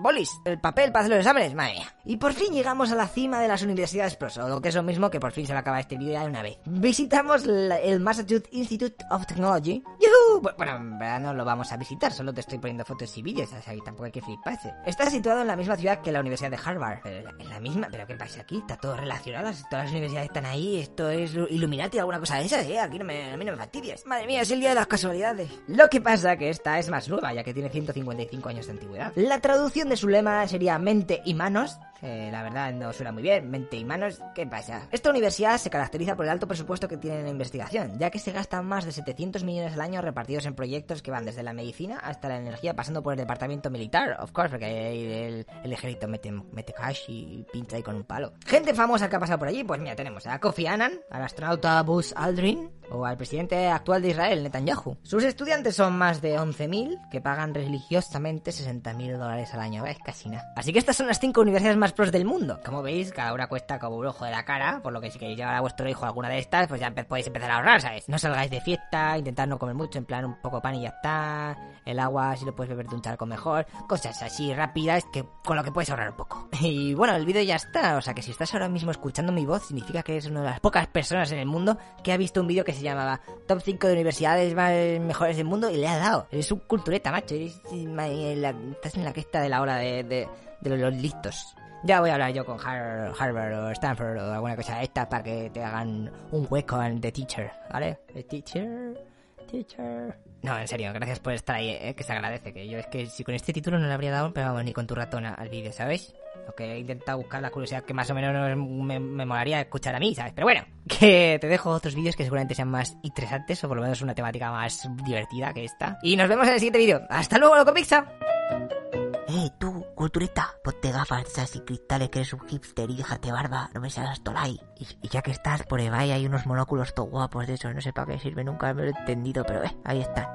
Bolis, el papel para hacer los exámenes, madre mía. Y por fin llegamos a la cima de las universidades pros, o lo que es lo mismo que por fin se va a acabar este vídeo de una vez. Visitamos el Massachusetts Institute of Technology. ¡Yuhu! Bueno, en verdad no lo vamos a visitar, solo te estoy poniendo fotos y vídeos, o que tampoco hay que fliparse. Está situado en la misma ciudad que la Universidad de Harvard. En la misma, pero ¿qué pasa aquí? Está todo relacionado, todas las universidades están ahí, esto es Illuminati, alguna cosa de esas, ¿eh? Aquí no me, a mí no me fastidies. Madre mía, es el día de las casualidades. Lo que pasa que esta es más nueva, ya que tiene 155 años de antigüedad. La traducción de su lema sería mente y manos, que la verdad no suena muy bien, mente y manos, ¿qué pasa? Esta universidad se caracteriza por el alto presupuesto que tiene en la investigación, ya que se gastan más de 700 millones al año repartidos en proyectos que van desde la medicina hasta la energía, pasando por el departamento militar, of course, porque el, el ejército mete, mete cash y pincha ahí con un palo. Gente famosa que ha pasado por allí, pues mira, tenemos a Kofi Annan, al astronauta Buzz Aldrin, o al presidente actual de Israel, Netanyahu. Sus estudiantes son más de 11.000 que pagan religiosamente 60.000 dólares al año, es casi nada. Así que estas son las cinco universidades más pros del mundo. Como veis, cada una cuesta como un ojo de la cara, por lo que si queréis llevar a vuestro hijo a alguna de estas, pues ya podéis empezar a ahorrar, ¿sabes? No salgáis de fiesta, intentad no comer mucho, en plan un poco pan y ya está. El agua si lo puedes beber de un charco mejor. Cosas así rápidas que con lo que puedes ahorrar un poco. Y bueno, el vídeo ya está. O sea que si estás ahora mismo escuchando mi voz, significa que eres una de las pocas personas en el mundo que ha visto un vídeo que se llamaba Top 5 de universidades más mejores del mundo y le ha dado. Eres un cultureta, macho. Estás en la cresta de la hora de, los listos. Ya voy a hablar yo con Harvard o Stanford o alguna cosa de esta para que te hagan un hueco en Teacher, ¿vale? The Teacher, Teacher. No, en serio, gracias por estar ahí, ¿eh? que se agradece. Que yo es que si con este título no le habría dado, pero vamos, ni con tu ratona al vídeo, ¿sabes? Lo que he intentado buscar la curiosidad que más o menos me, me molaría escuchar a mí, ¿sabes? Pero bueno, que te dejo otros vídeos que seguramente sean más interesantes o por lo menos una temática más divertida que esta. Y nos vemos en el siguiente vídeo. ¡Hasta luego, loco pizza! Eh, tú, cultureta, ponte gafas y cristales que eres un hipster y déjate barba, no me seas tolai. Y, ya que estás por eBay hay unos monóculos todo guapos de esos, no sé para qué sirve, nunca me lo he entendido, pero eh, ahí están.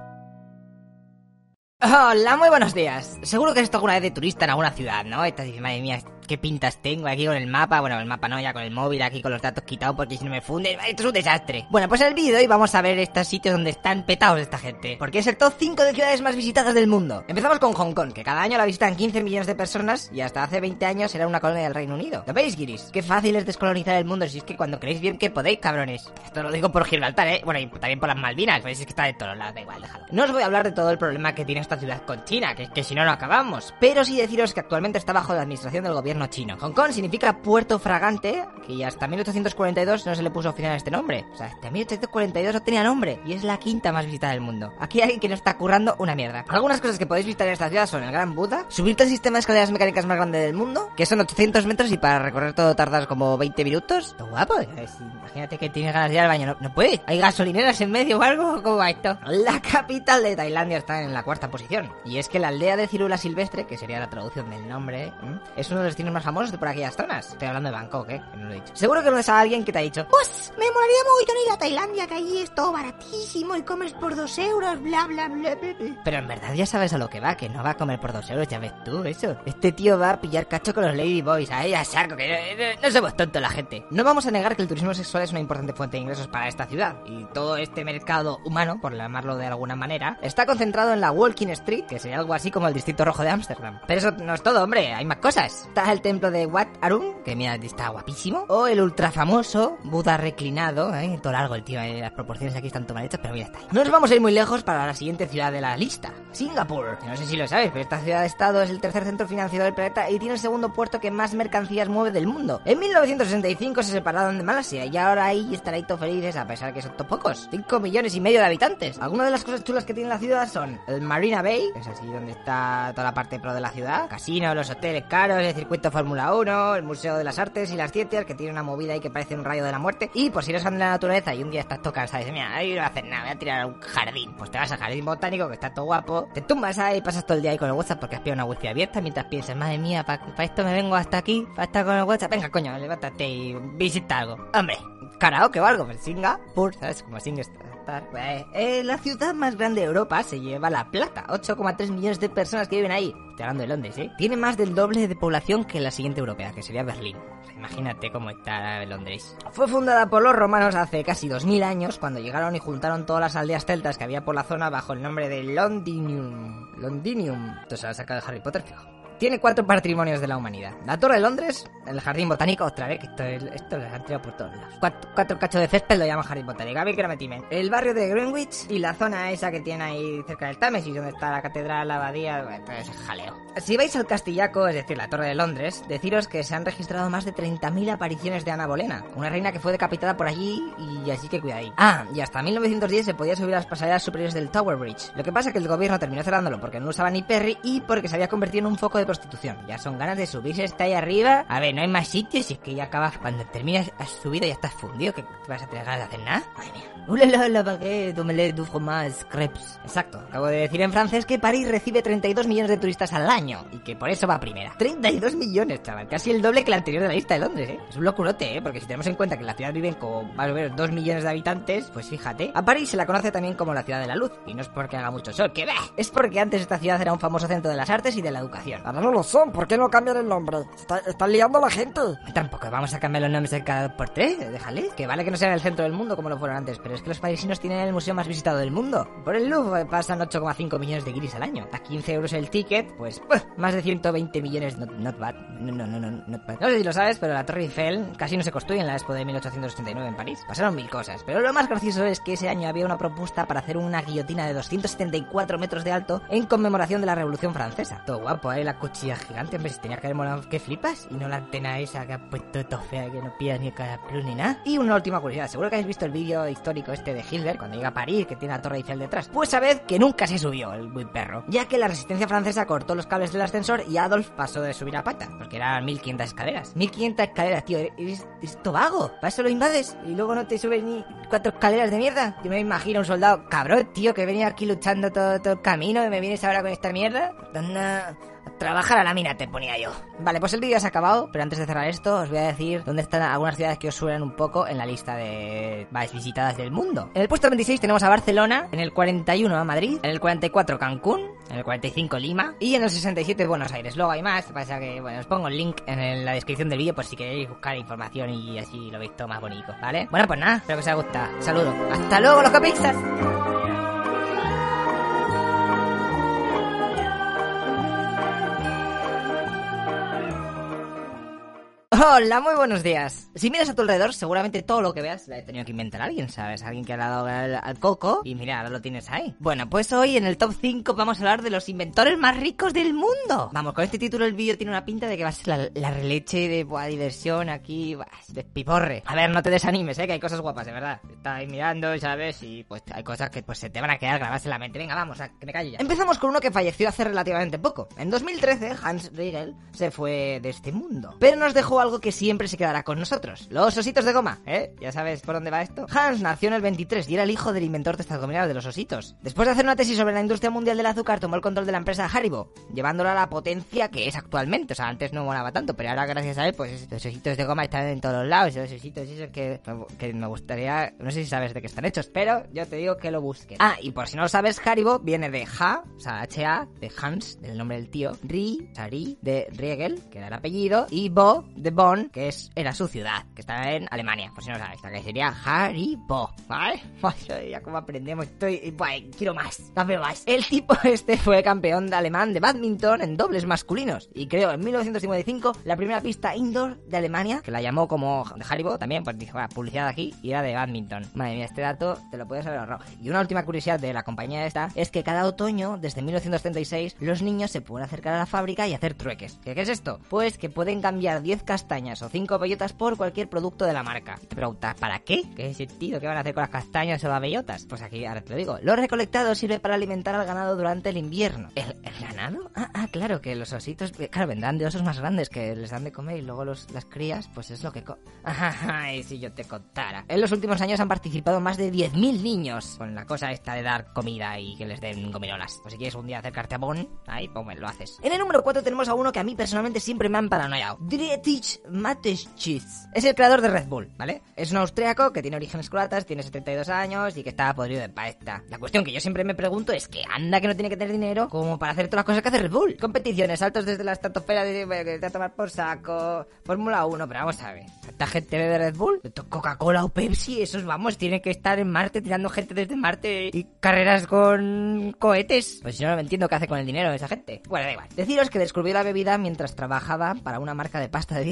Hola, muy buenos días. Seguro que has estado alguna vez de turista en alguna ciudad, ¿no? Estás diciendo, madre mía, qué pintas tengo aquí con el mapa. Bueno, el mapa no, ya con el móvil aquí con los datos quitados porque si no me funde, esto es un desastre. Bueno, pues el vídeo hoy vamos a ver estos sitios donde están petados esta gente. Porque es el top 5 de ciudades más visitadas del mundo. Empezamos con Hong Kong, que cada año la visitan 15 millones de personas y hasta hace 20 años era una colonia del Reino Unido. ¿Lo veis, Giris? Qué fácil es descolonizar el mundo si es que cuando queréis bien que podéis, cabrones. Esto lo digo por Gibraltar, ¿eh? Bueno, y también por las Malvinas, pues es que está de todos lados, da igual, déjalo. No os voy a hablar de todo el problema que tiene esta ciudad con China, que, que si no, no acabamos. Pero sí deciros que actualmente está bajo la administración del gobierno chino. Hong Kong significa puerto fragante, que hasta 1842 no se le puso oficial este nombre. O sea, hasta 1842 no tenía nombre, y es la quinta más visitada del mundo. Aquí hay alguien que no está currando una mierda. Algunas cosas que podéis visitar en esta ciudad son el Gran Buda, subirte al sistema de escaleras mecánicas más grande del mundo, que son 800 metros y para recorrer todo tardas como 20 minutos. Todo guapo, es, imagínate que tienes ganas de ir al baño, no, no puede. ¿Hay gasolineras en medio o algo? ¿Cómo va esto? La capital de Tailandia está en la cuarta posición, y es que la aldea de Cirula Silvestre, que sería la traducción del nombre, ¿eh? es uno de los más famosos de por aquellas zonas. Estoy hablando de Bangkok, ¿eh? Que no lo he dicho. Seguro que no es a alguien que te ha dicho, Pues me molaría mogollón ir a Tailandia, que allí es todo baratísimo y comes por dos euros, bla, bla, bla, bla, pero en verdad ya sabes a lo que va, que no va a comer por dos euros, ya ves tú eso. Este tío va a pillar cacho con los ladyboys, a saco, que no, no, no somos tontos la gente. No vamos a negar que el turismo sexual es una importante fuente de ingresos para esta ciudad, y todo este mercado humano, por llamarlo de alguna manera, está concentrado en la Walking Street, que sería algo así como el distrito rojo de Ámsterdam. Pero eso no es todo, hombre, hay más cosas. El templo de Wat Arun, que mira, está guapísimo. O el ultra famoso Buda reclinado, ¿eh? Todo largo el tío, ¿eh? las proporciones aquí están mal hechas, pero mira, está ahí. No nos vamos a ir muy lejos para la siguiente ciudad de la lista, Singapur. No sé si lo sabes, pero esta ciudad-estado es el tercer centro financiero del planeta y tiene el segundo puerto que más mercancías mueve del mundo. En 1965 se separaron de Malasia y ahora ahí ahí todos felices a pesar que son todos pocos. 5 millones y medio de habitantes. Algunas de las cosas chulas que tiene la ciudad son el Marina Bay, que es así donde está toda la parte pro de la ciudad, casino, los hoteles caros, el circuito Fórmula 1, el Museo de las Artes y las Ciencias, que tiene una movida ahí que parece un rayo de la muerte. Y por si son de la naturaleza y un día estás tocando, sabes, mira, ahí no voy a hacer nada, voy a tirar a un jardín. Pues te vas al jardín botánico, que está todo guapo, te tumbas ahí y pasas todo el día ahí con el WhatsApp porque has pillado una wifi abierta mientras piensas, madre mía, para esto me vengo hasta aquí, para estar con el WhatsApp. Venga, coño, levántate y visita algo. Hombre, karaoke o algo, pero Singapur, ¿sabes? Como Singapur. Pues, eh, la ciudad más grande de Europa se lleva la plata. 8,3 millones de personas que viven ahí. Estoy hablando de Londres, ¿eh? Tiene más del doble de población que la siguiente europea, que sería Berlín. Imagínate cómo está Londres. Fue fundada por los romanos hace casi 2000 años, cuando llegaron y juntaron todas las aldeas celtas que había por la zona bajo el nombre de Londinium. Londinium. Esto se ha sacado de Harry Potter, fijo. Tiene cuatro patrimonios de la humanidad. La Torre de Londres, el Jardín Botánico, otra vez, que esto, es- esto lo han tirado por todos lados. Cuatro, cachos de césped lo llaman Jardín Botánico. A mí que no me timen. El barrio de Greenwich y la zona esa que tiene ahí cerca del Támesis, donde está la catedral, la abadía, todo jaleo. Si vais al Castillaco, es decir, la Torre de Londres, deciros que se han registrado más de 30.000 apariciones de Ana Bolena, una reina que fue decapitada por allí y así que cuidadí. Ah, y hasta 1910 se podía subir a las pasarelas superiores del Tower Bridge. Lo que pasa es que el gobierno terminó cerrándolo porque no usaba ni Perry y porque se había convertido en un foco de Constitución. Ya son ganas de subirse hasta ahí arriba. A ver, no hay más sitios y es que ya acabas, cuando terminas has subido ya estás fundido, que vas a tener ganas de hacer nada. Madre mía. Ula la baguette, du fromage, crepes. Exacto. Acabo de decir en francés que París recibe 32 millones de turistas al año y que por eso va primera. 32 millones, chaval. Casi el doble que la anterior de la lista de Londres, ¿eh? Es un locurote, ¿eh? Porque si tenemos en cuenta que en la ciudad viven como más o menos 2 millones de habitantes, pues fíjate. A París se la conoce también como la ciudad de la luz. Y no es porque haga mucho sol, que ve. Es porque antes esta ciudad era un famoso centro de las artes y de la educación. No lo son, ¿por qué no cambian el nombre? Está- están liando a la gente. Tampoco vamos a cambiar los nombres de cada por tres, déjale. Que vale que no sean el centro del mundo como lo fueron antes, pero es que los parisinos tienen el museo más visitado del mundo. Por el Louvre pasan 8,5 millones de guiris al año. A 15 euros el ticket, pues ¡buah! más de 120 millones, not, not bad. No, no, no, no. No sé si lo sabes, pero la Torre Eiffel casi no se construye en la Expo de 1889 en París. Pasaron mil cosas, pero lo más gracioso es que ese año había una propuesta para hacer una guillotina de 274 metros de alto en conmemoración de la Revolución Francesa. Todo guapo, ahí la cuchilla gigante, hombre, si tenía que haber molado que flipas, y no la antena esa que ha puesto todo fea que no pillas ni cada plus ni nada. Y una última curiosidad, seguro que habéis visto el vídeo histórico este de Hitler cuando llega a París, que tiene la Torre Eiffel detrás. Pues sabed que nunca se subió el buen perro, ya que la resistencia francesa cortó los cables del ascensor y Adolf pasó de subir a pata, porque eran 1500 escaleras. 1500 escaleras, tío, eres, eres tobago. Para eso lo invades y luego no te subes ni cuatro escaleras de mierda. Yo me imagino un soldado cabrón, tío, que venía aquí luchando todo, el camino y me vienes ahora con esta mierda. Trabajar a la mina te ponía yo. Vale, pues el vídeo se ha acabado, pero antes de cerrar esto os voy a decir dónde están algunas ciudades que os suenan un poco en la lista de más visitadas del mundo. En el puesto 26 tenemos a Barcelona, en el 41 a Madrid, en el 44 Cancún, en el 45 Lima y en el 67 Buenos Aires. Luego hay más, pasa que, bueno, os pongo el link en la descripción del vídeo por si queréis buscar información y así lo veis todo más bonito, ¿vale? Bueno, pues nada, espero que os haya gustado. Saludos. ¡Hasta luego, los capistas! Hola, muy buenos días. Si miras a tu alrededor, seguramente todo lo que veas lo ha tenido que inventar alguien, ¿sabes? Alguien que ha dado al, coco y mira, ahora lo tienes ahí. Bueno, pues hoy en el top 5 vamos a hablar de los inventores más ricos del mundo. Vamos, con este título el vídeo tiene una pinta de que va a ser la, la releche de diversión aquí, buah, de piporre. A ver, no te desanimes, ¿eh? Que hay cosas guapas, de verdad. Estás ahí mirando, ¿sabes? Y pues hay cosas que pues se te van a quedar grabadas en la mente. Venga, vamos, que me callo ya. Empezamos con uno que falleció hace relativamente poco. En 2013, Hans Riegel se fue de este mundo. Pero nos dejó algo que siempre se quedará con nosotros. Los ositos de goma, ¿eh? ¿Ya sabes por dónde va esto? Hans nació en el 23 y era el hijo del inventor de estas gominas de los ositos. Después de hacer una tesis sobre la industria mundial del azúcar, tomó el control de la empresa Haribo, llevándola a la potencia que es actualmente. O sea, antes no molaba tanto, pero ahora gracias a él, pues los ositos de goma están en todos los lados. Los ositos esos que, que me gustaría... No sé si sabes de qué están hechos, pero yo te digo que lo busques. Ah, y por si no lo sabes, Haribo viene de Ha, o sea, H-A, de Hans, del nombre del tío, Ri, o sea, Ri, de Riegel, que era el apellido, y Bo, de Bonn, que es, era su ciudad, que está en Alemania, por si no sabes. Sea, que sería Haribo, ¿vale? Ay, ya como aprendemos, estoy... Quiero más, dame más. El tipo este fue campeón de alemán de badminton en dobles masculinos, y creó en 1955 la primera pista indoor de Alemania, que la llamó como de Haribo también, pues dijo, "Va, publicidad aquí, y era de badminton. Madre mía, este dato te lo puedes haber ahorrado. Y una última curiosidad de la compañía esta, es que cada otoño, desde 1936, los niños se pueden acercar a la fábrica y hacer trueques. ¿Qué, qué es esto? Pues que pueden cambiar 10 castañas o 5 bellotas por cualquier producto de la marca. Y te preguntas, ¿para qué? ¿Qué sentido? ¿Qué van a hacer con las castañas o las bellotas? Pues aquí ahora te lo digo. Lo recolectado sirve para alimentar al ganado durante el invierno. ¿El, ganado? Ah, ah, claro, que los ositos, eh, claro, vendrán de osos más grandes que les dan de comer y luego los, las crías, pues es lo que... Co Ay, si yo te contara. En los últimos años han participado más de 10.000 niños con la cosa esta de dar comida y que les den gominolas. Pues si quieres un día acercarte a Bonn, ahí, pues me lo haces. En el número 4 tenemos a uno que a mí personalmente siempre me han paranoiado. Dietrich Mateschitz. Es el creador de Red Bull, ¿vale? Es un austriaco que tiene orígenes croatas, tiene 72 años y que está podrido de paesta. La cuestión que yo siempre me pregunto es que anda que no tiene que tener dinero como para hacer todas las cosas que hace Red Bull. Competiciones, saltos desde la estratosfera de, de, de tomar por saco, Fórmula 1, pero vamos a ver. ¿Esta gente bebe Red Bull? Coca-Cola o Pepsi, esos vamos, tienen que estar en Marte tirando gente desde Marte y carreras con cohetes. Pues yo no entiendo qué hace con el dinero esa gente. Bueno, da igual. Deciros que descubrió la bebida mientras trabajaba para una marca de pasta de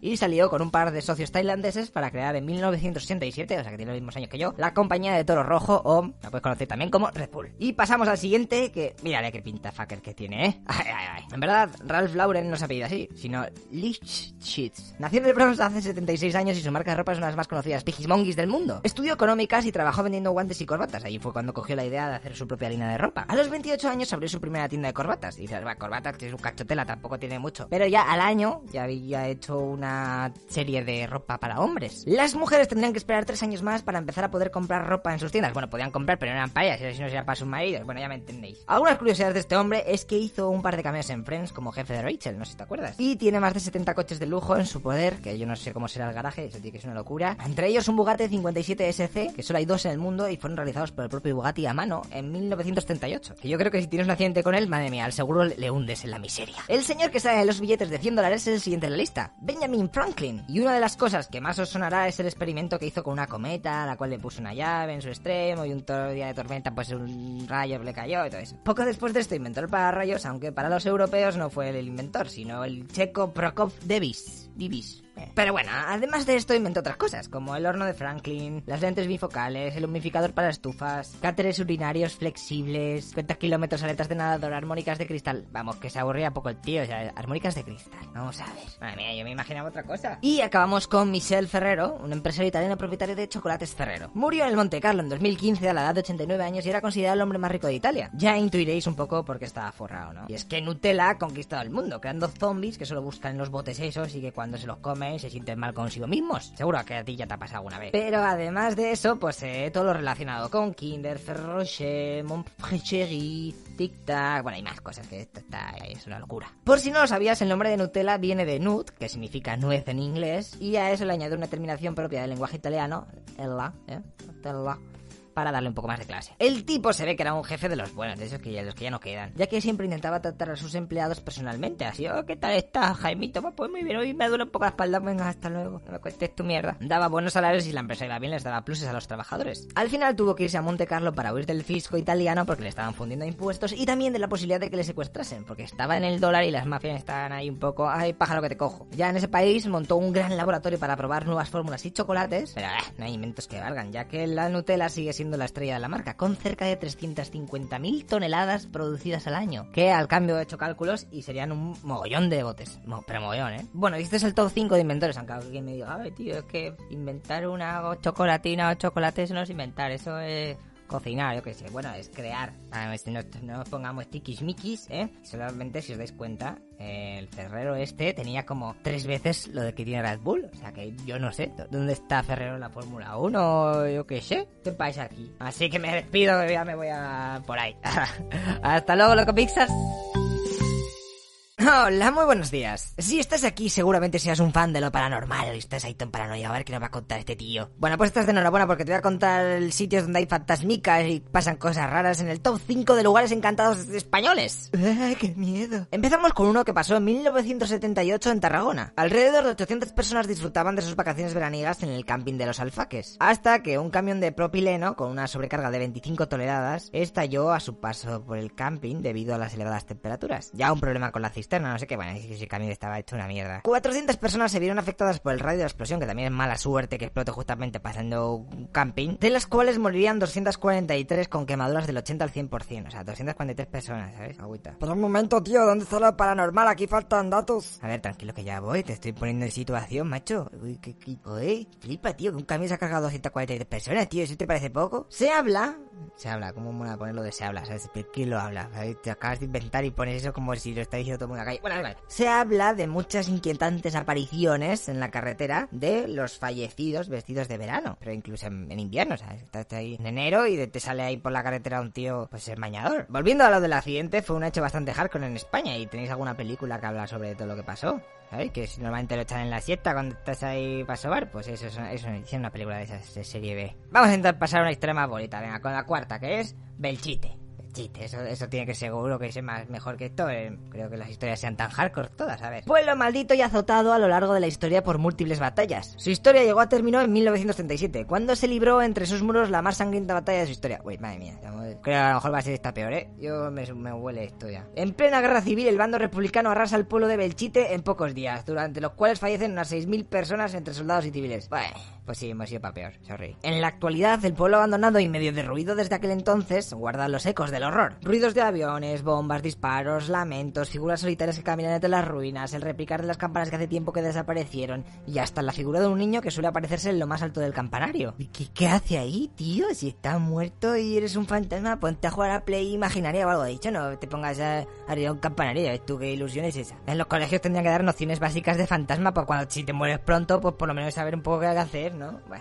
y salió con un par de socios tailandeses para crear en 1967, o sea que tiene los mismos años que yo, la compañía de Toro Rojo o la puedes conocer también como Red Bull. Y pasamos al siguiente que, mírale qué pinta fucker que tiene, ¿eh? Ay, ay, ay. En verdad, Ralph Lauren no se apellida así, sino Lichschitz. Nació en el Bronx hace 76 años y su marca de ropa es una de las más conocidas pijismongis del mundo. Estudió económicas y trabajó vendiendo guantes y corbatas. Ahí fue cuando cogió la idea de hacer su propia línea de ropa. A los 28 años abrió su primera tienda de corbatas. Y dices, va, corbatas que es un cachotela, tampoco tiene mucho. Pero ya al año ya había hecho una serie de ropa para hombres. Las mujeres tendrían que esperar tres años más para empezar a poder comprar ropa en sus tiendas. Bueno, podían comprar, pero no eran para ellas, si no sería para sus maridos. Bueno, ya me entendéis. Algunas curiosidades de este hombre es que hizo un par de cameos en Friends como jefe de Rachel, no sé si te acuerdas. Y tiene más de 70 coches de lujo en su poder, que yo no sé cómo será el garaje, eso tiene que es una locura. Entre ellos un Bugatti 57 SC, que solo hay dos en el mundo y fueron realizados por el propio Bugatti a mano en 1938. Que yo creo que si tienes un accidente con él, madre mía, al seguro le hundes en la miseria. El señor que sale en los billetes de 100 dólares es el siguiente en la lista, Benjamin Franklin. Y una de las cosas que más os sonará es el experimento que hizo con una cometa, a la cual le puso una llave en su extremo y un día de tormenta pues un rayo le cayó y todo eso. Poco después de esto inventó el pararrayos, aunque para los europeos no fue el inventor, sino el checo Prokop Devis. Divis. Pero bueno, además de esto inventó otras cosas, como el horno de Franklin, las lentes bifocales, el humidificador para estufas, cáteres urinarios flexibles, cuentas kilómetros, aletas de nadador, armónicas de cristal. Vamos, que se aburría poco el tío, sea, armónicas de cristal, vamos a ver. Madre mía, yo me imaginaba otra cosa. Y acabamos con Michel Ferrero, un empresario italiano propietario de chocolates Ferrero. Murió en el Monte Carlo en 2015 a la edad de 89 años y era considerado el hombre más rico de Italia. Ya intuiréis un poco por qué estaba forrado, ¿no? Y es que Nutella ha conquistado el mundo, creando zombies que solo buscan los botes esos y que cuando se los comen se sienten mal consigo mismos. Seguro que a ti ya te ha pasado alguna vez. Pero además de eso, pues eh, todo lo relacionado con Kinder, Ferrero Rocher, Montpellier, Tic Tac, bueno, hay más cosas que esto está, es una locura. Por si no lo sabías, el nombre de Nutella viene de nut, que significa nuez en inglés, y a eso le añade una terminación propia del lenguaje italiano, ella, ¿eh? Para darle un poco más de clase. El tipo se ve que era un jefe de los buenos, de esos que ya, los que ya no quedan, ya que siempre intentaba tratar a sus empleados personalmente, así, oh, ¿qué tal estás, Jaimito? Pues muy bien, hoy me duele un poco la espalda, venga, hasta luego, no me cuentes tu mierda. Daba buenos salarios y la empresa iba bien, les daba pluses a los trabajadores. Al final tuvo que irse a Monte Carlo para huir del fisco italiano porque le estaban fundiendo impuestos y también de la posibilidad de que le secuestrasen, porque estaba en el dólar y las mafias estaban ahí un poco, ay, pájaro que te cojo. Ya en ese país montó un gran laboratorio para probar nuevas fórmulas y chocolates, pero eh, no hay inventos que valgan, ya que la Nutella sigue siendo la estrella de la marca con cerca de 350.000 toneladas producidas al año. Que al cambio he hecho cálculos y serían un mogollón de botes. Pero mogollón, ¿eh? Bueno, y este es el top 5 de inventores, aunque alguien me diga, ay, tío, es que inventar una chocolatina o chocolate eso no es inventar, eso es cocinar, yo qué sé. Bueno, es crear. Ah, No, no nos pongamos tiquismiquis, ¿eh? Solamente si os dais cuenta, el Ferrero este tenía como tres veces lo de que tiene Red Bull. O sea que yo no sé, ¿dónde está Ferrero en la Fórmula 1? Yo qué sé. ¿Qué pasa aquí? Así que me despido, ya me voy a por ahí. Hasta luego, loco Pixas. Hola, muy buenos días. Si estás aquí, seguramente seas un fan de lo paranormal y estás ahí tan paranoia. A ver qué nos va a contar este tío. Bueno, pues estás de enhorabuena porque te voy a contar sitios donde hay fantasmicas y pasan cosas raras en el top 5 de lugares encantados españoles. ¡Ay, qué miedo! Empezamos con uno que pasó en 1978 en Tarragona. Alrededor de 800 personas disfrutaban de sus vacaciones veraniegas en el camping de los Alfaques. Hasta que un camión de propileno con una sobrecarga de 25 toneladas estalló a su paso por el camping debido a las elevadas temperaturas. Ya un problema con la cisterna, no sé qué, bueno, ese camión estaba hecho una mierda. 400 personas se vieron afectadas por el radio de la explosión, que también es mala suerte que explote justamente pasando un camping, de las cuales morirían 243 con quemaduras del 80 al 100%, o sea, 243 personas, ¿sabes? Agüita. Pero un momento, tío, ¿dónde está lo paranormal? Aquí faltan datos. A ver, tranquilo que ya voy, te estoy poniendo en situación, macho. Uy, qué, qué, uy, flipa, tío, que un camión se ha cargado 243 personas, tío, ¿eso te parece poco? Se habla, se habla, ¿cómo me voy a ponerlo de se habla? ¿Sabes? ¿Pero ¿Quién lo habla? ¿Sabes? Te acabas de inventar y pones eso como si lo está diciendo todo el mundo Se habla de muchas inquietantes apariciones en la carretera de los fallecidos vestidos de verano, pero incluso en, invierno, ¿sabes? Estás ahí en enero y te sale ahí por la carretera un tío, pues el mañador. Volviendo a lo del accidente, fue un hecho bastante hardcore en España y tenéis alguna película que habla sobre todo lo que pasó. ¿Sabes? Que normalmente lo echan en la siesta cuando estás ahí para sobar, pues eso es una, eso es una película de esas de serie B. Vamos a intentar pasar a una historia más bonita, venga, con la cuarta, que es Belchite. Eso, tiene que ser seguro que sea más mejor que esto. eh, creo que las historias sean tan hardcore todas, ver. Pueblo maldito y azotado a lo largo de la historia por múltiples batallas. Su historia llegó a término en 1937, cuando se libró entre sus muros la más sangrienta batalla de su historia. Uy, madre mía, creo que a lo mejor va a ser esta peor, ¿eh? Yo me, me huele esto ya. En plena guerra civil, el bando republicano arrasa el pueblo de Belchite en pocos días, durante los cuales fallecen unas 6.000 personas entre soldados y civiles. Bueno, pues sí, hemos ido para peor, sorry. En la actualidad, el pueblo abandonado y medio derruido desde aquel entonces guarda los ecos del horror. Ruidos de aviones, bombas, disparos, lamentos, figuras solitarias que caminan entre las ruinas, el repicar de las campanas que hace tiempo que desaparecieron y hasta la figura de un niño que suele aparecerse en lo más alto del campanario. ¿Y ¿Qué, hace ahí, tío? Si estás muerto y eres un fantasma, ponte a jugar a Play imaginaria o algo dicho, no te pongas a arriba un campanario, ¿ves tú qué ilusión es esa? En los colegios tendrían que dar nociones básicas de fantasma, pues cuando si te mueres pronto, pues por lo menos saber un poco qué hay que hacer,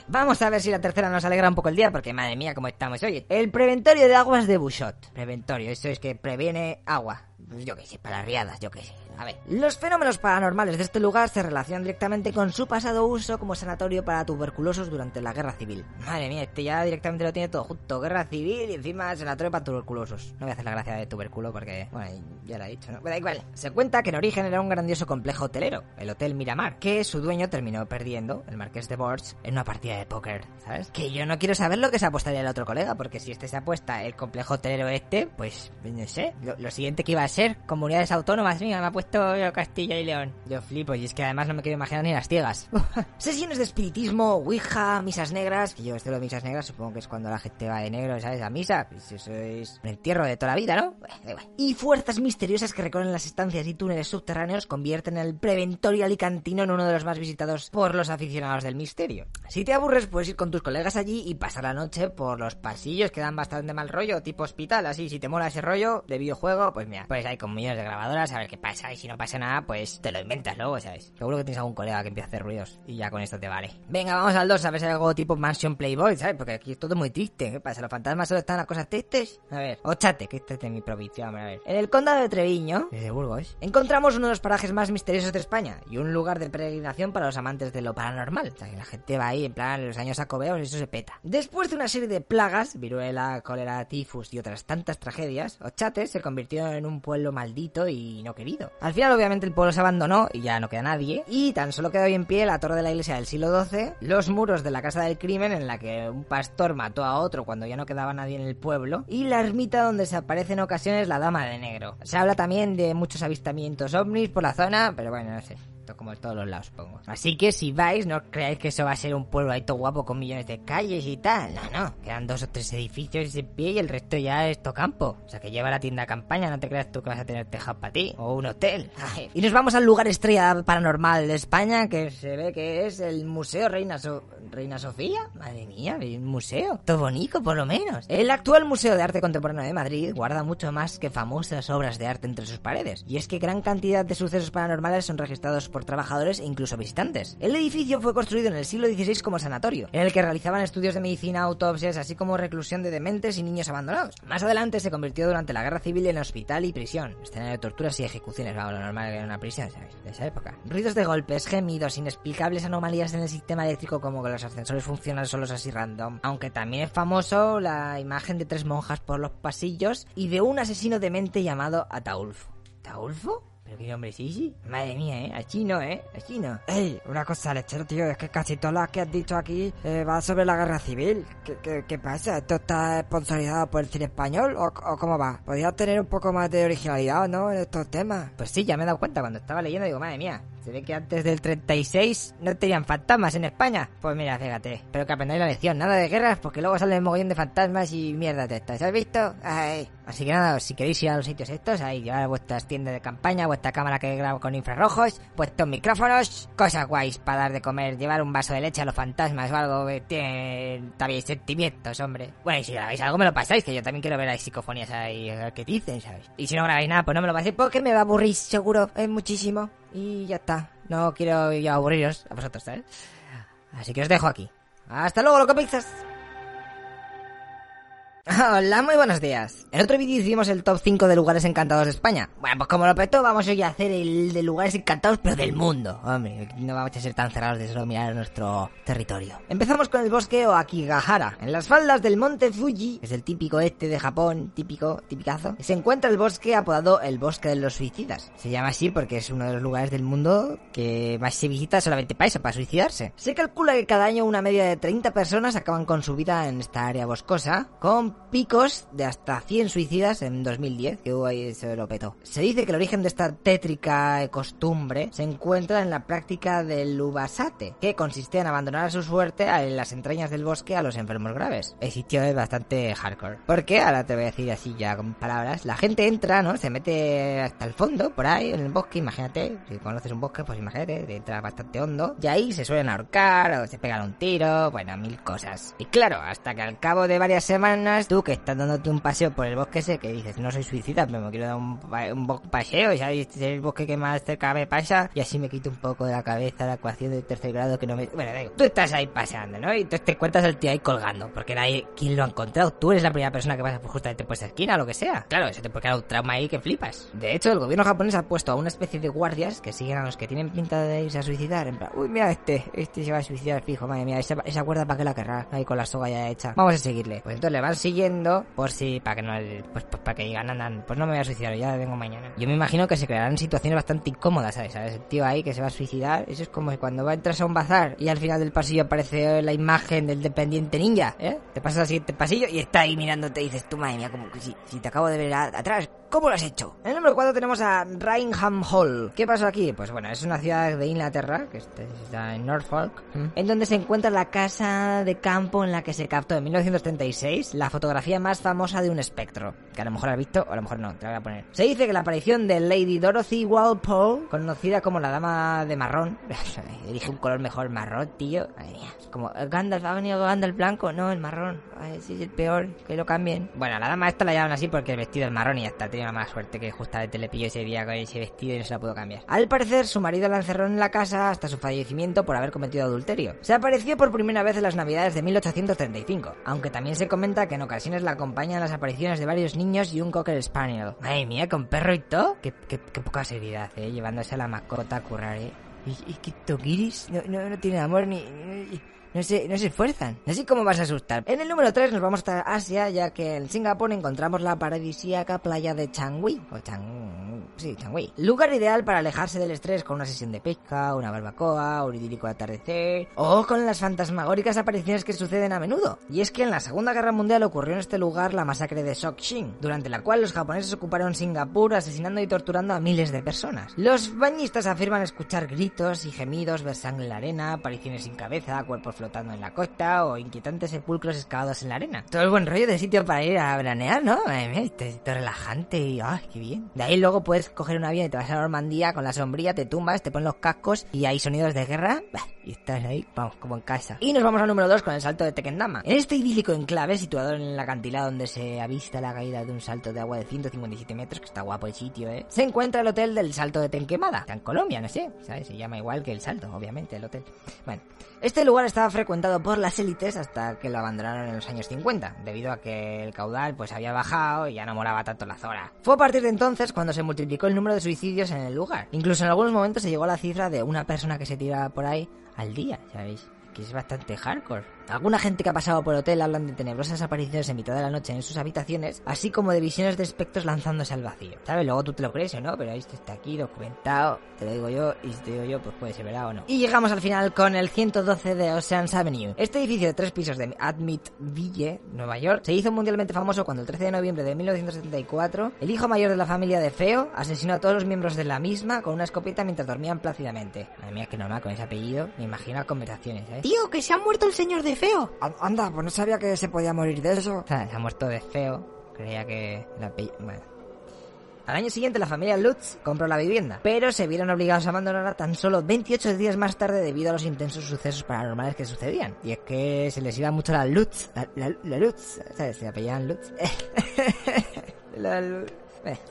vamos a ver si la tercera nos alegra un poco el día, porque madre mía, cómo estamos hoy. El preventorio de aguas de Bushot. Preventorio, eso es que previene agua. Pues Yo qué sé, para riadas, yo qué sé. A ver, los fenómenos paranormales de este lugar se relacionan directamente con su pasado uso como sanatorio para tuberculosos durante la guerra civil. Madre mía, este ya directamente lo tiene todo junto. Guerra civil y encima sanatorio para tuberculosos. No voy a hacer la gracia de tuberculo porque, bueno, ya lo he dicho, ¿no? Pero da igual. Se cuenta que en origen era un grandioso complejo hotelero, el Hotel Miramar, que su dueño terminó perdiendo, el marqués de Borges, en una partida de póker, ¿sabes? Que yo no quiero saber lo que se apostaría el otro colega, porque si este se apuesta el complejo hotelero este, pues, no sé, lo, lo siguiente que iba a ser, comunidades autónomas, mira, me ha puesto yo Castilla y León. Yo flipo, y es que además no me quiero imaginar ni las ciegas. Sesiones de espiritismo, ouija, misas negras, yo esto de misas negras supongo que es cuando la gente va de negro, ¿sabes? A misa, pues eso es un entierro de toda la vida, ¿no? Y fuerzas misteriosas que recorren las estancias y túneles subterráneos convierten el preventorio alicantino en uno de los más visitados por los aficionados del misterio. Si te aburres, puedes ir con tus colegas allí y pasar la noche por los pasillos que dan bastante mal rollo, tipo hospital, así, si te mola ese rollo de videojuego, pues mira, pues hay con millones de grabadoras, a ver qué pasa, y si no pasa nada, pues te lo inventas luego, ¿sabes? Seguro que tienes algún colega que empieza a hacer ruidos, y ya con esto te vale. Venga, vamos al 2, a ver si hay algo tipo Mansion Playboy, ¿sabes? Porque aquí es todo muy triste, ¿qué pasa? ¿Los fantasmas solo están las cosas tristes? A ver, Ochate, que este es de mi provincia, a ver. En el condado de Treviño, desde Burgos, encontramos uno de los parajes más misteriosos de España, y un lugar de peregrinación para los amantes de lo paranormal. O sea, que la gente va ahí, en plan, en los años acobeos, y eso se peta. Después de una serie de plagas, viruela, cólera, tifus y otras tantas tragedias, Ochate se convirtió en un pueblo maldito y no querido. Al final, obviamente, el pueblo se abandonó y ya no queda nadie, y tan solo quedó hoy en pie la torre de la iglesia del siglo XII, los muros de la casa del crimen en la que un pastor mató a otro cuando ya no quedaba nadie en el pueblo, y la ermita donde se aparece en ocasiones la dama de negro. Se habla también de muchos avistamientos ovnis por la zona, pero bueno, no sé. Como en todos los lados, supongo. Así que si vais, no creáis que eso va a ser un pueblo ahí todo guapo con millones de calles y tal. No, no. Quedan dos o tres edificios en pie y el resto ya es todo campo. O sea que lleva la tienda a campaña, no te creas tú que vas a tener tejado para ti. O un hotel. Y nos vamos al lugar estrella paranormal de España, que se ve que es el Museo Reina, So- Reina Sofía. Madre mía, un museo. Todo bonito, por lo menos. El actual Museo de Arte Contemporáneo de Madrid guarda mucho más que famosas obras de arte entre sus paredes. Y es que gran cantidad de sucesos paranormales son registrados por trabajadores e incluso visitantes. El edificio fue construido en el siglo XVI como sanatorio, en el que realizaban estudios de medicina, autopsias, así como reclusión de dementes y niños abandonados. Más adelante se convirtió durante la guerra civil en hospital y prisión, escenario de torturas y ejecuciones, vamos, lo normal era una prisión. De esa época. Ruidos de golpes, gemidos, inexplicables anomalías en el sistema eléctrico como que los ascensores funcionan solos así random. Aunque también es famoso la imagen de tres monjas por los pasillos y de un asesino demente llamado Ataulfo. ¿Ataulfo? ¿Pero qué nombre es ese? Madre mía, ¿eh? Así no, ¿eh? Así no. Ey, una cosa, lechero, tío, es que casi todas las que has dicho aquí eh, van sobre la guerra civil. ¿Qué, qué, qué pasa? ¿Esto está sponsorizado por el cine español o, o cómo va? Podrías tener un poco más de originalidad, ¿no? En estos temas. Pues sí, ya me he dado cuenta cuando estaba leyendo, digo, madre mía, se ve que antes del 36 no tenían fantasmas en España. Pues mira, fíjate, espero que aprendáis la lección, nada de guerras, porque luego sale el mogollón de fantasmas y mierda de estas, ¿has visto? Ay. Así que nada, si queréis ir a los sitios estos, ahí llevar vuestras tiendas de campaña, vuestra cámara que graba con infrarrojos, vuestros micrófonos, cosas guays para dar de comer, llevar un vaso de leche a los fantasmas o algo que tiene también sentimientos, hombre. Bueno, y si grabáis algo me lo pasáis, que yo también quiero ver ahí psicofonías ahí, qué dicen, ¿sabes? Y si no grabáis nada, pues no me lo paséis porque me va a aburrir seguro, es muchísimo. Y ya está, no quiero ya aburriros a vosotros, ¿sabes? Así que os dejo aquí. Hasta luego, lo que pizzas. Hola, muy buenos días. En otro vídeo hicimos el top 5 de lugares encantados de España. Bueno, pues como lo petó, vamos hoy a hacer el de lugares encantados, pero del mundo. Hombre, no vamos a ser tan cerrados de solo mirar nuestro territorio. Empezamos con el bosque Oakigahara. En las faldas del monte Fuji, que es el típico este de Japón, típico, tipicazo, se encuentra el bosque apodado el bosque de los suicidas. Se llama así porque es uno de los lugares del mundo que más se visita solamente para eso, para suicidarse. Se calcula que cada año una media de 30 personas acaban con su vida en esta área boscosa, con picos de hasta 100 suicidas en 2010, que hubo ahí se lo petó. Se dice que el origen de esta tétrica costumbre se encuentra en la práctica del ubasate, que consiste en abandonar a su suerte en las entrañas del bosque a los enfermos graves. El sitio es bastante hardcore. Porque, ahora te voy a decir así ya con palabras, la gente entra, ¿no? Se mete hasta el fondo, por ahí, en el bosque, imagínate, si conoces un bosque, pues imagínate, entra bastante hondo, y ahí se suelen ahorcar, o se pegan un tiro, bueno, mil cosas. Y claro, hasta que al cabo de varias semanas, tú que estás dándote un paseo por el bosque ese, que dices, no soy suicida, pero me quiero dar un, un paseo, y sabes, este es el bosque que más cerca me pasa, y así me quito un poco de la cabeza la ecuación de tercer grado que no me... Bueno, digo, tú estás ahí paseando, ¿no? Y entonces te encuentras al tío ahí colgando, porque nadie, ¿quién lo ha encontrado? Tú eres la primera persona que pasa justamente por esa esquina, lo que sea. Claro, eso te puede quedar un trauma ahí que flipas. De hecho, el gobierno japonés ha puesto a una especie de guardias que siguen a los que tienen pinta de irse a suicidar, en plan, uy, mira este, este se va a suicidar fijo, madre mía, esa, esa cuerda para qué la querrá, ahí con la soga ya hecha. Vamos a seguirle. Pues entonces le van siguiendo por si, para que no, pues, pues para que digan, andan, pues no me voy a suicidar, ya vengo mañana. Yo me imagino que se crearán situaciones bastante incómodas, ¿sabes? ¿sabes? El tío ahí que se va a suicidar, eso es como cuando va entras a un bazar y al final del pasillo aparece la imagen del dependiente ninja, ¿eh? Te pasas al siguiente pasillo y está ahí mirándote y dices, tú madre mía, como que si, si te acabo de ver atrás, ¿cómo lo has hecho? En el número 4 tenemos a Rainham Hall. ¿Qué pasó aquí? Pues bueno, es una ciudad de Inglaterra, que está- en Norfolk, en donde se encuentra la casa de campo en la que se captó en 1936 la fotografía más famosa de un espectro, que a lo mejor has visto o a lo mejor no, te la voy a poner. Se dice que la aparición de Lady Dorothy Walpole, conocida como la dama de marrón, elige un color mejor marrón, tío, madre mía, es como "Eh, Gandalf, ha venido Gandalf blanco, no, el marrón, Ay, sí, es el peor, que lo cambien. Bueno, la dama esta la llaman así porque el vestido es marrón y ya está, tenía mala suerte que justamente le pilló ese día con ese vestido y no se la pudo cambiar. Al parecer, su marido la encerró en la casa hasta su fallecimiento por haber cometido adulterio. Se apareció por primera vez en las navidades de 1835, aunque también se comenta que en ocasiones la acompañan las apariciones de varios niños y un cocker spaniel. Madre mía, con perro y todo, qué, qué- qué poca seriedad, eh, llevándose a la mascota a currar, eh. Y, y que Tokiris no, no, no tiene amor ni... ni- no se, no se esfuerzan. Así como vas a asustar. En el número 3 nos vamos hasta Asia, ya que en Singapur encontramos la paradisíaca playa de Changi. O Chang... Sí, Changi. Lugar ideal para alejarse del estrés con una sesión de pesca, una barbacoa, un idílico atardecer... O con las fantasmagóricas apariciones que suceden a menudo. Y es que en la Segunda Guerra Mundial ocurrió en este lugar la masacre de Sokshin, durante la cual los japoneses ocuparon Singapur asesinando y torturando a miles de personas. Los bañistas afirman escuchar gritos y gemidos, ver sangre en la arena, apariciones sin cabeza, cuerpos flotando en la costa o inquietantes sepulcros excavados en la arena. Todo el buen rollo de sitio para ir a veranear, ¿no? Mía, esto, esto es relajante y ¡ay, qué bien! De ahí luego puedes coger un avión y te vas a Normandía con la sombrilla, te tumbas, te pones los cascos y hay sonidos de guerra y estás ahí, vamos, como en casa. Y nos vamos al número 2 con el salto de Tekendama. En este idílico enclave, situado en el acantilado donde se avista la caída de un salto de agua de 157 metros, que está guapo el sitio, ¿eh? Se encuentra el hotel del Salto de Tenquemada. Está en Colombia, no sé, ¿sabes? Se llama igual que el salto, obviamente, el hotel. Bueno, este lugar estaba frecuentado por las élites hasta que lo abandonaron en los años 50, debido a que el caudal pues había bajado y ya no moraba tanto la zona. Fue a partir de entonces cuando se multiplicó el número de suicidios en el lugar. Incluso en algunos momentos se llegó a la cifra de una persona que se tiraba por ahí al día, ¿sabéis? Que es bastante hardcore. Alguna gente que ha pasado por el hotel hablan de tenebrosas apariciones en mitad de la noche en sus habitaciones, así como de visiones de espectros lanzándose al vacío. ¿Sabes? Luego tú te lo crees o no, pero esto está aquí documentado, te lo digo yo, y si te digo yo, pues puede ser verdad o no. Y llegamos al final con el 112 de Oceans Avenue. Este edificio de tres pisos de Admitville, Nueva York, se hizo mundialmente famoso cuando el 13 de noviembre de 1974, el hijo mayor de la familia de Feo asesinó a todos los miembros de la misma con una escopeta mientras dormían plácidamente. Madre mía, que normal con ese apellido, me imagino conversaciones, ¿eh? Tío, que se ha muerto el señor de feo. An- Anda, pues no sabía que se podía morir de eso. Se ha muerto de feo. Creía que la pe- Bueno. Al año siguiente la familia Lutz compró la vivienda, pero se vieron obligados a abandonarla tan solo 28 días más tarde debido a los intensos sucesos paranormales que sucedían. Y es que se les iba mucho la Lutz, la, la, la Lutz, ¿sabes? Se apellidaban Lutz. La Lutz.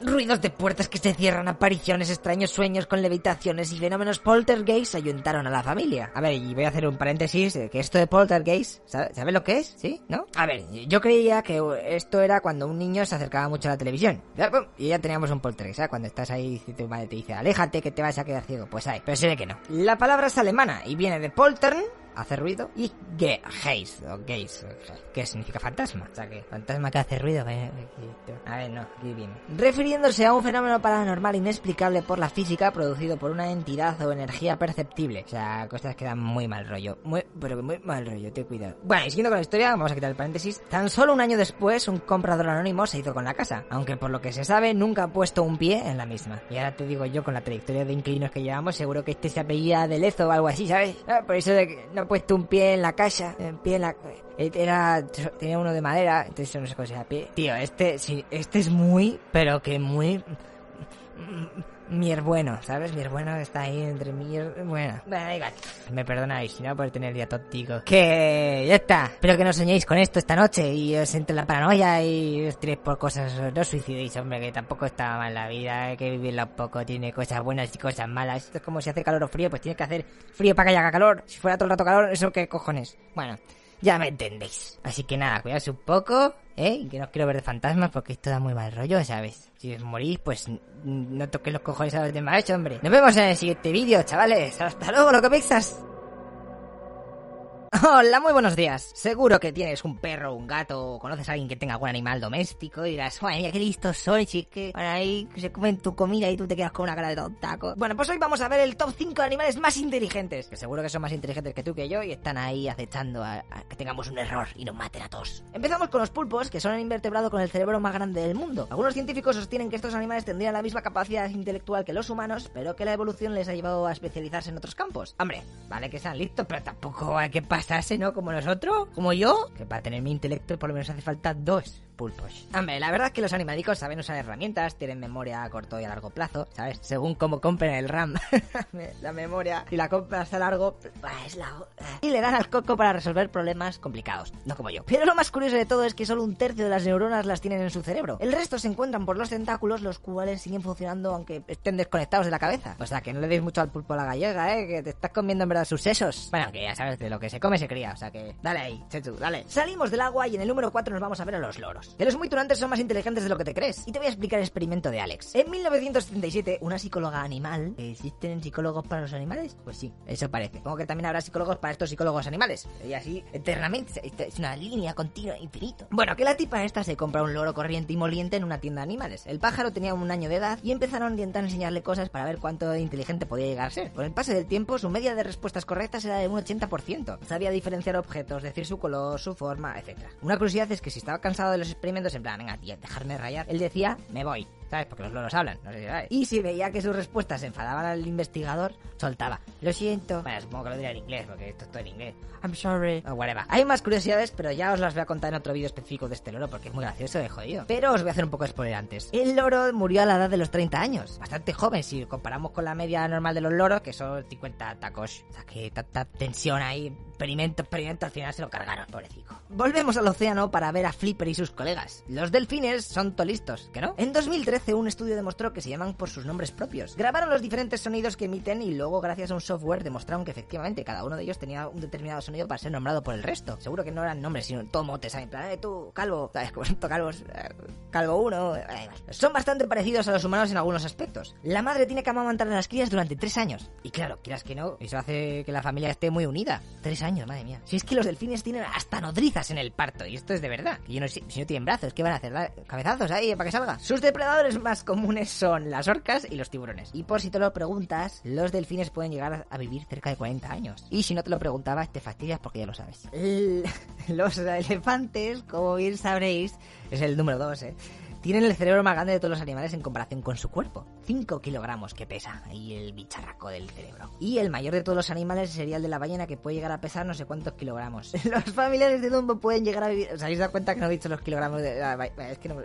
Ruidos de puertas que se cierran, apariciones, extraños sueños con levitaciones y fenómenos poltergeist ayuntaron a la familia. A ver, y voy a hacer un paréntesis, que esto de poltergeist, ¿sabe- ¿sabes lo que es? ¿Sí? ¿No? A ver, yo creía que esto era cuando un niño se acercaba mucho a la televisión. Y ya teníamos un poltergeist, ¿sabes? Cuando estás ahí y tu madre te dice, aléjate que te vas a quedar ciego. Pues hay, pero se ve que no. La palabra es alemana y viene de poltern, hace ruido, y o que significa fantasma. O sea que, fantasma que hace ruido. A ver, no, aquí viene. Refiriéndose a un fenómeno paranormal inexplicable por la física producido por una entidad o energía perceptible. O sea, cosas que dan muy mal rollo. Muy, pero muy mal rollo, ten cuidado. Bueno, y siguiendo con la historia, vamos a quitar el paréntesis. Tan solo un año después, un comprador anónimo se hizo con la casa. Aunque por lo que se sabe, nunca ha puesto un pie en la misma. Y ahora te digo yo, con la trayectoria de inquilinos que llevamos, seguro que este se apellida de Lezo o algo así, ¿sabes? Ah, por eso de que no puesto un pie en la casa, un pie en la... eh, Era, tenía uno de madera, entonces no se llama pie. Tío, este, sí, este es muy, pero que muy... Mier bueno, ¿sabes? Mier bueno está ahí entre mier... Bueno, bueno, igual. Me perdonáis, si no por tener día tóctico. Que ya está. Espero que no soñéis con esto esta noche y os entre la paranoia y os tiréis por cosas. No os suicidéis, hombre, que tampoco está mal la vida. Hay que vivirla un poco. Tiene cosas buenas y cosas malas. Esto es como si hace calor o frío, pues tiene que hacer frío para que haya calor. Si fuera todo el rato calor, ¿eso qué cojones? Bueno, ya me entendéis. Así que nada, cuidaos un poco, ¿eh? Que no quiero ver de fantasmas porque esto da muy mal rollo, ¿sabes? Si os morís, pues no toquéis los cojones a los demás, hombre. Nos vemos en el siguiente vídeo, chavales. Hasta luego, lo que piensas. Hola, muy buenos días. Seguro que tienes un perro, un gato, o conoces a alguien que tenga algún animal doméstico y dirás, ¡Ay, mira qué listos soy, chique! Van ahí, se comen tu comida y tú te quedas con una cara de tontaco. Bueno, pues hoy vamos a ver el top 5 de animales más inteligentes, que seguro que son más inteligentes que tú que yo y están ahí acechando a, que tengamos un error y nos maten a todos. Empezamos con los pulpos, que son el invertebrado con el cerebro más grande del mundo. Algunos científicos sostienen que estos animales tendrían la misma capacidad intelectual que los humanos, pero que la evolución les ha llevado a especializarse en otros campos. Hombre, vale que sean listos, pero tampoco hay que ¿no? Como nosotros, como yo, que para tener mi intelecto por lo menos hace falta dos pulpos. Hombre, la verdad es que los animalicos saben usar herramientas, tienen memoria a corto y a largo plazo, ¿sabes? Según cómo compren el RAM, la memoria, si la compras a largo, es la... Y le dan al coco para resolver problemas complicados, no como yo. Pero lo más curioso de todo es que solo un tercio de las neuronas las tienen en su cerebro. El resto se encuentran por los tentáculos, los cuales siguen funcionando aunque estén desconectados de la cabeza. O sea, que no le deis mucho al pulpo a la gallega, ¿eh? Que te estás comiendo en verdad sus sesos. Bueno, que ya sabes, de lo que se come se cría, o sea que... Dale ahí, Chechu, dale. Salimos del agua y en el número 4 nos vamos a ver a los loros. Que los muy tunantes son más inteligentes de lo que te crees. Y te voy a explicar el experimento de Alex. En 1977, una psicóloga animal... ¿Existen psicólogos para los animales? Pues sí, eso parece. Supongo que también habrá psicólogos para estos psicólogos animales. Y así, eternamente. Es una línea continua, infinito. Bueno, que la tipa esta se compra un loro corriente y moliente en una tienda de animales. El pájaro tenía un año de edad y empezaron a intentar enseñarle cosas para ver cuánto inteligente podía llegar a ser. Con el pase del tiempo, su media de respuestas correctas era de un 80%. Sabía diferenciar objetos, decir su color, su forma, etc. Una curiosidad es que si estaba cansado de los experimentos, en plan, venga, tía, dejarme rayar, él decía, me voy. ¿Sabes? Porque los loros hablan, no sé si sabes. Y si veía que sus respuestas enfadaban al investigador, soltaba. Lo siento. Bueno, supongo que lo diría en inglés, porque esto es todo en inglés. I'm sorry. O whatever. Hay más curiosidades, pero ya os las voy a contar en otro vídeo específico de este loro, porque es muy gracioso de jodido. Pero os voy a hacer un poco de spoiler antes. El loro murió a la edad de los 30 años. Bastante joven, si comparamos con la media normal de los loros, que son 50 tacos. O sea, que tanta tensión ahí. Experimento, experimento, al final se lo cargaron, pobrecito. Volvemos al océano para ver a Flipper y sus colegas. Los delfines son tolistos, ¿que no? En 2013 un estudio demostró que se llaman por sus nombres propios. Grabaron los diferentes sonidos que emiten y luego gracias a un software demostraron que efectivamente cada uno de ellos tenía un determinado sonido para ser nombrado por el resto. Seguro que no eran nombres, sino todo motes. En plan, eh, tú, calvo, ¿sabes? Calvos, eh, calvo uno, eh, Son bastante parecidos a los humanos en algunos aspectos. La madre tiene que amamantar a las crías durante tres años. Y claro, quieras que no, eso hace que la familia esté muy unida. Tres años, madre mía. Si es que los delfines tienen hasta nodrizas en el parto, y esto es de verdad. Y no sé, si no tienen brazos, ¿qué van a hacer? ¿Dar cabezazos ahí para que salga? Sus depredadores más comunes son las orcas y los tiburones. Y por si te lo preguntas, los delfines pueden llegar a vivir cerca de 40 años. Y si no te lo preguntabas, te fastidias porque ya lo sabes. Los elefantes, como bien sabréis, es el número 2, ¿eh? Tienen el cerebro más grande de todos los animales en comparación con su cuerpo. 5 kilogramos que pesa ahí el bicharraco del cerebro. Y el mayor de todos los animales sería el de la ballena que puede llegar a pesar no sé cuántos kilogramos. Los familiares de Dumbo pueden llegar a vivir... ¿Os habéis dado cuenta que no he dicho los kilogramos de... Es que no...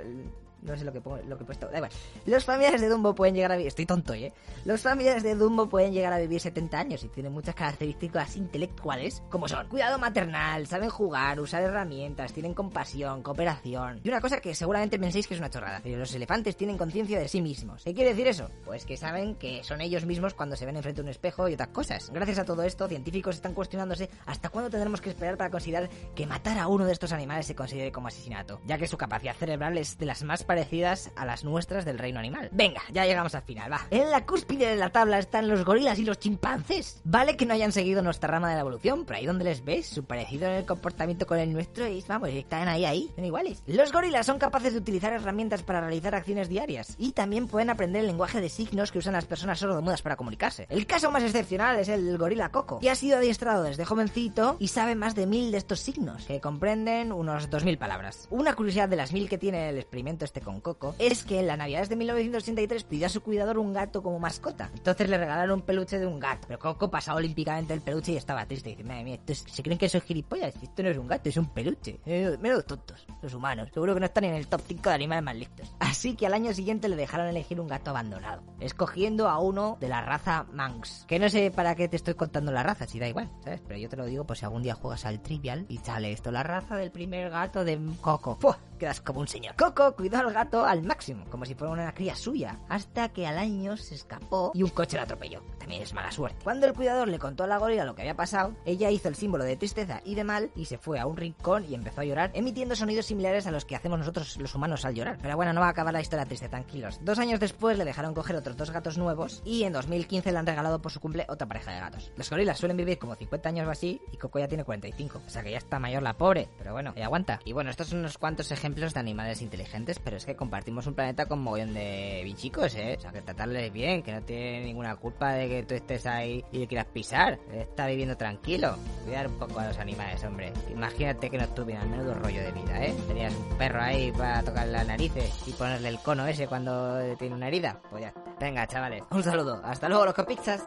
No sé lo que, lo que he puesto. Da igual. Los familiares de Dumbo pueden llegar a vivir... Estoy tonto, ¿eh? Los familiares de Dumbo pueden llegar a vivir 70 años y tienen muchas características intelectuales, como son cuidado maternal, saben jugar, usar herramientas, tienen compasión, cooperación... Y una cosa que seguramente penséis que es una chorrada, pero los elefantes tienen conciencia de sí mismos. ¿Qué quiere decir eso? Pues que saben que son ellos mismos cuando se ven enfrente de un espejo y otras cosas. Gracias a todo esto, científicos están cuestionándose hasta cuándo tendremos que esperar para considerar que matar a uno de estos animales se considere como asesinato, ya que su capacidad cerebral es de las más parecidas a las nuestras del reino animal. Venga, ya llegamos al final, va. En la cúspide de la tabla están los gorilas y los chimpancés. Vale que no hayan seguido nuestra rama de la evolución, pero ahí donde les ves, su parecido en el comportamiento con el nuestro es, vamos, están ahí, ahí, son iguales. Los gorilas son capaces de utilizar herramientas para realizar acciones diarias y también pueden aprender el lenguaje de signos que usan las personas sordomudas para comunicarse. El caso más excepcional es el gorila Coco, que ha sido adiestrado desde jovencito y sabe más de mil de estos signos, que comprenden unos dos mil palabras. Una curiosidad de las mil que tiene el experimento este con Coco es que en la Navidad de 1983 pidió a su cuidador un gato como mascota. Entonces le regalaron un peluche de un gato, pero Coco pasaba olímpicamente el peluche y estaba triste. Dice, madre mía, se creen que soy gilipollas. Esto no es un gato, es un peluche. Eh, Menos tontos, los humanos. Seguro que no están en el top 5 de animales más listos. Así que al año siguiente le dejaron elegir un gato abandonado, escogiendo a uno de la raza Manx. Que no sé para qué te estoy contando la raza, si da igual, ¿sabes? Pero yo te lo digo por si algún día juegas al Trivial y sale esto, la raza del primer gato de Coco. ¡Fua! Quedas como un señor. Coco cuidó al gato al máximo, como si fuera una cría suya, hasta que al año se escapó y un coche la atropelló. También es mala suerte. Cuando el cuidador le contó a la gorila lo que había pasado, ella hizo el símbolo de tristeza y de mal y se fue a un rincón y empezó a llorar, emitiendo sonidos similares a los que hacemos nosotros los humanos al llorar. Pero bueno, no va a acabar la historia triste, tranquilos. Dos años después le dejaron coger otros dos gatos nuevos y en 2015 le han regalado por su cumple otra pareja de gatos. Los gorilas suelen vivir como 50 años o así y Coco ya tiene 45. O sea que ya está mayor la pobre, pero bueno, ella aguanta. Y bueno, estos son unos cuantos ejemplos de animales inteligentes, pero es que compartimos un planeta con mogollón de bichicos, ¿eh? O sea que tratarles bien, que no tiene ninguna culpa de que tú estés ahí y le quieras pisar. Está viviendo tranquilo. Cuidar un poco a los animales, hombre. Imagínate que no tuvieran menudo rollo de vida, ¿eh? Tenías un perro ahí para tocar las narices y ponerle el cono ese cuando tiene una herida. Pues ya. Venga, chavales, un saludo. Hasta luego, los copichas.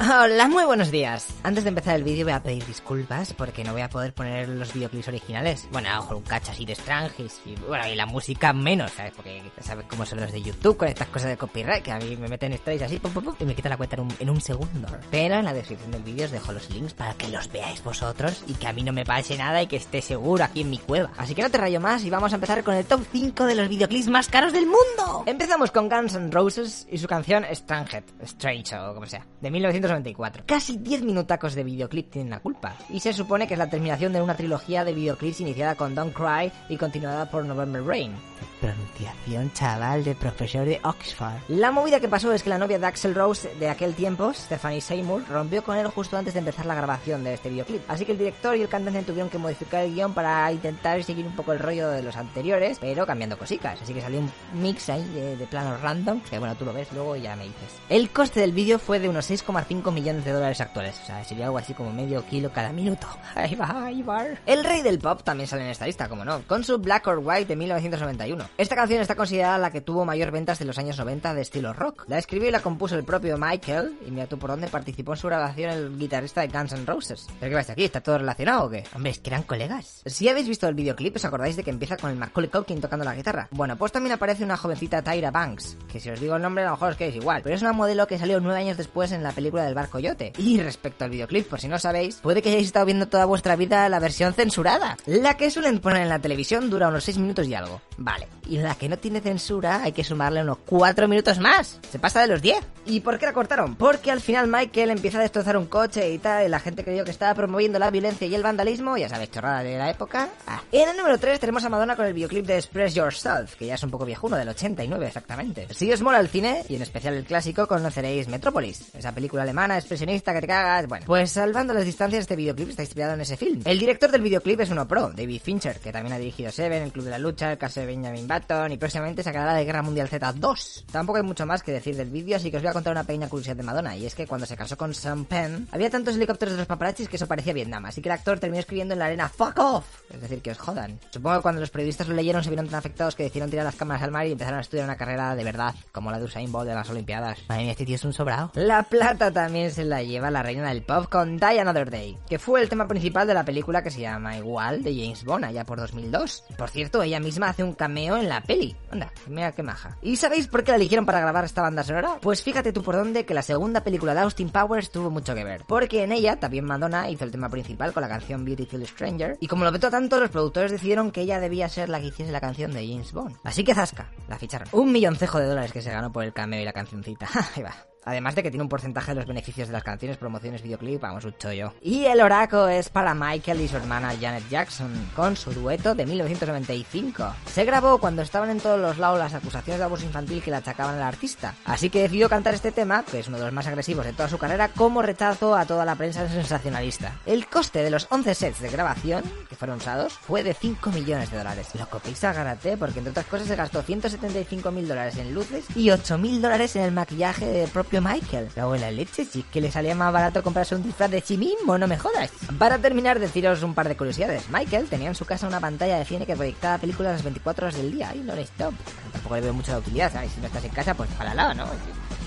Hola, muy buenos días. Antes de empezar el vídeo voy a pedir disculpas porque no voy a poder poner los videoclips originales. Bueno, a un cacho así de Strangis y bueno, y la música menos, ¿sabes? Porque sabes cómo son los de YouTube con estas cosas de copyright que a mí me meten stories así pum, pum, pum, y me quitan la cuenta en un, en un segundo. Pero en la descripción del vídeo os dejo los links para que los veáis vosotros y que a mí no me pase nada y que esté seguro aquí en mi cueva. Así que no te rayo más y vamos a empezar con el top 5 de los videoclips más caros del mundo. Empezamos con Guns N' Roses y su canción Stranged, Strange o como sea, de 1994. Casi 10 minutacos de videoclip tienen la culpa. Y se supone que es la terminación de una trilogía de videoclips iniciada con Don't Cry y continuada por November Rain. Pronunciación, chaval, de profesor de Oxford. La movida que pasó es que la novia de Axel Rose de aquel tiempo, Stephanie Seymour, rompió con él justo antes de empezar la grabación de este videoclip. Así que el director y el cantante tuvieron que modificar el guion para intentar seguir un poco el rollo de los anteriores, pero cambiando cositas. Así que salió un mix ahí de, planos random, que bueno, tú lo ves luego y ya me dices. El coste del vídeo fue de unos 6,5 millones de dólares actuales. O sea, sería algo así como medio kilo cada minuto. Ahí va, ahí va. El rey del pop también sale en esta lista, como no, con su Black or White de 1991. Esta canción está considerada la que tuvo mayor ventas de los años 90 de estilo rock. La escribió y la compuso el propio Michael, y mira tú por dónde participó en su grabación el guitarrista de Guns N' Roses. ¿Pero qué pasa aquí? ¿Está todo relacionado o qué? Hombre, es que eran colegas. Si habéis visto el videoclip, os acordáis de que empieza con el Macaulay Culkin tocando la guitarra. Bueno, pues también aparece una jovencita Tyra Banks, que si os digo el nombre a lo mejor os quedáis igual, pero es una modelo que salió nueve años después en la película del Bar Coyote. Y respecto al videoclip, por si no sabéis, puede que hayáis estado viendo toda vuestra vida la versión censurada. La que suelen poner en la televisión dura unos 6 minutos y algo. Vale. Y la que no tiene censura hay que sumarle unos 4 minutos más. Se pasa de los 10. ¿Y por qué la cortaron? Porque al final Michael empieza a destrozar un coche y tal, y la gente creyó que estaba promoviendo la violencia y el vandalismo, ya sabéis, chorrada de la época. Ah. En el número 3 tenemos a Madonna con el videoclip de Express Yourself, que ya es un poco viejuno, del 89 exactamente. Si os mola el cine, y en especial el clásico, conoceréis Metrópolis, esa película alemana expresionista que te cagas. Bueno, pues salvando las distancias, este videoclip está inspirado en ese film. El director del videoclip es uno pro, David Fincher, que también ha dirigido Seven, El Club de la Lucha, El caso de Benjamin Button, y próximamente sacará la de Guerra Mundial Z2. Tampoco hay mucho más que decir del vídeo, así que os voy a contar una pequeña curiosidad de Madonna, y es que cuando se casó con Sam Penn, había tantos helicópteros de los paparazzis que eso parecía Vietnam, así que el actor terminó escribiendo en la arena Fuck off, es decir, que os jodan. Supongo que cuando los periodistas lo leyeron se vieron tan afectados que decidieron tirar las cámaras al mar y empezaron a estudiar una carrera de verdad, como la de Usain Bolt de las Olimpiadas. Madre mía, este tío es un sobrado. La plata también se la lleva la reina del pop con Die Another Day, que fue el tema principal de la película que se llama igual de James Bond, allá por 2002. Por cierto, ella misma hace un cameo en la peli. Anda, mira qué maja. ¿Y sabéis por qué la eligieron para grabar esta banda sonora? Pues fíjate tú por dónde que la segunda película de Austin Powers tuvo mucho que ver. Porque en ella también Madonna hizo el tema principal con la canción Beautiful Stranger. Y como lo petó tanto, los productores decidieron que ella debía ser la que hiciese la canción de James Bond. Así que zasca, la ficharon. Un milloncejo de dólares que se ganó por el cameo y la cancioncita. Ahí va. Además de que tiene un porcentaje de los beneficios de las canciones, promociones, videoclip, vamos, un chollo. Y el oraco es para Michael y su hermana Janet Jackson, con su dueto de 1995. Se grabó cuando estaban en todos los lados las acusaciones de abuso infantil que le achacaban al artista. Así que decidió cantar este tema, que es uno de los más agresivos de toda su carrera, como rechazo a toda la prensa sensacionalista. El coste de los 11 sets de grabación que fueron usados fue de 5 millones de dólares. Lo copiéis a Garate porque entre otras cosas se gastó 175 mil dólares en luces y 8 mil dólares en el maquillaje del propio Michael. La abuela leche, si es que le salía más barato comprarse un disfraz de sí mismo, no me jodas. Para terminar, deciros un par de curiosidades. Michael tenía en su casa una pantalla de cine que proyectaba películas las 24 horas del día y no stop. Tampoco le veo mucho la utilidad, ¿sabes? Si no estás en casa, pues para lado, ¿no?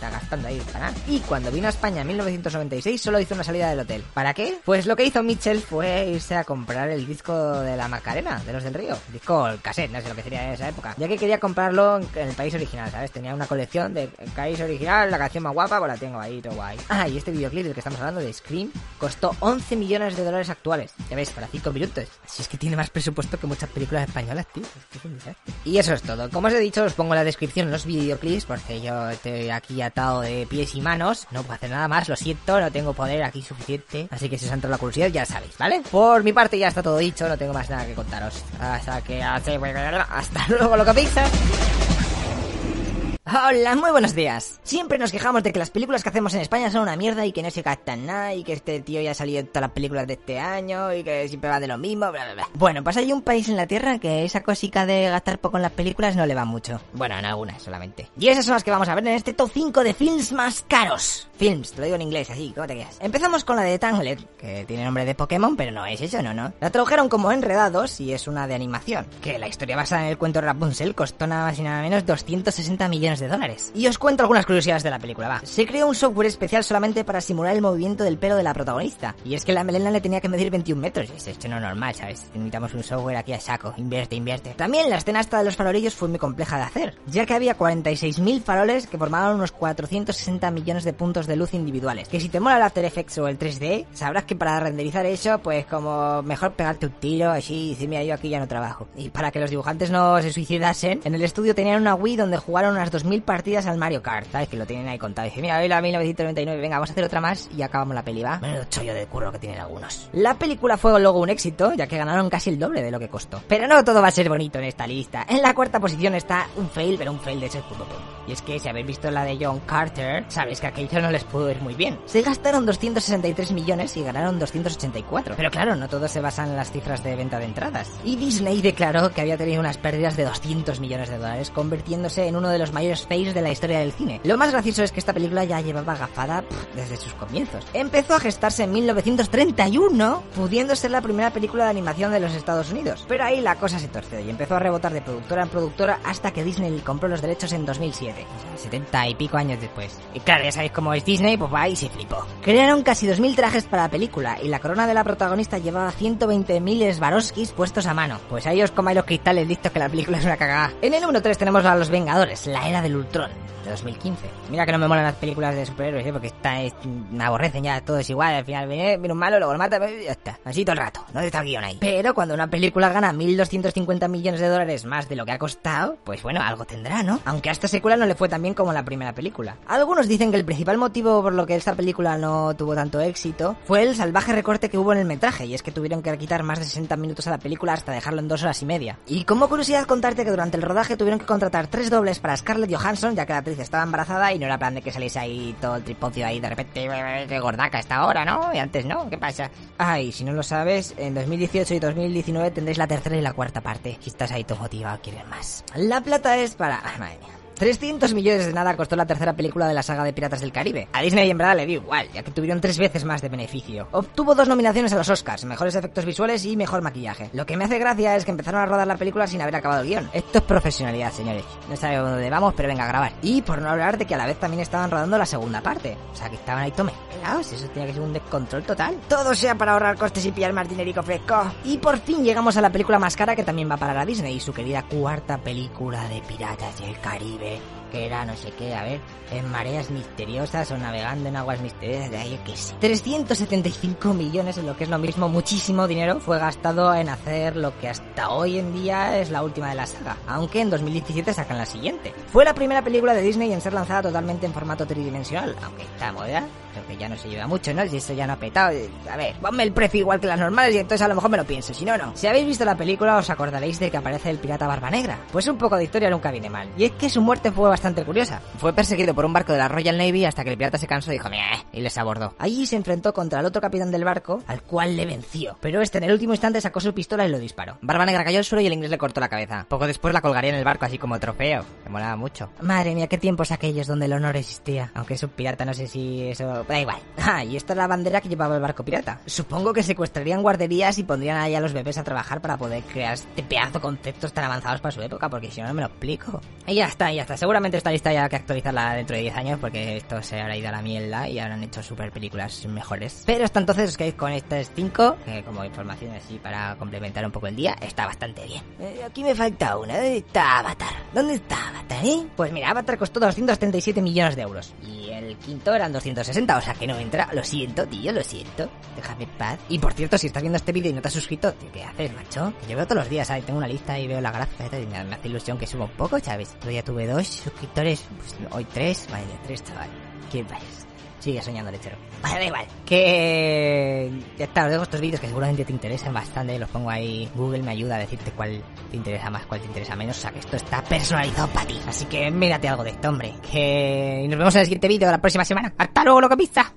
Gastando ahí para. Y cuando vino a España en 1996 solo hizo una salida del hotel. ¿Para qué? Pues lo que hizo Mitchell fue irse a comprar el disco de la Macarena, de los del Río. Disco, el cassette, no sé lo que sería en esa época. Ya que quería comprarlo en el país original, ¿sabes? Tenía una colección de país original, la canción más guapa, pues la tengo ahí, todo guay. Ah, y este videoclip del que estamos hablando, de Scream, costó 11 millones de dólares actuales. Ya ves, para 5 minutos. Así es que tiene más presupuesto que muchas películas españolas, tío. Es que es un. Y eso es todo. Como os he dicho, os pongo en la descripción los videoclips, porque yo estoy aquí de pies y manos. No puedo hacer nada más, lo siento, no tengo poder aquí suficiente. Así que si os ha entrado la curiosidad, ya sabéis, ¿vale? Por mi parte ya está todo dicho, no tengo más nada que contaros. Hasta que hasta luego, lo que piensas. Hola, muy buenos días. Siempre nos quejamos de que las películas que hacemos en España son una mierda y que no se gastan nada y que este tío ya ha salido en todas las películas de este año y que siempre va de lo mismo, bla, bla, bla. Bueno, pues hay un país en la Tierra que esa cosica de gastar poco en las películas no le va mucho. Bueno, en algunas solamente. Y esas son las que vamos a ver en este top 5 de films más caros. Films, te lo digo en inglés, así, ¿cómo te quedas? Empezamos con la de Tangled, que tiene nombre de Pokémon, pero no es eso, ¿no? no. La tradujeron como Enredados y es una de animación. Que la historia basada en el cuento Rapunzel costó nada más y nada menos 260 millones de dólares. Y os cuento algunas curiosidades de la película, va. Se creó un software especial solamente para simular el movimiento del pelo de la protagonista. Y es que la melena le tenía que medir 21 metros. Es esto no normal, ¿sabes? Necesitamos un software aquí a saco. Invierte, invierte. También la escena esta de los farolillos fue muy compleja de hacer, ya que había 46.000 faroles que formaban unos 460 millones de puntos de luz individuales. Que si te mola el After Effects o el 3D, sabrás que para renderizar eso, pues como mejor pegarte un tiro así y decir, mira, yo aquí ya no trabajo. Y para que los dibujantes no se suicidasen, en el estudio tenían una Wii donde jugaron unas 2.000 partidas al Mario Kart, ¿sabes? Que lo tienen ahí contado. Dice, mira, hoy la 1999, venga, vamos a hacer otra más y acabamos la peli, ¿va? Menudo chollo de curro que tienen algunos. La película fue luego un éxito, ya que ganaron casi el doble de lo que costó. Pero no todo va a ser bonito en esta lista. En la cuarta posición está un fail, pero un fail de ese puto Y es que si habéis visto la de John Carter, sabéis que aquello no les pudo ir muy bien. Se gastaron 263 millones y ganaron 284. Pero claro, no todo se basa en las cifras de venta de entradas. Y Disney declaró que había tenido unas pérdidas de 200 millones de dólares, convirtiéndose en uno de los mayores fails de la historia del cine. Lo más gracioso es que esta película ya llevaba gafada pff, desde sus comienzos. Empezó a gestarse en 1931, pudiendo ser la primera película de animación de los Estados Unidos. Pero ahí la cosa se torció y empezó a rebotar de productora en productora hasta que Disney le compró los derechos en 2007. Sea, 70 y pico años después. Y claro, ya sabéis cómo es Disney, pues va y se flipó. Crearon casi 2.000 trajes para la película y la corona de la protagonista llevaba 120.000 Swarovskis puestos a mano. Pues ahí os comáis los cristales listos que la película es una cagada. En el 1-3 tenemos a Los Vengadores, la era del Ultron 2015. Mira que no me molan las películas de superhéroes, ¿eh? porque está, es- me aborrecen ya, todo es igual. Al final viene, viene un malo, luego lo mata, y ya está. Así todo el rato. ¿Dónde está el guion ahí? Pero cuando una película gana 1.250 millones de dólares más de lo que ha costado, pues bueno, algo tendrá, ¿no? Aunque a esta secuela no le fue tan bien como la primera película. Algunos dicen que el principal motivo por lo que esta película no tuvo tanto éxito fue el salvaje recorte que hubo en el metraje, y es que tuvieron que quitar más de 60 minutos a la película hasta dejarlo en dos horas y media. Y como curiosidad contarte que durante el rodaje tuvieron que contratar tres dobles para Scarlett Johansson, ya que la actriz estaba embarazada y no era plan de que saliese ahí todo el tripodio ahí de repente, qué gordaca está ahora, ¿no? Y antes no, ¿qué pasa? Ay, si no lo sabes, en 2018 y 2019 tendréis la tercera y la cuarta parte. Si estás ahí todo motivado, quieres más. La plata es para... Madre mía. 300 millones de nada costó la tercera película de la saga de Piratas del Caribe. A Disney en verdad le dio igual, ya que tuvieron tres veces más de beneficio. Obtuvo dos nominaciones a los Oscars, mejores efectos visuales y mejor maquillaje. Lo que me hace gracia es que empezaron a rodar la película sin haber acabado el guion. Esto es profesionalidad, señores. No sabemos dónde vamos, pero venga a grabar. Y por no hablar de que a la vez también estaban rodando la segunda parte. O sea, que estaban ahí tome. Eso tenía que ser un descontrol total. Todo sea para ahorrar costes y pillar más dinerico fresco. Y por fin llegamos a la película más cara que también va para la Disney, su querida cuarta película de Piratas del Caribe Bye que era no sé qué, a ver, en mareas misteriosas o navegando en aguas misteriosas, de ahí que sé. 375 millones, en lo que es lo mismo, muchísimo dinero fue gastado en hacer lo que hasta hoy en día es la última de la saga, aunque en 2017 sacan la siguiente. Fue la primera película de Disney en ser lanzada totalmente en formato tridimensional, aunque está moda, creo que ya no se lleva mucho, ¿no? Si eso ya no ha petado. A ver, ponme el precio igual que las normales y entonces a lo mejor me lo pienso, si no, no. Si habéis visto la película os acordaréis de que aparece el pirata Barba Negra. Pues un poco de historia nunca viene mal. Y es que su muerte fue bastante curiosa. Fue perseguido por un barco de la Royal Navy hasta que el pirata se cansó y dijo, Meh", y les abordó. Allí se enfrentó contra el otro capitán del barco, al cual le venció. Pero este en el último instante sacó su pistola y lo disparó. Barba Negra cayó al suelo y el inglés le cortó la cabeza. Poco después la colgaría en el barco así como trofeo. Me molaba mucho. Madre mía, qué tiempos aquellos donde el honor existía. Aunque es un pirata, no sé si eso... Da igual. Ah, y esta es la bandera que llevaba el barco pirata. Supongo que secuestrarían guarderías y pondrían ahí a los bebés a trabajar para poder crear este pedazo de conceptos tan avanzados para su época, porque si no, no me lo explico. Y ya está, ya está. Seguramente esta lista ya hay que actualizarla dentro de 10 años, porque esto se habrá ido a la mierda y habrán hecho super películas mejores. Pero hasta entonces os quedáis con estas 5, que como información así para complementar un poco el día, está bastante bien. Eh, aquí me falta una. ¿Dónde está Avatar? ¿Dónde está Avatar, eh? Pues mira, Avatar costó 237 millones de euros. Y el quinto eran 260, o sea que no entra. Lo siento, tío, lo siento. Déjame en paz. Y por cierto, si estás viendo este vídeo y no te has suscrito, tío, ¿qué haces, macho? Que yo veo todos los días, ¿sabes? Tengo una lista y veo la gráfica y me hace ilusión que suba un poco, ¿sabes? Pero ya tuve dos suscriptores, pues hoy tres, vale, tres, chaval. ¿Quién vais? Sigue soñando, lechero. Vale, da igual. Que... Ya está, os dejo estos vídeos que seguramente te interesan bastante. Los pongo ahí. Google me ayuda a decirte cuál te interesa más, cuál te interesa menos. O sea, que esto está personalizado para ti. Así que mírate algo de esto, hombre. Que... nos vemos en el siguiente vídeo de la próxima semana. ¡Hasta luego, loco pizza!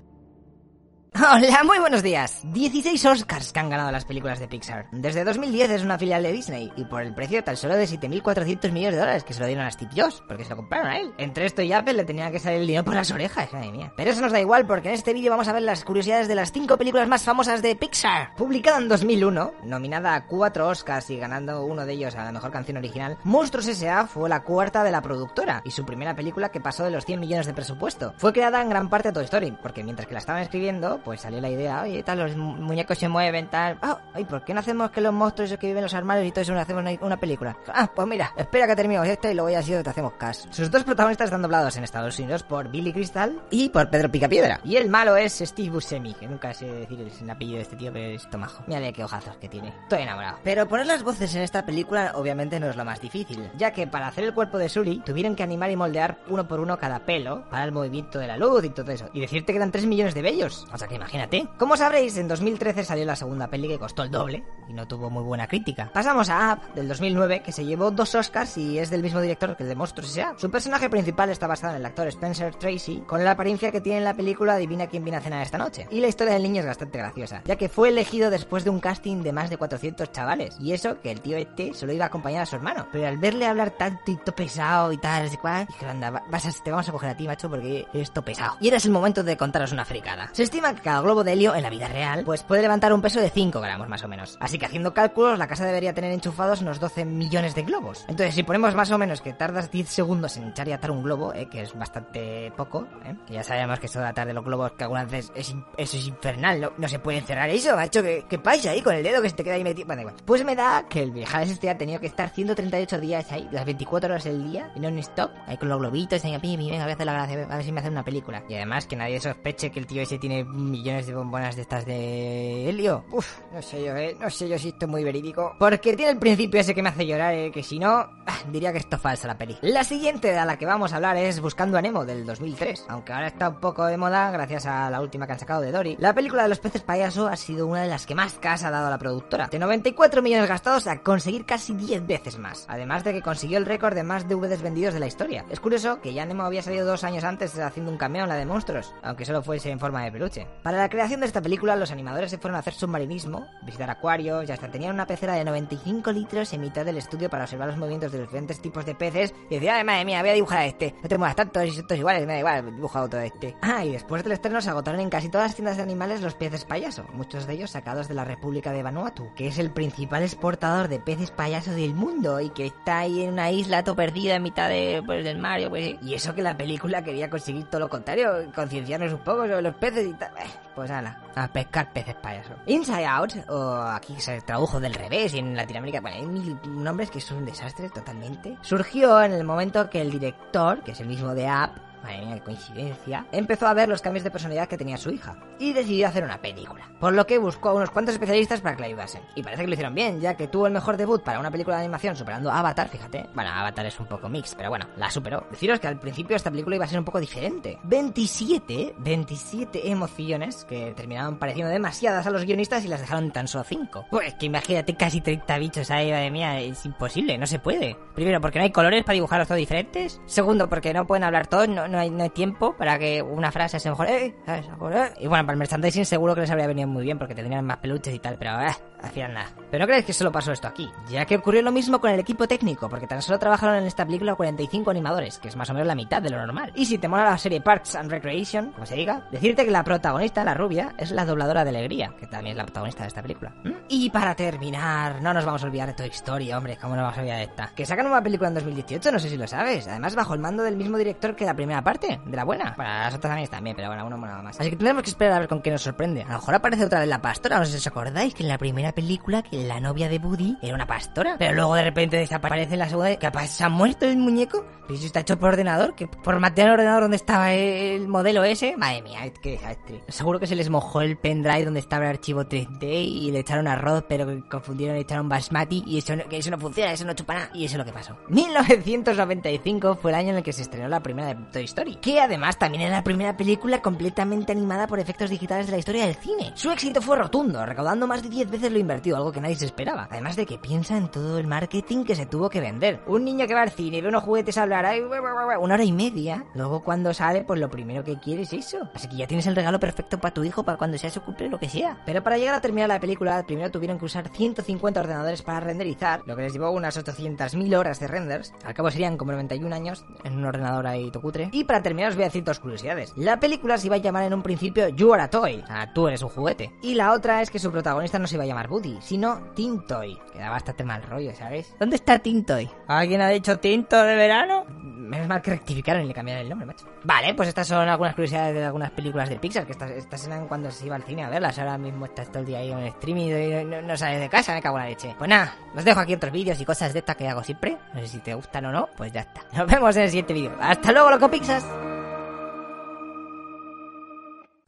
Hola, muy buenos días. 16 Oscars que han ganado las películas de Pixar. Desde 2010 es una filial de Disney y por el precio tan solo de 7.400 millones de dólares que se lo dieron a Steve Jobs porque se lo compraron a él. Entre esto y Apple le tenía que salir el dinero por las orejas, madre mía. Pero eso nos da igual porque en este vídeo vamos a ver las curiosidades de las 5 películas más famosas de Pixar. Publicada en 2001, nominada a 4 Oscars y ganando uno de ellos a la mejor canción original, Monstruos S.A. fue la cuarta de la productora y su primera película que pasó de los 100 millones de presupuesto. Fue creada en gran parte de Toy Story porque mientras que la estaban escribiendo, pues salió la idea, oye, tal, los mu- muñecos se mueven, tal. Ah, ay, ¿por qué no hacemos que los monstruos esos que viven en los armarios y todo eso no hacemos una, película? Ah, pues mira, espera que terminemos este y luego ya sí te hacemos caso. Sus dos protagonistas están doblados en Estados Unidos por Billy Crystal y por Pedro Picapiedra. Y el malo es Steve Buscemi, que nunca sé decir el apellido de este tío, pero es tomajo. Mira qué ojazos que tiene. Estoy enamorado. Pero poner las voces en esta película obviamente no es lo más difícil, ya que para hacer el cuerpo de Sully tuvieron que animar y moldear uno por uno cada pelo para el movimiento de la luz y todo eso. Y decirte que eran 3 millones de bellos. O sea que imagínate. Como sabréis, en 2013 salió la segunda peli que costó el doble y no tuvo muy buena crítica. Pasamos a Up del 2009 que se llevó dos Oscars y es del mismo director que el de Monstruos S.A. Su personaje principal está basado en el actor Spencer Tracy con la apariencia que tiene en la película Adivina quién viene a cenar esta noche. Y la historia del niño es bastante graciosa, ya que fue elegido después de un casting de más de 400 chavales. Y eso que el tío este solo iba a acompañar a su hermano. Pero al verle hablar todo pesado y tal, así cual, dije, anda, va- vas te vamos a coger a ti, macho, porque eres pesado. Y es el momento de contaros una fricada. Se estima que cada globo de helio en la vida real, pues puede levantar un peso de 5 gramos más o menos. Así que haciendo cálculos, la casa debería tener enchufados unos 12 millones de globos. Entonces, si ponemos más o menos que tardas 10 segundos en echar y atar un globo, eh, que es bastante poco, eh, que ya sabemos que eso de atar de los globos que algunas veces es, eso es infernal, no, no se puede cerrar eso, macho, ¿qué, qué pasa ahí con el dedo que se te queda ahí metido? Bueno, igual. Pues me da que el viajar este ha tenido que estar 138 días ahí, las 24 horas del día, y non-stop, ahí con los globitos, ahí, venga, voy a hacer la gracia, a ver si me hacen una película. Y además que nadie sospeche que el tío ese tiene millones de bombonas de estas de helio. Uf, no sé yo, eh, no sé yo si esto es muy verídico. Porque tiene el principio ese que me hace llorar, eh, que si no, ah, diría que esto es falsa la peli. La siguiente a la que vamos a hablar es Buscando a Nemo del 2003. Aunque ahora está un poco de moda gracias a la última que han sacado de Dory. La película de los peces payaso ha sido una de las que más casa ha dado a la productora. De 94 millones gastados a conseguir casi 10 veces más. Además de que consiguió el récord de más DVDs vendidos de la historia. Es curioso que ya Nemo había salido dos años antes haciendo un cameo en la de monstruos. Aunque solo fuese en forma de peluche. Para la creación de esta película, los animadores se fueron a hacer submarinismo, visitar acuarios y hasta tenían una pecera de 95 litros en mitad del estudio para observar los movimientos de los diferentes tipos de peces y decir, ay, madre mía, voy a dibujar a este. No te muevas tanto, si estos iguales, me da igual, he dibujado todo este. Ah, y después del estreno se agotaron en casi todas las tiendas de animales los peces payaso, muchos de ellos sacados de la República de Vanuatu, que es el principal exportador de peces payaso del mundo y que está ahí en una isla todo perdida en mitad de, pues, del mar. Pues, y eso que la película quería conseguir todo lo contrario, concienciarnos un poco sobre los peces y tal. Pues ala, a pescar peces payaso. Inside Out, o aquí se tradujo del revés y en Latinoamérica, bueno, hay mil nombres que son un desastre totalmente. Surgió en el momento que el director, que es el mismo de Up, Madre mía, coincidencia. Empezó a ver los cambios de personalidad que tenía su hija y decidió hacer una película. Por lo que buscó a unos cuantos especialistas para que le ayudasen. Y parece que lo hicieron bien, ya que tuvo el mejor debut para una película de animación superando Avatar, fíjate. Bueno, Avatar es un poco mix, pero bueno, la superó. Deciros que al principio esta película iba a ser un poco diferente. 27, 27 emociones que terminaban pareciendo demasiadas a los guionistas y las dejaron tan solo 5. Pues que imagínate casi 30 bichos ahí, madre mía, es imposible, no se puede. Primero, porque no hay colores para dibujarlos todos diferentes. Segundo, porque no pueden hablar todos, no, no hay, no hay tiempo para que una frase sea mejor. ¡Eh! ¿sabes? Eh. Y bueno, para el merchandising seguro que les habría venido muy bien porque tendrían más peluches y tal, pero eh, al nada. Pero no crees que solo pasó esto aquí, ya que ocurrió lo mismo con el equipo técnico, porque tan solo trabajaron en esta película 45 animadores, que es más o menos la mitad de lo normal. Y si te mola la serie Parks and Recreation, como se diga, decirte que la protagonista, la rubia, es la dobladora de Alegría, que también es la protagonista de esta película. ¿Mm? Y para terminar, no nos vamos a olvidar de Toy Story, hombre, ¿cómo no vamos a olvidar de esta? Que sacan una película en 2018, no sé si lo sabes, además bajo el mando del mismo director que la primera parte, de la buena. Bueno, las otras también también, pero bueno, uno mola más. Así que tenemos que esperar a ver con qué nos sorprende. A lo mejor aparece otra vez la pastora, no sé si os acordáis que en la primera película que la novia de Woody era una pastora, pero luego de repente desaparece en la segunda. ¿Qué pasa? ¿Se ha muerto el muñeco? ¿Pero eso está hecho por ordenador? ¿Que formatear el ordenador donde estaba el modelo ese? Madre mía, qué desastre. Seguro que se les mojó el pendrive donde estaba el archivo 3D y le echaron arroz, pero que confundieron y echaron basmati y eso no, que eso no funciona, eso no chupa nada. Y eso es lo que pasó. 1995 fue el año en el que se estrenó la primera de Toy Que además también era la primera película completamente animada por efectos digitales de la historia del cine. Su éxito fue rotundo, recaudando más de 10 veces lo invertido, algo que nadie se esperaba. Además de que piensa en todo el marketing que se tuvo que vender. Un niño que va al cine ve unos juguetes hablar ay, una hora y media, luego cuando sale, pues lo primero que quiere es eso. Así que ya tienes el regalo perfecto para tu hijo para cuando sea su cumple, lo que sea. Pero para llegar a terminar la película, primero tuvieron que usar 150 ordenadores para renderizar, lo que les llevó unas 800.000 horas de renders. Al cabo serían como 91 años en un ordenador ahí tocutre. Para terminar os voy a decir dos curiosidades. La película se iba a llamar en un principio You Are a Toy, o sea, tú eres un juguete. Y la otra es que su protagonista no se iba a llamar Woody, sino Tintoy, que da bastante mal rollo, ¿sabes? ¿Dónde está Tintoy? ¿Alguien ha dicho Tinto de verano? Menos mal que rectificaron y le cambiaron el nombre, macho. Vale, pues estas son algunas curiosidades de algunas películas de Pixar, que estas, estas eran cuando se iba al cine a verlas. Ahora mismo estás todo el día ahí en streaming y no, no sales de casa, me cago en la leche. Pues nada, os dejo aquí otros vídeos y cosas de estas que hago siempre. No sé si te gustan o no, pues ya está. Nos vemos en el siguiente vídeo. ¡Hasta luego, loco Pixar!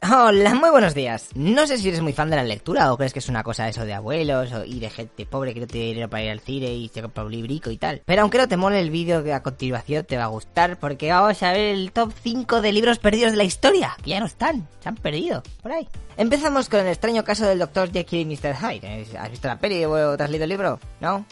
Hola, muy buenos días. No sé si eres muy fan de la lectura o crees que es una cosa eso de abuelos o, y de gente pobre que no tiene dinero para ir al cine y se compra un librico y tal. Pero aunque no te mole el vídeo que a continuación te va a gustar porque vamos a ver el top 5 de libros perdidos de la historia, que ya no están, se han perdido, por ahí. Empezamos con el extraño caso del Dr. Jekyll y Mr. Hyde. ¿Has visto la peli o te has leído el libro? ¿No?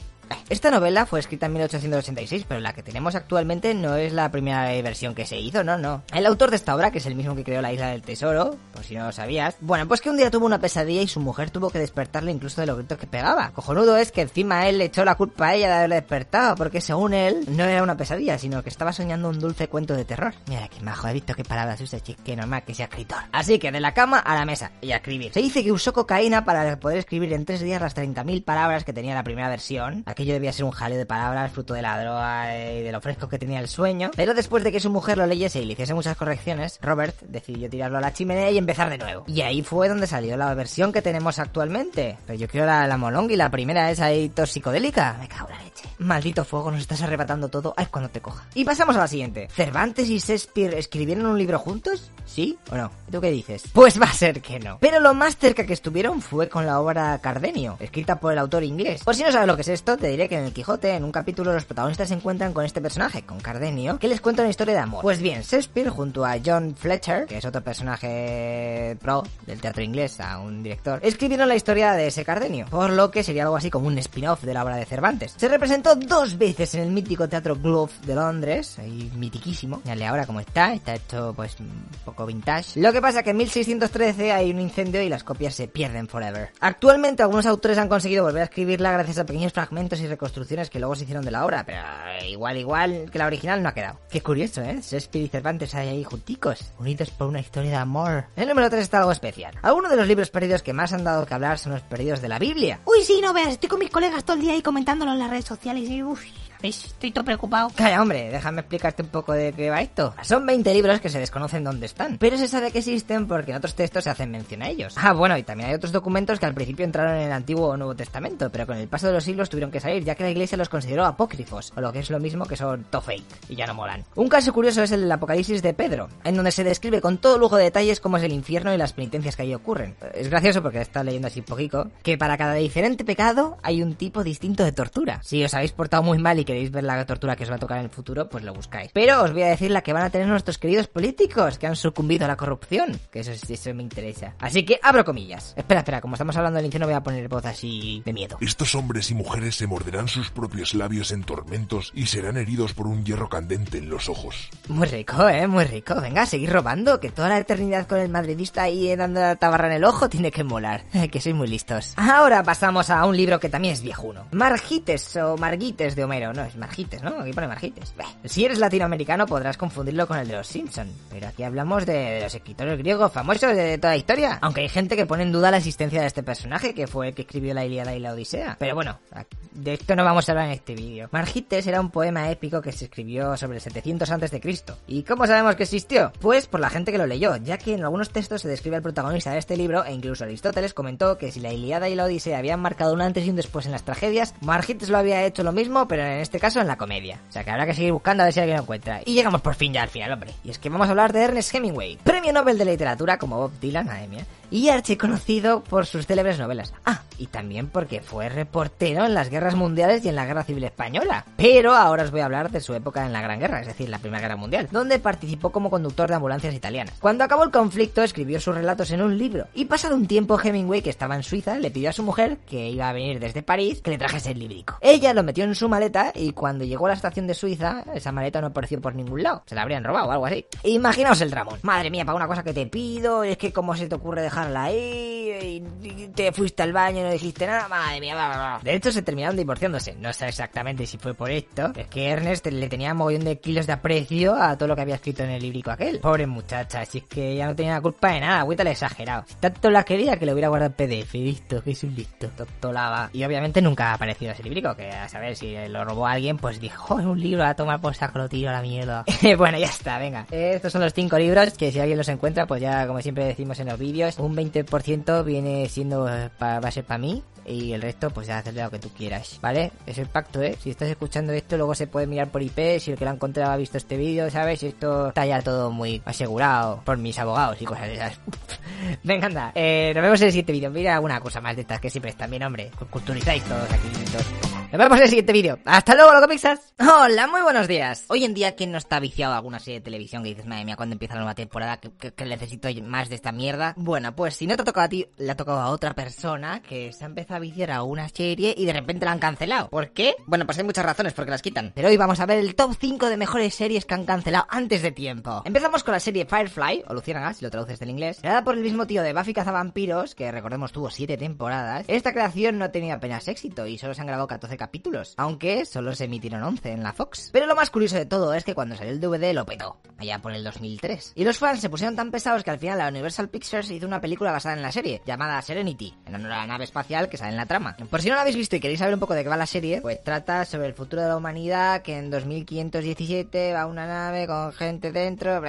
Esta novela fue escrita en 1886, pero la que tenemos actualmente no es la primera versión que se hizo, no, no. El autor de esta obra, que es el mismo que creó la Isla del Tesoro, por si no lo sabías, bueno, pues que un día tuvo una pesadilla y su mujer tuvo que despertarle incluso de los gritos que pegaba. Cojonudo es que encima él le echó la culpa a ella de haberle despertado, porque según él, no era una pesadilla, sino que estaba soñando un dulce cuento de terror. Mira qué majo, he visto qué palabras usa, que normal que sea escritor. Así que de la cama a la mesa y a escribir. Se dice que usó cocaína para poder escribir en tres días las 30.000 palabras que tenía la primera versión. Aquello debía ser un jaleo de palabras fruto de la droga y de lo fresco que tenía el sueño. Pero después de que su mujer lo leyese y le hiciese muchas correcciones, Robert decidió tirarlo a la chimenea y empezar de nuevo. Y ahí fue donde salió la versión que tenemos actualmente. Pero yo quiero la, la molongi, la primera es ahí psicodélica. Me cago en la leche. Maldito fuego, nos estás arrebatando todo. Ay, cuando te coja. Y pasamos a la siguiente. ¿Cervantes y Shakespeare escribieron un libro juntos? ¿Sí o no? ¿Tú qué dices? Pues va a ser que no. Pero lo más cerca que estuvieron fue con la obra Cardenio, escrita por el autor inglés. Por si no sabes lo que es esto, te diré que en el Quijote, en un capítulo, los protagonistas se encuentran con este personaje, con Cardenio, que les cuenta una historia de amor. Pues bien, Shakespeare junto a John Fletcher, que es otro personaje pro del teatro inglés, a un director, escribieron la historia de ese Cardenio, por lo que sería algo así como un spin-off de la obra de Cervantes. Se representó dos veces en el mítico Teatro Globe de Londres, ahí mitiquísimo, le ahora cómo está, está hecho pues un poco vintage. Lo que pasa que en 1613 hay un incendio y las copias se pierden forever. Actualmente algunos autores han conseguido volver a escribirla gracias a pequeños fragmentos y reconstrucciones que luego se hicieron de la obra, pero eh, igual, igual que la original no ha quedado. Qué curioso, ¿eh? Shakespeare y Cervantes hay ahí junticos, unidos por una historia de amor. El número 3 está algo especial. Algunos de los libros perdidos que más han dado que hablar son los perdidos de la Biblia. Uy, sí, no veas, estoy con mis colegas todo el día ahí comentándolo en las redes sociales y uff, estoy todo preocupado. Calla, hombre, déjame explicarte un poco de qué va esto. Son 20 libros que se desconocen dónde están, pero se sabe que existen porque en otros textos se hacen mención a ellos. Ah, bueno, y también hay otros documentos que al principio entraron en el Antiguo o Nuevo Testamento, pero con el paso de los siglos tuvieron que salir, ya que la iglesia los consideró apócrifos, o lo que es lo mismo que son to fake, y ya no molan. Un caso curioso es el del Apocalipsis de Pedro, en donde se describe con todo lujo de detalles cómo es el infierno y las penitencias que allí ocurren. Es gracioso porque está leyendo así poquito, que para cada diferente pecado hay un tipo distinto de tortura. Si os habéis portado muy mal y queréis ver la tortura que os va a tocar en el futuro, pues lo buscáis. Pero os voy a decir la que van a tener nuestros queridos políticos que han sucumbido a la corrupción, que eso, eso me interesa. Así que abro comillas. Espera, espera, como estamos hablando del infierno voy a poner voz así de miedo. Estos hombres y mujeres se morderán sus propios labios en tormentos y serán heridos por un hierro candente en los ojos. Muy rico, eh, muy rico. Venga, seguir robando, que toda la eternidad con el madridista ahí dando la tabarra en el ojo tiene que molar. que sois muy listos. Ahora pasamos a un libro que también es viejuno. Margites o Margites de Homero. No, es Margites, ¿no? Aquí pone Margites. Beh, Si eres latinoamericano podrás confundirlo con el de los Simpson, pero aquí hablamos de, los escritores griegos famosos de toda la historia. Aunque hay gente que pone en duda la existencia de este personaje, que fue el que escribió la Ilíada y la Odisea. Pero bueno, de esto no vamos a hablar en este vídeo. Margites era un poema épico que se escribió sobre el 700 a.C. ¿Y cómo sabemos que existió? Pues por la gente que lo leyó, ya que en algunos textos se describe al protagonista de este libro, e incluso Aristóteles comentó que si la Ilíada y la Odisea habían marcado un antes y un después en las tragedias, Margites lo había hecho lo mismo, pero en este caso en la comedia. O sea que habrá que seguir buscando a ver si alguien lo encuentra. Y llegamos por fin ya al final, hombre. Y es que vamos a hablar de Ernest Hemingway, premio Nobel de Literatura como Bob Dylan, madre y archiconocido por sus célebres novelas. Ah, y también porque fue reportero en las guerras mundiales y en la guerra civil española. Pero ahora os voy a hablar de su época en la Gran Guerra, es decir, la Primera Guerra Mundial, donde participó como conductor de ambulancias italianas. Cuando acabó el conflicto, escribió sus relatos en un libro. Y pasado un tiempo, Hemingway, que estaba en Suiza, le pidió a su mujer, que iba a venir desde París, que le trajese el librico. Ella lo metió en su maleta y cuando llegó a la estación de Suiza, esa maleta no apareció por ningún lado. Se la habrían robado o algo así. Imaginaos el dramón. Madre mía, para una cosa que te pido, es que cómo se te ocurre dejarla y te fuiste al baño y no dijiste nada, madre mía, bla, bla, bla. De hecho, se terminaron divorciándose. No sé exactamente si fue por esto. Es que Ernest le tenía mogollón de kilos de aprecio a todo lo que había escrito en el librico aquel. Pobre muchacha, si es que ya no tenía la culpa de nada, agüita le exagerado. Tanto la quería que le hubiera guardado en PDF, listo, que es un listo, totolaba. Y obviamente nunca ha aparecido ese librico, que a saber si lo robó alguien, pues dijo, oh, es un libro, a tomar por saco, lo tiro a la mierda. bueno, ya está, venga. Estos son los cinco libros que si alguien los encuentra, pues ya como siempre decimos en los vídeos, un 20% viene siendo, eh, pa- va a ser para mí. Y el resto, pues ya hacerle lo que tú quieras, ¿vale? Es el pacto, ¿eh? Si estás escuchando esto, luego se puede mirar por IP. Si el que lo ha encontrado ha visto este vídeo, ¿sabes? Esto está ya todo muy asegurado por mis abogados y cosas de esas. Venga, anda. Eh, nos vemos en el siguiente vídeo. Mira alguna cosa más de estas que siempre están bien, hombre. Culturizáis todos aquí. Todos. Nos vemos en el siguiente vídeo. ¡Hasta luego, loco Pixas! Hola, muy buenos días. Hoy en día, ¿quién no está viciado a alguna serie de televisión que dices, madre mía, cuando empieza la nueva temporada, que, que- que necesito más de esta mierda? Bueno, pues si no te ha tocado a ti, le ha tocado a otra persona que se ha empezado a viciar a una serie y de repente la han cancelado. ¿Por qué? Bueno, pues hay muchas razones porque las quitan. Pero hoy vamos a ver el top 5 de mejores series que han cancelado antes de tiempo. Empezamos con la serie Firefly, o Luciérnaga, si lo traduces del inglés, creada por el mismo tío de Buffy Cazavampiros, que recordemos tuvo 7 temporadas. Esta creación no ha tenido apenas éxito y solo se han grabado 14 capítulos, aunque solo se emitieron 11 en la Fox. Pero lo más curioso de todo es que cuando salió el DVD lo petó, allá por el 2003. Y los fans se pusieron tan pesados que al final la Universal Pictures hizo una película basada en la serie, llamada Serenity, en honor a la nave espacial que en la trama. Por si no la habéis visto y queréis saber un poco de qué va la serie, pues trata sobre el futuro de la humanidad, que en 2517 va una nave con gente dentro...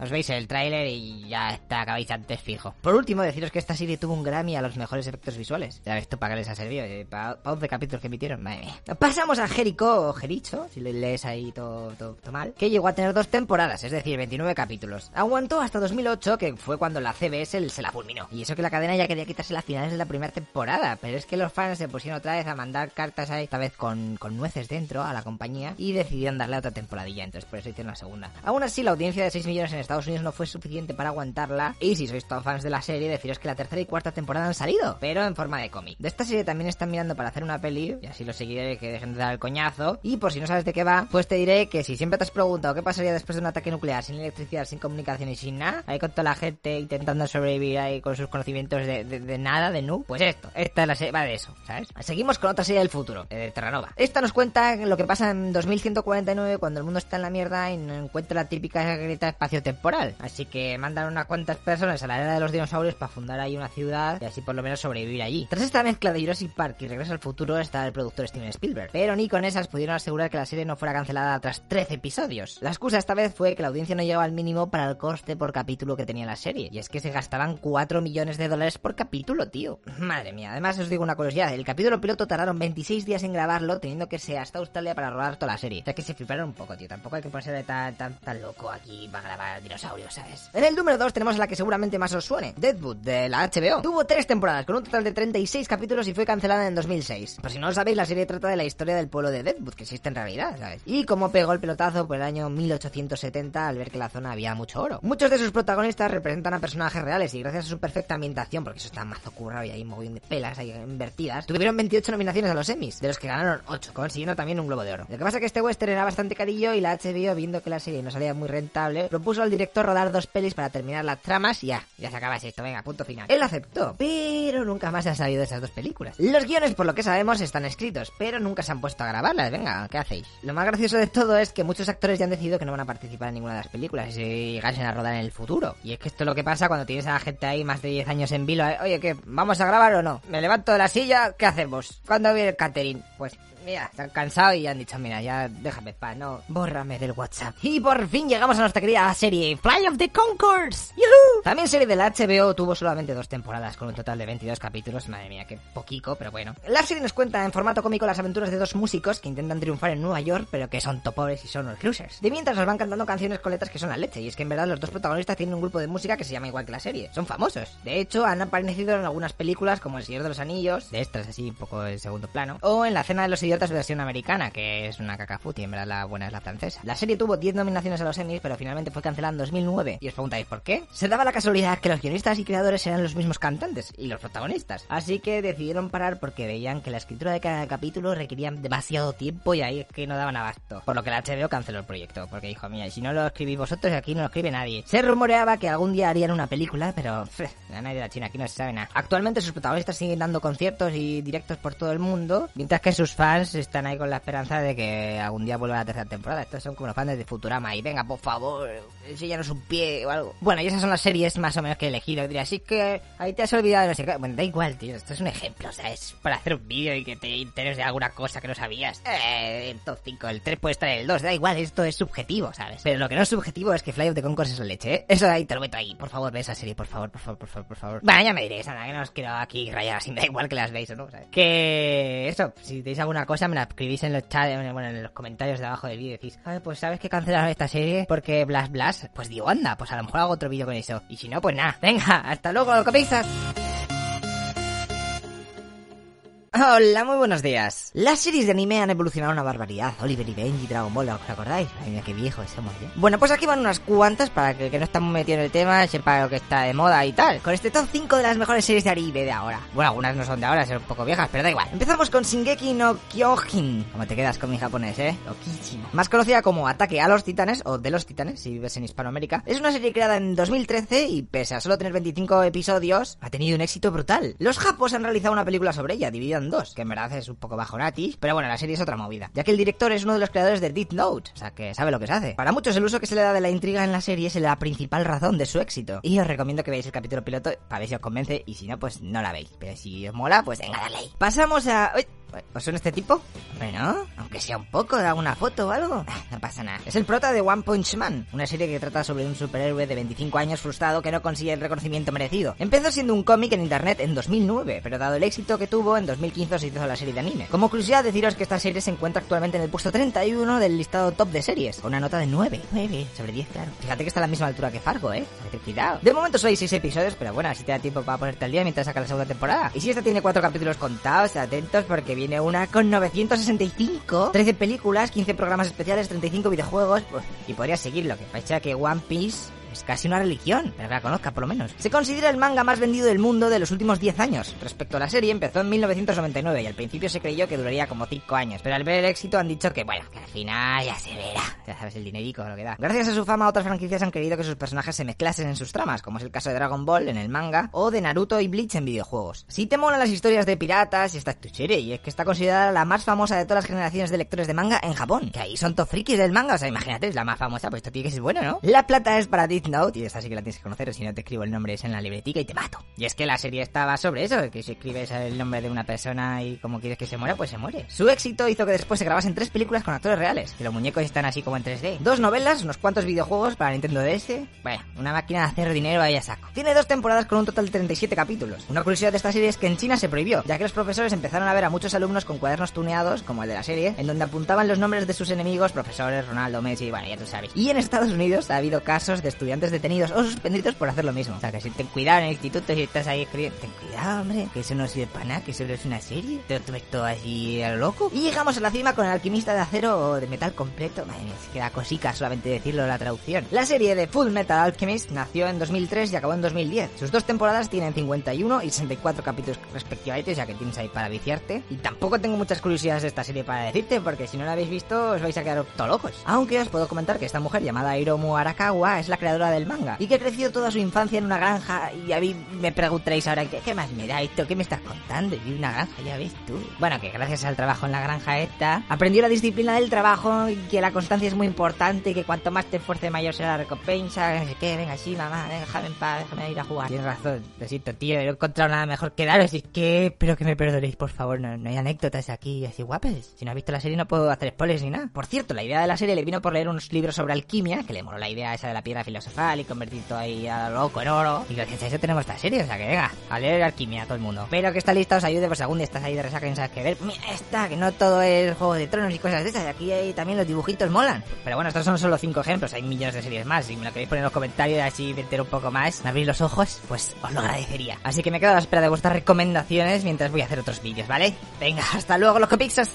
Os veis el tráiler y ya está, acabáis antes fijo. Por último, deciros que esta serie tuvo un Grammy a los mejores efectos visuales. Ya ves tú para qué les ha servido, eh, para 11 capítulos que emitieron, madre mía. Pasamos a Jericho o Jericho, si lo lees ahí todo, todo, todo mal, que llegó a tener dos temporadas, es decir, 29 capítulos. Aguantó hasta 2008, que fue cuando la CBS se la fulminó. Y eso que la cadena ya quería quitarse las finales de la primera temporada, pero es que los fans se pusieron otra vez a mandar cartas ahí, esta vez con, con nueces dentro a la compañía, y decidieron darle otra temporadilla, entonces por eso hicieron la segunda. Aún así, la audiencia de 6 millones en Estados Unidos no fue suficiente para aguantarla, y si sois todos fans de la serie, deciros que la tercera y cuarta temporada han salido, pero en forma de cómic. De esta serie también están mirando para hacer una peli, y así los seguiré que dejen de dar el coñazo, y por si no sabes de qué va, pues te diré que si siempre te has preguntado qué pasaría después de un ataque nuclear sin electricidad, sin comunicación y sin nada, ahí con toda la gente intentando sobrevivir ahí con sus conocimientos de, nada, de nu, pues esto, esta es la serie, va de eso, ¿sabes? Seguimos con otra serie del futuro, eh, de Terranova. Esta nos cuenta lo que pasa en 2149 cuando el mundo está en la mierda y no encuentra la típica grieta espacio-temporal. Así que mandan unas cuantas personas a la era de los dinosaurios para fundar ahí una ciudad y así por lo menos sobrevivir allí. Tras esta mezcla de Jurassic Park y Regreso al Futuro está el productor Steven Spielberg, pero ni con esas pudieron asegurar que la serie no fuera cancelada tras 13 episodios. La excusa esta vez fue que la audiencia no llegaba al mínimo para el coste por capítulo que tenía la serie, y es que se gastaban 4 millones de dólares por capítulo, tío. Madre mía, además os digo una curiosidad, el capítulo piloto tardaron 26 días en grabarlo, teniendo que ser hasta Australia para rodar toda la serie. O sea que se fliparon un poco, tío, tampoco hay que ponerse tan, tan, tan loco aquí para grabar dinosaurios, ¿sabes? En el número 2 tenemos a la que seguramente más os suene, Deadwood, de la HBO. Tuvo 3 temporadas, con un total de 36 capítulos y fue cancelada en 2006. Por si no lo sabéis, la serie trata de la historia del pueblo de Deadwood, que existe en realidad, ¿sabes? Y cómo pegó el pelotazo por el año 1870 al ver que la zona había mucho oro. Muchos de sus protagonistas representan a personajes reales y gracias a su perfecta ambientación, porque eso está mazo currado y un mogollón de pelas ahí invertidas, tuvieron 28 nominaciones a los Emmys, de los que ganaron 8, consiguiendo también un Globo de Oro. Lo que pasa es que este western era bastante carillo y la HBO, viendo que la serie no salía muy rentable, al director rodar dos pelis para terminar las tramas y ya, ya se acaba esto, venga, punto final. Él aceptó, pero nunca más se ha sabido de esas dos películas. Los guiones, por lo que sabemos, están escritos, pero nunca se han puesto a grabarlas, venga, ¿qué hacéis? Lo más gracioso de todo es que muchos actores ya han decidido que no van a participar en ninguna de las películas y se llegasen a rodar en el futuro. Y es que esto es lo que pasa cuando tienes a la gente ahí más de 10 años en vilo. ¿eh? Oye, ¿qué? ¿Vamos a grabar o no? Me levanto de la silla, ¿qué hacemos? ¿Cuándo viene el catering? Pues Mira, están cansados y han dicho, mira, ya déjame paz, no, bórrame del WhatsApp. Y por fin llegamos a nuestra querida serie Fly of the Concords. ¡Yuhu! También serie de la HBO tuvo solamente dos temporadas con un total de 22 capítulos. Madre mía, qué poquico, pero bueno. La serie nos cuenta en formato cómico las aventuras de dos músicos que intentan triunfar en Nueva York, pero que son topores y son cruisers. De mientras nos van cantando canciones con letras que son la leche. Y es que en verdad los dos protagonistas tienen un grupo de música que se llama igual que la serie. Son famosos. De hecho, han aparecido en algunas películas como El Señor de los Anillos, de estas así, un poco en segundo plano, o en La Cena de los Idiotas versión americana, que es una cacafuti, en verdad la buena es la francesa. La serie tuvo 10 nominaciones a los Emmys, pero finalmente fue cancelada en 2009. Y os preguntáis por qué. Se daba la casualidad que los guionistas y creadores eran los mismos cantantes y los protagonistas. Así que decidieron parar porque veían que la escritura de cada capítulo requería demasiado tiempo y ahí es que no daban abasto. Por lo que la HBO canceló el proyecto, porque dijo, mira, si no lo escribís vosotros, aquí no lo escribe nadie. Se rumoreaba que algún día harían una película, pero pff, nadie de la China aquí no se sabe nada. Actualmente sus protagonistas siguen dando conciertos y directos por todo el mundo, mientras que sus fans están ahí con la esperanza de que algún día vuelva la tercera temporada. Estos son como los fans de Futurama y venga, por favor, enséñanos un pie o algo. Bueno, y esas son las series más o menos que he elegido. Diría, así que ahí te has olvidado de no sé. Bueno, da igual, tío, esto es un ejemplo, o sea, es para hacer un vídeo y que te interese alguna cosa que no sabías. Eh, el top 5, el 3 puede estar en el 2, da igual, esto es subjetivo, ¿sabes? Pero lo que no es subjetivo es que Fly of the Concourse es la leche, ¿eh? Eso ahí te lo meto ahí. Por favor, ve esa serie, por favor, por favor, por favor, por favor. Bueno, ya me diréis, Ana, que no os quiero aquí rayar así, da igual que las veis o no, ¿sabes? Que eso, si tenéis alguna cosa, me la escribís en los chats, bueno, en los comentarios de abajo del vídeo pues sabes que cancelaron esta serie porque Blas Blas, pues digo, anda, pues a lo mejor hago otro vídeo con eso. Y si no, pues nada, venga, hasta luego, comienzas. Hola, muy buenos días. Las series de anime han evolucionado una barbaridad. Oliver y Benji, Dragon Ball, ¿os acordáis? Ay, mira qué viejo somos, ¿eh? Bueno, pues aquí van unas cuantas para que que no está muy metido en el tema sepa lo que está de moda y tal. Con este top 5 de las mejores series de anime de ahora. Bueno, algunas no son de ahora, son un poco viejas, pero da igual. Empezamos con Shingeki no Kyojin. Como te quedas con mi japonés, ¿eh? Okichin. Más conocida como Ataque a los Titanes, o de los Titanes, si vives en Hispanoamérica. Es una serie creada en 2013 y pese a solo tener 25 episodios, ha tenido un éxito brutal. Los japos han realizado una película sobre ella, dividida en dos, que en verdad es un poco bajonatis, pero bueno, la serie es otra movida, ya que el director es uno de los creadores de Death Note, o sea que sabe lo que se hace. Para muchos el uso que se le da de la intriga en la serie es la principal razón de su éxito, y os recomiendo que veáis el capítulo piloto para ver si os convence, y si no, pues no la veis, pero si os mola, pues venga, dale. Pasamos a... ¿Os suena este tipo? Bueno, Aunque sea un poco, haga una foto o algo. Ah, No pasa nada. Es el prota de One Punch Man, una serie que trata sobre un superhéroe de 25 años frustrado que no consigue el reconocimiento merecido. Empezó siendo un cómic en internet en 2009, pero dado el éxito que tuvo, en 2015 se hizo la serie de anime. Como curiosidad, deciros que esta serie se encuentra actualmente en el puesto 31 del listado top de series, con una nota de 9. 9 sobre 10, claro. Fíjate que está a la misma altura que Fargo, ¿eh? Cuidado. De momento hay 6 episodios, pero bueno, así te da tiempo para ponerte al día mientras saca la segunda temporada. Y si esta tiene 4 capítulos contados, atentos porque viene una con 965, 13 películas, 15 programas especiales, 35 videojuegos, pues, y podrías seguir lo que pasa que One Piece es casi una religión, pero que la conozca por lo menos. Se considera el manga más vendido del mundo de los últimos 10 años. Respecto a la serie, empezó en 1999 y al principio se creyó que duraría como 5 años, pero al ver el éxito han dicho que, bueno, que al final ya se verá. Ya sabes el dinerico lo que da. Gracias a su fama, otras franquicias han querido que sus personajes se mezclasen en sus tramas, como es el caso de Dragon Ball en el manga o de Naruto y Bleach en videojuegos. Si te molan las historias de piratas, esta es tu serie y es que está considerada la más famosa de todas las generaciones de lectores de manga en Japón, que ahí son top frikis del manga, o sea, imagínate, es la más famosa, pues esto tiene que ser bueno, ¿no? La plata es para Death Note y esta sí que la tienes que conocer, si no te escribo el nombre es en la libretica y te mato. Y es que la serie estaba sobre eso, que si escribes el nombre de una persona y como quieres que se muera, pues se muere. Su éxito hizo que después se grabasen tres películas con actores reales, que los muñecos están así como en 3D. Dos novelas, unos cuantos videojuegos para Nintendo DS. Bueno, una máquina de hacer dinero ahí a saco. Tiene dos temporadas con un total de 37 capítulos. Una curiosidad de esta serie es que en China se prohibió, ya que los profesores empezaron a ver a muchos alumnos con cuadernos tuneados, como el de la serie, en donde apuntaban los nombres de sus enemigos, profesores, Ronaldo, Messi, bueno, ya tú sabes. Y en Estados Unidos ha habido casos de estudiantes detenidos o suspendidos por hacer lo mismo. O sea, que si ten cuidado en el instituto si estás ahí escribiendo, ten cuidado, hombre, que eso no sirve para nada, que solo es una serie. Te lo tomes todo así a lo loco. Y llegamos a la cima con el alquimista de acero o de metal completo. Madre mía, se queda cosica solamente decirlo la traducción. La serie de Full Metal Alchemist nació en 2003 y acabó en 2010. Sus dos temporadas tienen 51 y 64 capítulos respectivamente, o sea que tienes ahí para viciarte. Y tampoco tengo muchas curiosidades de esta serie para decirte, porque si no la habéis visto os vais a quedar todo locos. Aunque os puedo comentar que esta mujer llamada Hiromu Arakawa es la creadora del manga y que creció toda su infancia en una granja y a mí me preguntaréis ahora ¿qué, más me da esto? ¿Qué me estás contando? Y una granja, ya ves tú. Bueno, que gracias al trabajo en la granja esta, aprendió la disciplina del trabajo y que la constancia es muy importante y que cuanto más te esfuerces mayor será la recompensa, no sé qué, venga, sí, mamá, déjame en paz, déjame ir a jugar. Tienes razón, lo tío, no he encontrado nada mejor que daros, y que, pero que me perdonéis, por favor, no, hay anécdotas aquí así guapas. Si no has visto la serie no puedo hacer spoilers ni nada. Por cierto, la idea de la serie le vino por leer unos libros sobre alquimia, que le moló la idea esa de la piedra filosofal y convertir todo ahí a lo loco en oro. Y gracias a eso tenemos esta serie, o sea que venga, a leer alquimia todo el mundo. Espero que esta lista os ayude por si algún día estás ahí de resaca y no sabes qué ver. Mira esta, que no todo es Juego de Tronos y cosas de esas, aquí hay también los dibujitos molan. Pero bueno, estos son solo cinco ejemplos, hay millones de series más. Si me lo queréis poner en los comentarios así me entero un poco más, me abrís los ojos, pues os lo agradecería. Así que me quedo a la espera de vuestras recomendaciones mientras voy a hacer otros vídeos, ¿vale? Venga, hasta luego, los copixos.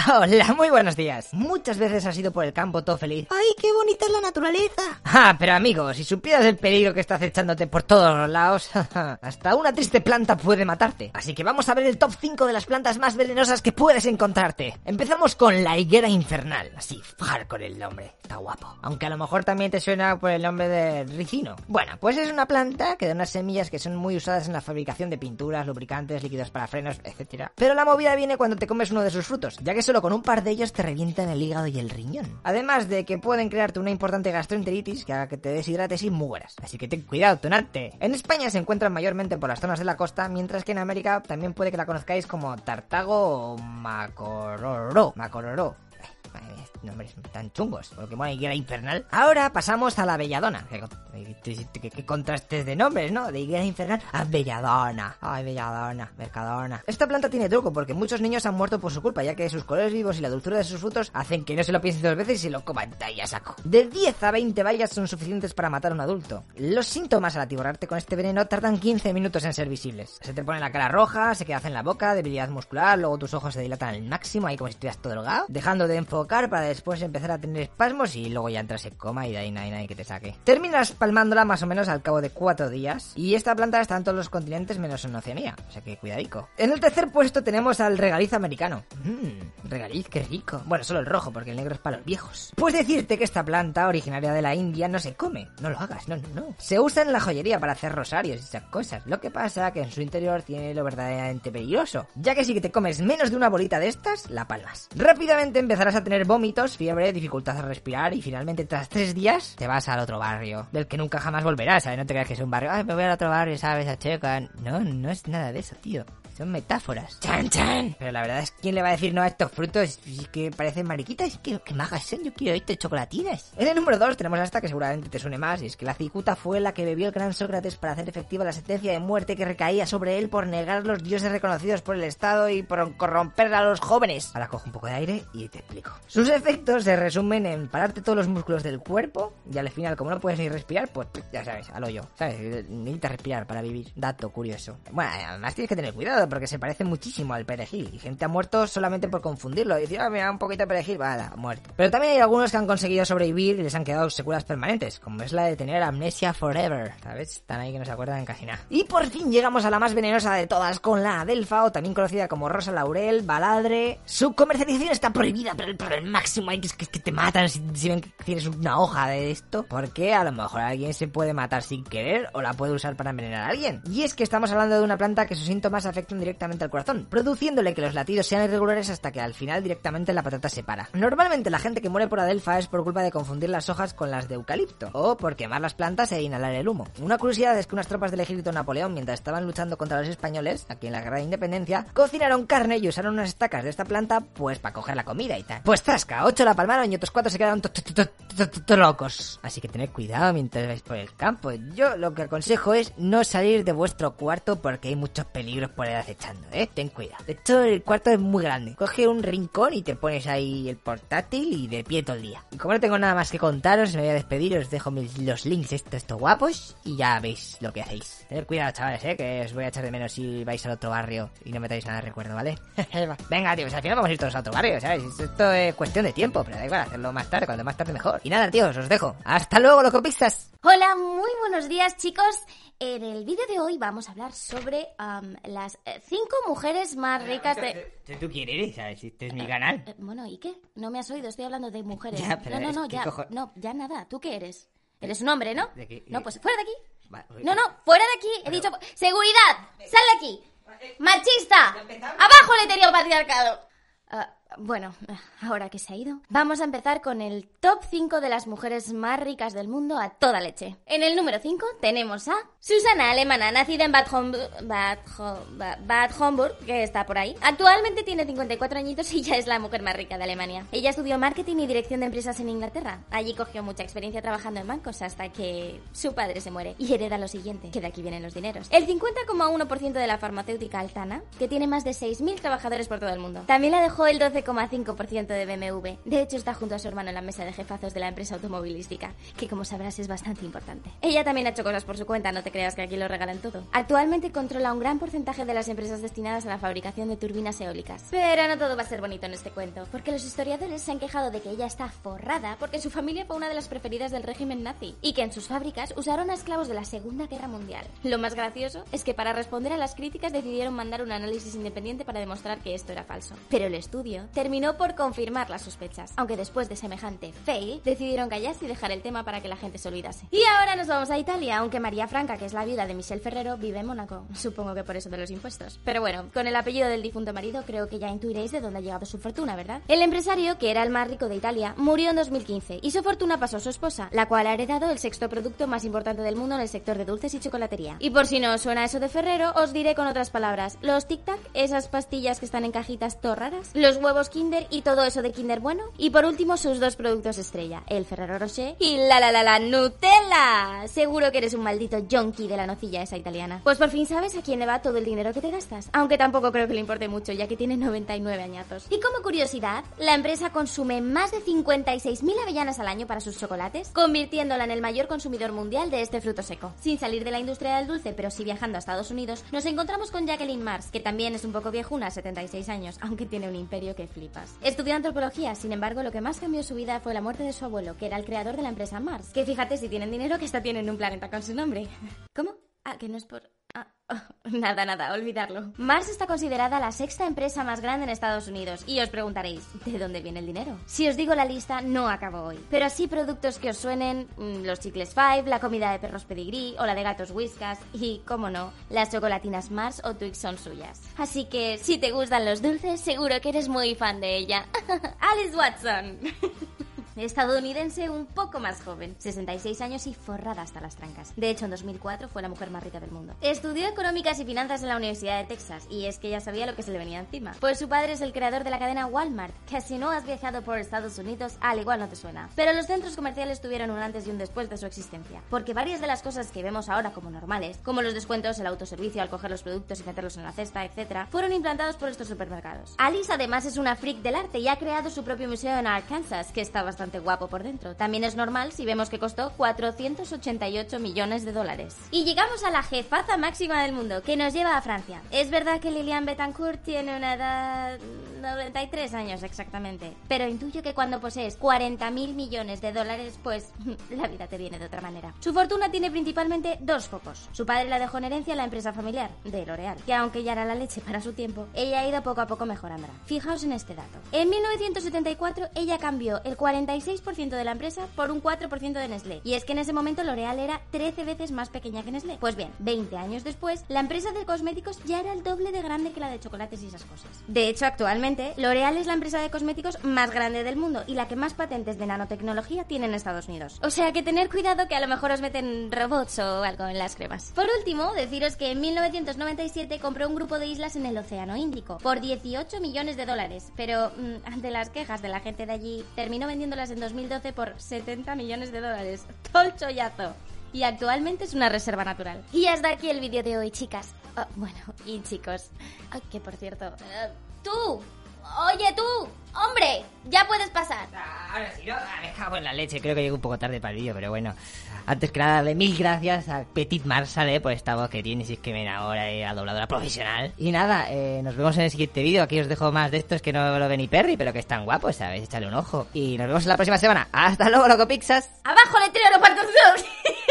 Hola, muy buenos días. Muchas veces has ido por el campo todo feliz. ¡Ay, qué bonita es la naturaleza! Ah, pero amigo, si supieras el peligro que está acechándote por todos los lados, hasta una triste planta puede matarte. Así que vamos a ver el top 5 de las plantas más venenosas que puedes encontrarte. Empezamos con la higuera infernal. Así, con el nombre. Está guapo. Aunque a lo mejor también te suena por el nombre de ricino. Bueno, pues es una planta que da unas semillas que son muy usadas en la fabricación de pinturas, lubricantes, líquidos para frenos, etc. Pero la movida viene cuando te comes uno de sus frutos, ya que solo con un par de ellos te revientan el hígado y el riñón. Además de que pueden crearte una importante gastroenteritis que haga que te deshidrates y mueras. Así que ten cuidado, tonarte. En España se encuentran mayormente por las zonas de la costa, mientras que en América también puede que la conozcáis como tartago o macororo. Macororo. Nombres tan chungos, porque bueno, higuera infernal. Ahora pasamos a la belladona. Qué, contrastes de nombres, ¿no? De higuera infernal a belladona. Ay, belladona, mercadona. Esta planta tiene truco porque muchos niños han muerto por su culpa, ya que sus colores vivos y la dulzura de sus frutos hacen que no se lo piensen dos veces y se lo coman ahí a saco. De 10 a 20 vallas son suficientes para matar a un adulto. Los síntomas al atiborrarte con este veneno tardan 15 minutos en ser visibles. Se te pone la cara roja, se queda en la boca, debilidad muscular, luego tus ojos se dilatan al máximo, ahí como si estuvieras todo drogado, dejando de enfocar para después empezar a tener espasmos y luego ya entras en coma y de ahí nadie que te saque. Terminas palmándola más o menos al cabo de 4 días y esta planta está en todos los continentes menos en Oceanía, o sea que cuidadico. En el tercer puesto tenemos al regaliz americano. Mmm, regaliz, qué rico. Bueno, solo el rojo porque el negro es para los viejos. Pues decirte que esta planta originaria de la India no se come, no lo hagas, no, no, no. Se usa en la joyería para hacer rosarios y esas cosas. Lo que pasa que en su interior tiene lo verdaderamente peligroso, ya que si te comes menos de una bolita de estas, la palmas. Rápidamente empezarás a tener vómitos, fiebre, dificultad a respirar y finalmente tras tres días te vas al otro barrio, del que nunca jamás volverás, ¿sabes? No te creas que es un barrio, ay, me voy al otro barrio, ¿sabes? A Checa. No, no es nada de eso, tío. Son metáforas. ¡Chan, chan! Pero la verdad es ¿quién le va a decir no a estos frutos? Que parecen mariquitas. Que, que magas son. Yo quiero esto chocolatinas. En el número 2 tenemos esta que seguramente te suene más. Y es que la cicuta fue la que bebió el gran Sócrates para hacer efectiva la sentencia de muerte que recaía sobre él por negar los dioses reconocidos por el Estado y por corromper a los jóvenes. Ahora cojo un poco de aire y te explico. Sus efectos se resumen en pararte todos los músculos del cuerpo y al final, como no puedes ni respirar, pues ya sabes, al hoyo. ¿Sabes? Necesitas respirar para vivir. Dato curioso. Bueno, además tienes que tener cuidado porque se parece muchísimo al perejil. Y gente ha muerto solamente por confundirlo. Y decir, ah, mira, un poquito de perejil, vale, muerto. Pero también hay algunos que han conseguido sobrevivir y les han quedado secuelas permanentes, como es la de tener amnesia forever. ¿Sabes? Están ahí que no se acuerdan casi nada. Y por fin llegamos a la más venenosa de todas, con la Adelfa, o también conocida como Rosa Laurel, Baladre. Su comercialización está prohibida, pero el, pero el máximo es que te matan si, si ven que tienes una hoja de esto. Porque a lo mejor alguien se puede matar sin querer o la puede usar para envenenar a alguien. Y es que estamos hablando de una planta que sus síntomas afectan directamente al corazón, produciéndole que los latidos sean irregulares hasta que al final directamente la patata se para. Normalmente la gente que muere por adelfa es por culpa de confundir las hojas con las de eucalipto, o por quemar las plantas e inhalar el humo. Una curiosidad es que unas tropas del ejército Napoleón, mientras estaban luchando contra los españoles, aquí en la guerra de independencia, cocinaron carne y usaron unas estacas de esta planta, pues para coger la comida y tal. Pues trasca, ocho la palmaron y otros cuatro se quedaron locos. Así que tened cuidado mientras vais por el campo. Yo lo que aconsejo es no salir de vuestro cuarto porque hay muchos peligros por ahí acechando, ¿eh? Ten cuidado. De hecho, el cuarto es muy grande. Coge un rincón y te pones ahí el portátil y de pie todo el día. Y como no tengo nada más que contaros, me voy a despedir, os dejo mis- los links estos, guapos y ya veis lo que hacéis. Tened cuidado, chavales, ¿eh? Que os voy a echar de menos si vais al otro barrio y no me traéis nada de recuerdo, ¿vale? Venga, tío, pues al final vamos a ir todos a otro barrio, ¿sabes? Esto es cuestión de tiempo, pero da igual, hacerlo más tarde, cuando más tarde mejor. Y nada, tíos, os dejo. Hasta luego, locopistas. Hola, muy buenos días chicos. En el vídeo de hoy vamos a hablar sobre las cinco mujeres más ricas de... ¿Tú quién eres? ¿Sabes? Este es mi canal. Eh, bueno, ¿y qué? No me has oído, estoy hablando de mujeres. Ya, pero no, no, no, ya, cojo- no, ya nada. ¿Tú qué eres? Eres un hombre, ¿no? ¿De qué? No, pues fuera de aquí. No, no, fuera de aquí. He dicho, seguridad, sal de aquí. Machista, abajo el heteropatriarcado. Ah, bueno, ahora que se ha ido, vamos a empezar con el top 5 de las mujeres más ricas del mundo a toda leche. En el número 5 tenemos a Susana Alemana, nacida en Bad, Homburg, Bad, Ho- Ba- Bad Homburg, que está por ahí. Actualmente tiene 54 añitos y ya es la mujer más rica de Alemania. Ella estudió marketing y dirección de empresas en Inglaterra. Allí cogió mucha experiencia trabajando en bancos hasta que su padre se muere y hereda lo siguiente, que de aquí vienen los dineros. El 50,1% de la farmacéutica Altana, que tiene más de 6.000 trabajadores por todo el mundo. También la dejó el 12,5% de BMW. De hecho, está junto a su hermano en la mesa de jefazos de la empresa automovilística, que como sabrás es bastante importante. Ella también ha hecho cosas por su cuenta, no te creas que aquí lo regalan todo. Actualmente controla un gran porcentaje de las empresas destinadas a la fabricación de turbinas eólicas. Pero no todo va a ser bonito en este cuento, porque los historiadores se han quejado de que ella está forrada porque su familia fue una de las preferidas del régimen nazi y que en sus fábricas usaron a esclavos de la Segunda Guerra Mundial. Lo más gracioso es que para responder a las críticas decidieron mandar un análisis independiente para demostrar que esto era falso. Pero el estudio terminó por confirmar las sospechas, aunque después de semejante fail decidieron callarse y dejar el tema para que la gente se olvidase. Y ahora nos vamos a Italia, aunque María Franca, que es la viuda de Michel Ferrero, vive en Mónaco. Supongo que por eso de los impuestos. Pero bueno, con el apellido del difunto marido creo que ya intuiréis de dónde ha llegado su fortuna, ¿verdad? El empresario, que era el más rico de Italia, murió en 2015 y su fortuna pasó a su esposa, la cual ha heredado el sexto producto más importante del mundo en el sector de dulces y chocolatería. Y por si no os suena eso de Ferrero, os diré con otras palabras, los Tic Tac, esas pastillas que están en cajitas todo raras, los huevos Kinder y todo eso de Kinder bueno, y por último sus dos productos estrella, el Ferrero Rocher y la la la la Nutella. Seguro que eres un maldito junkie de la nocilla esa italiana. Pues por fin sabes a quién le va todo el dinero que te gastas, aunque tampoco creo que le importe mucho, ya que tiene 99 añazos. Y como curiosidad, la empresa consume más de 56.000 avellanas al año para sus chocolates, convirtiéndola en el mayor consumidor mundial de este fruto seco. Sin salir de la industria del dulce, pero sí viajando a Estados Unidos, nos encontramos con Jacqueline Mars, que también es un poco viejuna, 76 años, aunque tiene un imperio que flipas. Estudió antropología, sin embargo, lo que más cambió su vida fue la muerte de su abuelo, que era el creador de la empresa Mars. Que fíjate si tienen dinero que hasta tienen un planeta con su nombre. ¿Cómo? Ah, que no es por... Nada, nada, olvidarlo. Mars está considerada la sexta empresa más grande en Estados Unidos y os preguntaréis, ¿de dónde viene el dinero? Si os digo la lista, no acabo hoy. Pero sí productos que os suenen, mm, los chicles Five, la comida de perros Pedigree o la de gatos Whiskas y, como no, las chocolatinas Mars o Twix son suyas. Así que, si te gustan los dulces, seguro que eres muy fan de ella. Alice Watson. estadounidense un poco más joven, 66 años y forrada hasta las trancas. De hecho, en 2004 fue la mujer más rica del mundo. Estudió económicas y finanzas en la Universidad de Texas y es que ya sabía lo que se le venía encima. Pues su padre es el creador de la cadena Walmart, que si no has viajado por Estados Unidos, al igual no te suena. Pero los centros comerciales tuvieron un antes y un después de su existencia, porque varias de las cosas que vemos ahora como normales, como los descuentos, el autoservicio al coger los productos y meterlos en la cesta, etc., fueron implantados por estos supermercados. Alice además es una freak del arte y ha creado su propio museo en Arkansas, que está bastante guapo por dentro. También es normal si vemos que costó 488 millones de dólares. Y llegamos a la jefaza máxima del mundo, que nos lleva a Francia. Es verdad que Liliane Betancourt tiene una edad 93 años exactamente, pero intuyo que cuando posees 40 mil millones de dólares, pues la vida te viene de otra manera. Su fortuna tiene principalmente dos focos. Su padre la dejó en herencia a la empresa familiar de L'Oreal, que aunque ya era la leche para su tiempo, ella ha ido poco a poco mejorando. Fijaos en este dato. En 1974 ella cambió el 46% de la empresa por un 4% de Nestlé, y es que en ese momento L'Oreal era 13 veces más pequeña que Nestlé. Pues bien, 20 años después, la empresa de cosméticos ya era el doble de grande que la de chocolates y esas cosas. De hecho, actualmente, L'Oreal es la empresa de cosméticos más grande del mundo y la que más patentes de nanotecnología tiene en Estados Unidos. O sea que tener cuidado que a lo mejor os meten robots o algo en las cremas. Por último, deciros que en 1997 compró un grupo de islas en el Océano Índico por 18 millones de dólares, pero mm, ante las quejas de la gente de allí, terminó en 2012 por 70 millones de dólares. ¡Tol chollazo! y actualmente es una reserva natural. Y hasta aquí el vídeo de hoy, chicas. Ah, bueno, y chicos. Ay, que por cierto... ¡Tú! Oye, tú, hombre, ya puedes pasar. Ahora sí, ¿no? Ah, me cago en la leche, creo que llego un poco tarde para el vídeo, pero bueno. Antes que nada, darle mil gracias a Petit Marshall, eh, por esta voz que tiene, si es que me enamora, eh, a dobladora profesional. Y nada, eh, nos vemos en el siguiente vídeo. Aquí os dejo más de estos que no lo ve ni Perry, pero que están guapos, ¿sabes? Échale un ojo. Y nos vemos en la próxima semana. ¡Hasta luego, loco Pixas! Abajo letrero todos.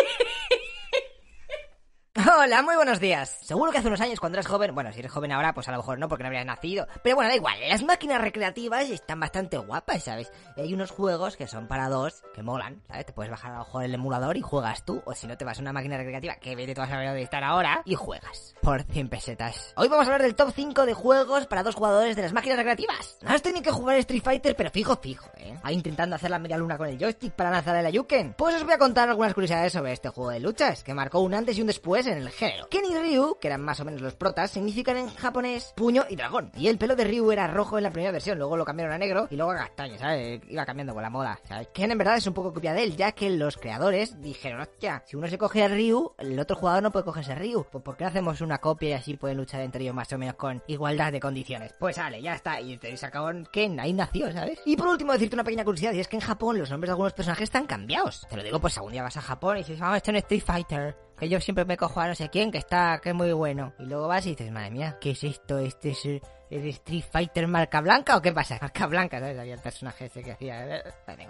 Hola, muy buenos días. Seguro que hace unos años cuando eras joven, bueno, si eres joven ahora, pues a lo mejor no, porque no habrías nacido. Pero bueno, da igual, las máquinas recreativas están bastante guapas, ¿sabes? Y hay unos juegos que son para dos, que molan, ¿sabes? Te puedes bajar a mejor el emulador y juegas tú, o si no te vas a una máquina recreativa, que vete tú a ver dónde estar ahora, y juegas. Por 100 pesetas. Hoy vamos a hablar del top 5 de juegos para dos jugadores de las máquinas recreativas. No has tenido que jugar Street Fighter, pero fijo, fijo, ¿eh? Ahí intentando hacer la media luna con el joystick para lanzar el Ayuken. Pues os voy a contar algunas curiosidades sobre este juego de luchas, que marcó un antes y un después en el género. Ken y Ryu, que eran más o menos los protas, significan en japonés puño y dragón. Y el pelo de Ryu era rojo en la primera versión, luego lo cambiaron a negro y luego a castaño, ¿sabes? Iba cambiando con la moda, ¿sabes? Ken en verdad es un poco copia de él, ya que los creadores dijeron, hostia, si uno se coge a Ryu, el otro jugador no puede cogerse a Ryu. Pues ¿por qué hacemos una copia y así pueden luchar entre ellos más o menos con igualdad de condiciones? Pues sale, ya está. Y se acabó Ken, ahí nació, ¿sabes? Y por último decirte una pequeña curiosidad, y es que en Japón los nombres de algunos personajes están cambiados. Te lo digo, pues algún día vas a Japón y dices, vamos a estar en Street Fighter que yo siempre me cojo a no sé quién, que está, que es muy bueno. Y luego vas y dices, madre mía, ¿qué es esto? ¿Este es el, el Street Fighter marca blanca o qué pasa? Marca blanca, ¿sabes? Había el personaje ese que hacía... Vale,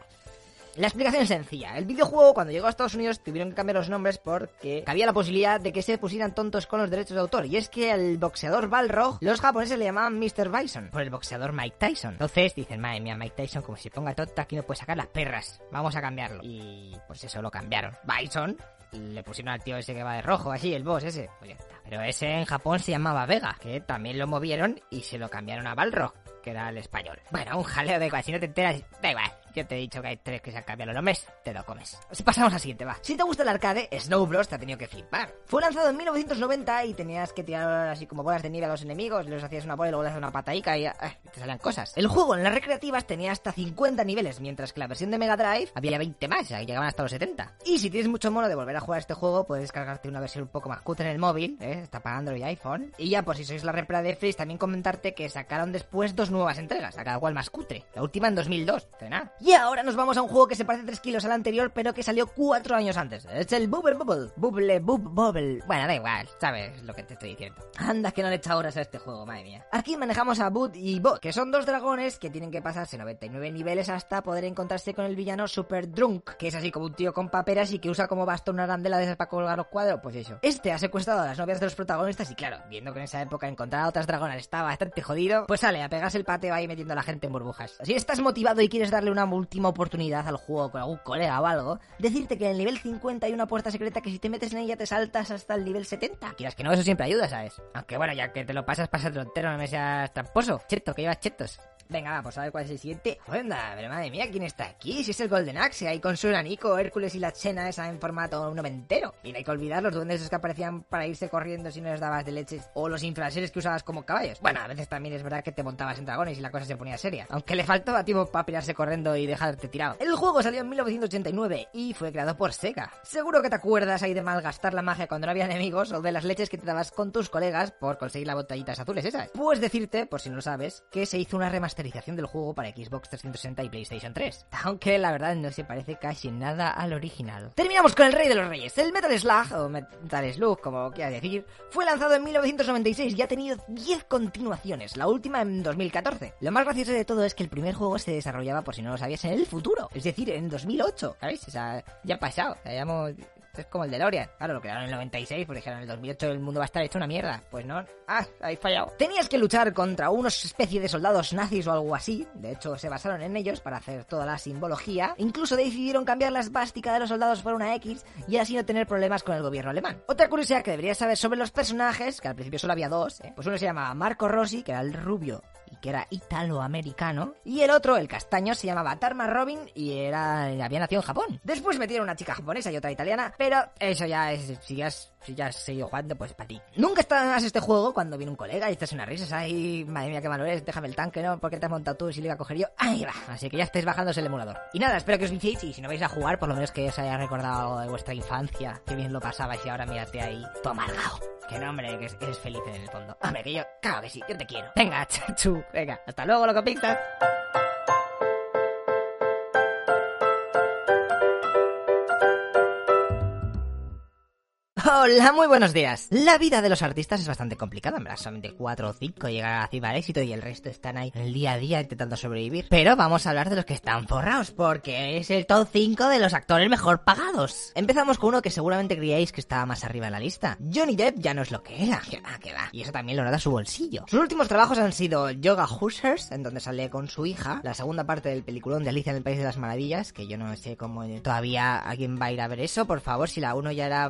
la explicación es sencilla. El videojuego, cuando llegó a Estados Unidos, tuvieron que cambiar los nombres porque había la posibilidad de que se pusieran tontos con los derechos de autor. Y es que al boxeador Balrog, los japoneses le llamaban Mr. Bison, por el boxeador Mike Tyson. Entonces dicen, madre mía, Mike Tyson, como si ponga tonto, aquí no puede sacar las perras. Vamos a cambiarlo. Y pues eso lo cambiaron. Bison le pusieron al tío ese que va de rojo, así, el boss ese. Pues está. Pero ese en Japón se llamaba Vega, que también lo movieron y se lo cambiaron a Balrog, que era el español. Bueno, un jaleo de igual, si no te enteras, da igual. Yo te he dicho que hay tres que se han cambiado los nombres, te lo comes. Pues pasamos al siguiente, va. Si te gusta el arcade, Snow Bros te ha tenido que flipar. Fue lanzado en 1990 y tenías que tirar así como bolas de nieve a los enemigos, les hacías una bola y luego les hacías una pataica y eh, te salían cosas. El juego en las recreativas tenía hasta 50 niveles, mientras que la versión de Mega Drive había 20 más, sea, llegaban hasta los 70. Y si tienes mucho mono de volver a jugar este juego, puedes descargarte una versión un poco más cutre en el móvil, ¿eh? está para Android y iPhone. Y ya, por si sois la repra de Freeze, también comentarte que sacaron después dos nuevas entregas, a cada cual más cutre. La última en 2002, de nada. Y ahora nos vamos a un juego que se parece 3 kilos al anterior, pero que salió 4 años antes. Es el Bubble Bubble. Bubble Bub Bubble. Bueno, da igual, sabes lo que te estoy diciendo. Anda, que no le he echado horas a este juego, madre mía. Aquí manejamos a Bud y Bot, que son dos dragones que tienen que pasarse 99 niveles hasta poder encontrarse con el villano Super Drunk, que es así como un tío con paperas y que usa como bastón una arandela de esas para colgar los cuadros. Pues eso. Este ha secuestrado a las novias de los protagonistas y claro, viendo que en esa época encontrar a otras dragonas estaba bastante jodido, pues sale a pegarse el pateo ahí metiendo a la gente en burbujas. Si estás motivado y quieres darle una última oportunidad al juego con algún colega o algo, decirte que en el nivel 50 hay una puerta secreta que si te metes en ella te saltas hasta el nivel 70. Quieras que no, eso siempre ayuda, ¿sabes? Aunque bueno, ya que te lo pasas, pásatelo entero, no me seas tramposo. Cheto, que llevas chetos. Venga, va, pues a ver cuál es el siguiente. Anda, pero madre mía, ¿quién está aquí? Si es el Golden Axe, ahí con su enanico, Hércules y la Chena esa en formato noventero. Y no hay que olvidar los duendes esos que aparecían para irse corriendo si no les dabas de leches. O los infraseres que usabas como caballos. Bueno, a veces también es verdad que te montabas en dragones y la cosa se ponía seria. Aunque le faltaba tiempo para pirarse corriendo y dejarte tirado. El juego salió en 1989 y fue creado por Sega. Seguro que te acuerdas ahí de malgastar la magia cuando no había enemigos o de las leches que te dabas con tus colegas por conseguir las botellitas azules esas. Pues decirte, por si no lo sabes, que se hizo una remasterización del juego para Xbox 360 y PlayStation 3. Aunque la verdad no se parece casi nada al original. Terminamos con el rey de los reyes. El Metal Slug, o Metal Slug, como quieras decir, fue lanzado en 1996 y ha tenido 10 continuaciones, la última en 2014. Lo más gracioso de todo es que el primer juego se desarrollaba, por si no lo sabías, en el futuro. Es decir, en 2008, ¿sabéis? O sea, ya ha pasado. O ya hemos- es como el DeLorean. Claro, lo crearon en el 96, porque dijeron en el 2008 el mundo va a estar hecho una mierda. Pues no. Ah, habéis fallado. Tenías que luchar contra unos especie de soldados nazis o algo así. De hecho, se basaron en ellos para hacer toda la simbología. Incluso decidieron cambiar la esvástica de los soldados por una X y así no tener problemas con el gobierno alemán. Otra curiosidad que deberías saber sobre los personajes, que al principio solo había dos, ¿eh? pues uno se llamaba Marco Rossi, que era el rubio y que era italoamericano, y el otro, el castaño, se llamaba Tarma Robin y era había nacido en Japón. Después metieron una chica japonesa y otra italiana, pero eso ya es, si has, si ya has seguido jugando, pues para ti. Nunca está de más este juego cuando viene un colega y estás una risa, ay, madre mía, qué malo eres, déjame el tanque, ¿no? ¿Por qué te has montado tú si lo iba a coger yo? Ahí va, así que ya estáis bajándose el emulador. Y nada, espero que os viciéis y si no vais a jugar, por lo menos que os haya recordado de vuestra infancia, que bien lo pasabais y ahora mírate ahí, todo amargado. Que no, hombre, que eres feliz en el fondo. Hombre, que yo, claro que sí, yo te quiero. Venga, chachu, venga, hasta luego, loco Pixar. Hola, muy buenos días. La vida de los artistas es bastante complicada, en verdad. Solamente 4 o 5 llegan a cima al éxito y el resto están ahí el día a día intentando sobrevivir. Pero vamos a hablar de los que están forrados, porque es el top 5 de los actores mejor pagados. Empezamos con uno que seguramente creíais que estaba más arriba en la lista. Johnny Depp ya no es lo que era. Que va, que va. Y eso también lo nota su bolsillo. Sus últimos trabajos han sido Yoga Hoosers, en donde sale con su hija, la segunda parte del peliculón de Alicia en el País de las Maravillas, que yo no sé cómo todavía alguien va a ir a ver eso. Por favor, si la uno ya era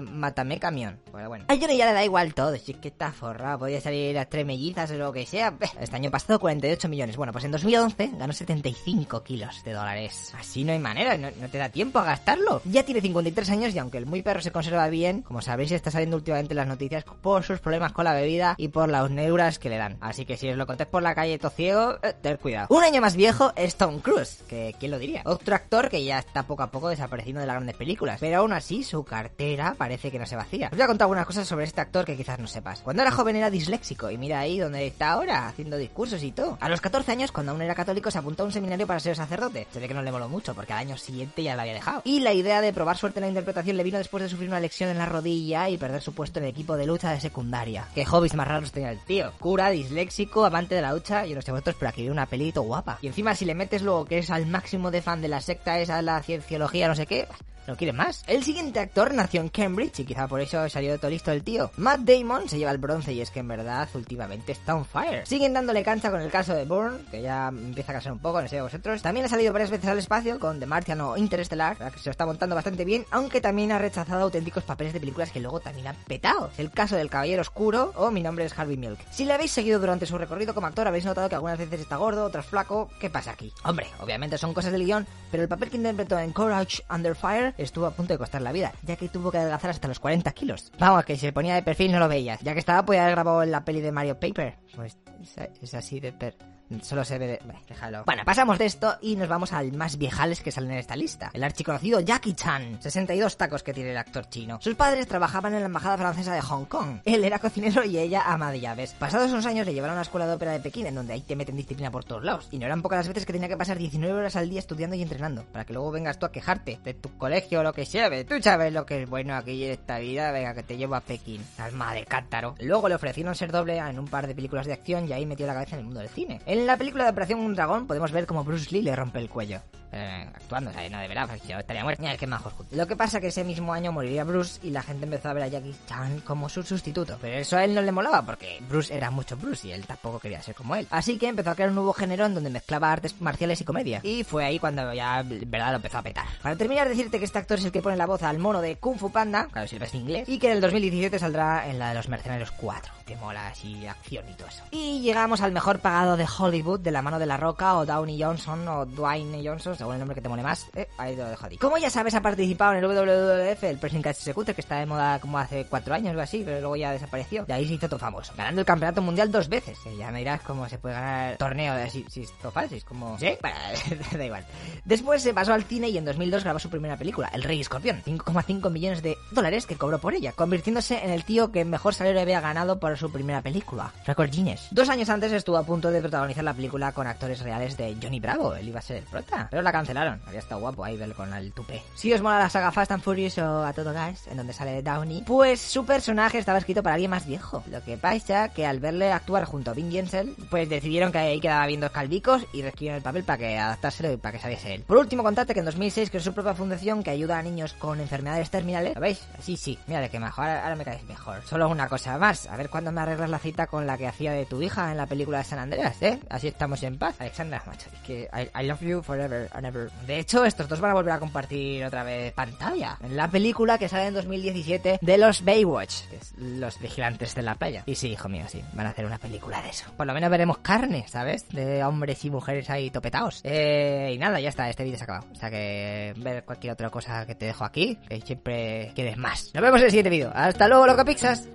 Camión. Pero bueno. A Johnny ya le da igual todo, si es que está forrado. Podía salir las tres mellizas o lo que sea. Este año pasado 48 millones. Bueno, pues en 2011 ganó 75 kilos de dólares. Así no hay manera, no, te da tiempo a gastarlo. Ya tiene 53 años y aunque el muy perro se conserva bien, como sabéis está saliendo últimamente en las noticias por sus problemas con la bebida y por las neuras que le dan. Así que si os lo contáis por la calle todo ciego, eh, tened cuidado. Un año más viejo es Tom Cruise, que quién lo diría. Otro actor que ya está poco a poco desapareciendo de las grandes películas, pero aún así su cartera parece que no se Os voy a contar algunas cosas sobre este actor que quizás no sepas. Cuando era joven era disléxico y mira ahí donde está ahora, haciendo discursos y todo. A los 14 años, cuando aún era católico, se apuntó a un seminario para ser sacerdote. Se ve que no le moló mucho porque al año siguiente ya lo había dejado. Y la idea de probar suerte en la interpretación le vino después de sufrir una lesión en la rodilla y perder su puesto en el equipo de lucha de secundaria. Qué hobbies más raros tenía el tío. Cura, disléxico, amante de la lucha y no sé vosotros, pero aquí vi una pelito guapa. Y encima si le metes luego que es al máximo de fan de la secta esa, la cienciología, no sé qué, no quiere más. El siguiente actor nació en Cambridge y quizá por eso salió todo listo el tío. Matt Damon se lleva el bronce y es que en verdad últimamente está on fire. Siguen dándole cancha con el caso de Bourne, que ya empieza a casar un poco, no sé vosotros. También ha salido varias veces al espacio con The Martian o Interstellar, la que se lo está montando bastante bien, aunque también ha rechazado auténticos papeles de películas que luego también han petado. El caso del Caballero Oscuro o Mi nombre es Harvey Milk. Si le habéis seguido durante su recorrido como actor, habéis notado que algunas veces está gordo, otras flaco. ¿Qué pasa aquí? Hombre, obviamente son cosas del guion, pero el papel que interpretó en Courage Under Fire estuvo a punto de costar la vida, ya que tuvo que adelgazar hasta los 40 kilos. Vamos, que si se ponía de perfil no lo veías. Ya que estaba, podía haber grabado la peli de Mario Paper. Pues es, es así de per... Solo se ve de... Bueno, déjalo. Bueno, pasamos de esto y nos vamos al más viejales que salen en esta lista. El archiconocido Jackie Chan. 62 tacos que tiene el actor chino. Sus padres trabajaban en la embajada francesa de Hong Kong. Él era cocinero y ella ama de llaves. Pasados unos años le llevaron a la escuela de ópera de Pekín, en donde ahí te meten disciplina por todos lados. Y no eran pocas las veces que tenía que pasar 19 horas al día estudiando y entrenando. Para que luego vengas tú a quejarte de tu colegio o lo que sea. Tú sabes lo que es bueno aquí en esta vida. Venga, que te llevo a Pekín. Alma de cántaro. Luego le ofrecieron ser doble en un par de películas de acción y ahí metió la cabeza en el mundo del cine. En la película de Operación un dragón podemos ver como Bruce Lee le rompe el cuello. Eh, actuando, o sea, no de verdad, yo estaría muerto. Mira, qué majos. Lo que pasa que ese mismo año moriría Bruce y la gente empezó a ver a Jackie Chan como su sustituto. Pero eso a él no le molaba porque Bruce era mucho Bruce y él tampoco quería ser como él. Así que empezó a crear un nuevo género en donde mezclaba artes marciales y comedia. Y fue ahí cuando ya, verdad, lo empezó a petar. Para terminar, decirte que este actor es el que pone la voz al mono de Kung Fu Panda, claro, si lo ves en inglés, y que en el 2017 saldrá en la de los Mercenarios 4. Te mola así acción y todo eso. Y llegamos al mejor pagado de Hollywood de la mano de La Roca o Downey Johnson o Dwayne Johnson, según el nombre que te mole más. Eh, ahí lo dejo ahí. Como ya sabes, ha participado en el WWF, el Pressing Catch Executor, que está de moda como hace cuatro años o así, pero luego ya desapareció. Y ahí se hizo todo famoso, ganando el campeonato mundial dos veces. Que ya me dirás cómo se puede ganar torneo de así, si esto falso, es como... ¿Sí? Da igual. Después se pasó al cine y en 2002 grabó su primera película, El Rey Escorpión, 5,5 millones de dólares que cobró por ella, convirtiéndose en el tío que mejor salario había ganado por su primera película, Record Guinness. Dos años antes estuvo a punto de protagonizar la película con actores reales de Johnny Bravo, él iba a ser el prota, pero la cancelaron, había estado guapo ahí verlo con el tupé. Si os mola la saga Fast and Furious o A Todo Gas, en donde sale Downey, pues su personaje estaba escrito para alguien más viejo. Lo que pasa que al verle actuar junto a Vin Jensen, pues decidieron que ahí quedaba bien dos calvicos y reescribieron el papel para que adaptárselo y para que saliese él. Por último, contate que en 2006 creó su propia fundación que ayuda a niños con enfermedades terminales. ¿Lo veis? Sí, sí, mira de qué mejor, ahora, ahora me caes mejor. Solo una cosa más, a ver cuándo me arreglas la cita con la que hacía de tu hija en la película de San Andreas, ¿eh? Así estamos en paz. Alexandra, macho, es que I, I love you forever and ever. De hecho, estos dos van a volver a compartir otra vez pantalla en la película que sale en 2017 de los Baywatch, que es los vigilantes de la playa. Y sí, hijo mío, sí, van a hacer una película de eso. Por lo menos veremos carne, ¿sabes? De hombres y mujeres ahí topetados. Eh, y nada, ya está, este vídeo se ha acabado. O sea que ver cualquier otra cosa que te dejo aquí, que siempre quieres más. Nos vemos en el siguiente vídeo. Hasta luego, loco Pixas.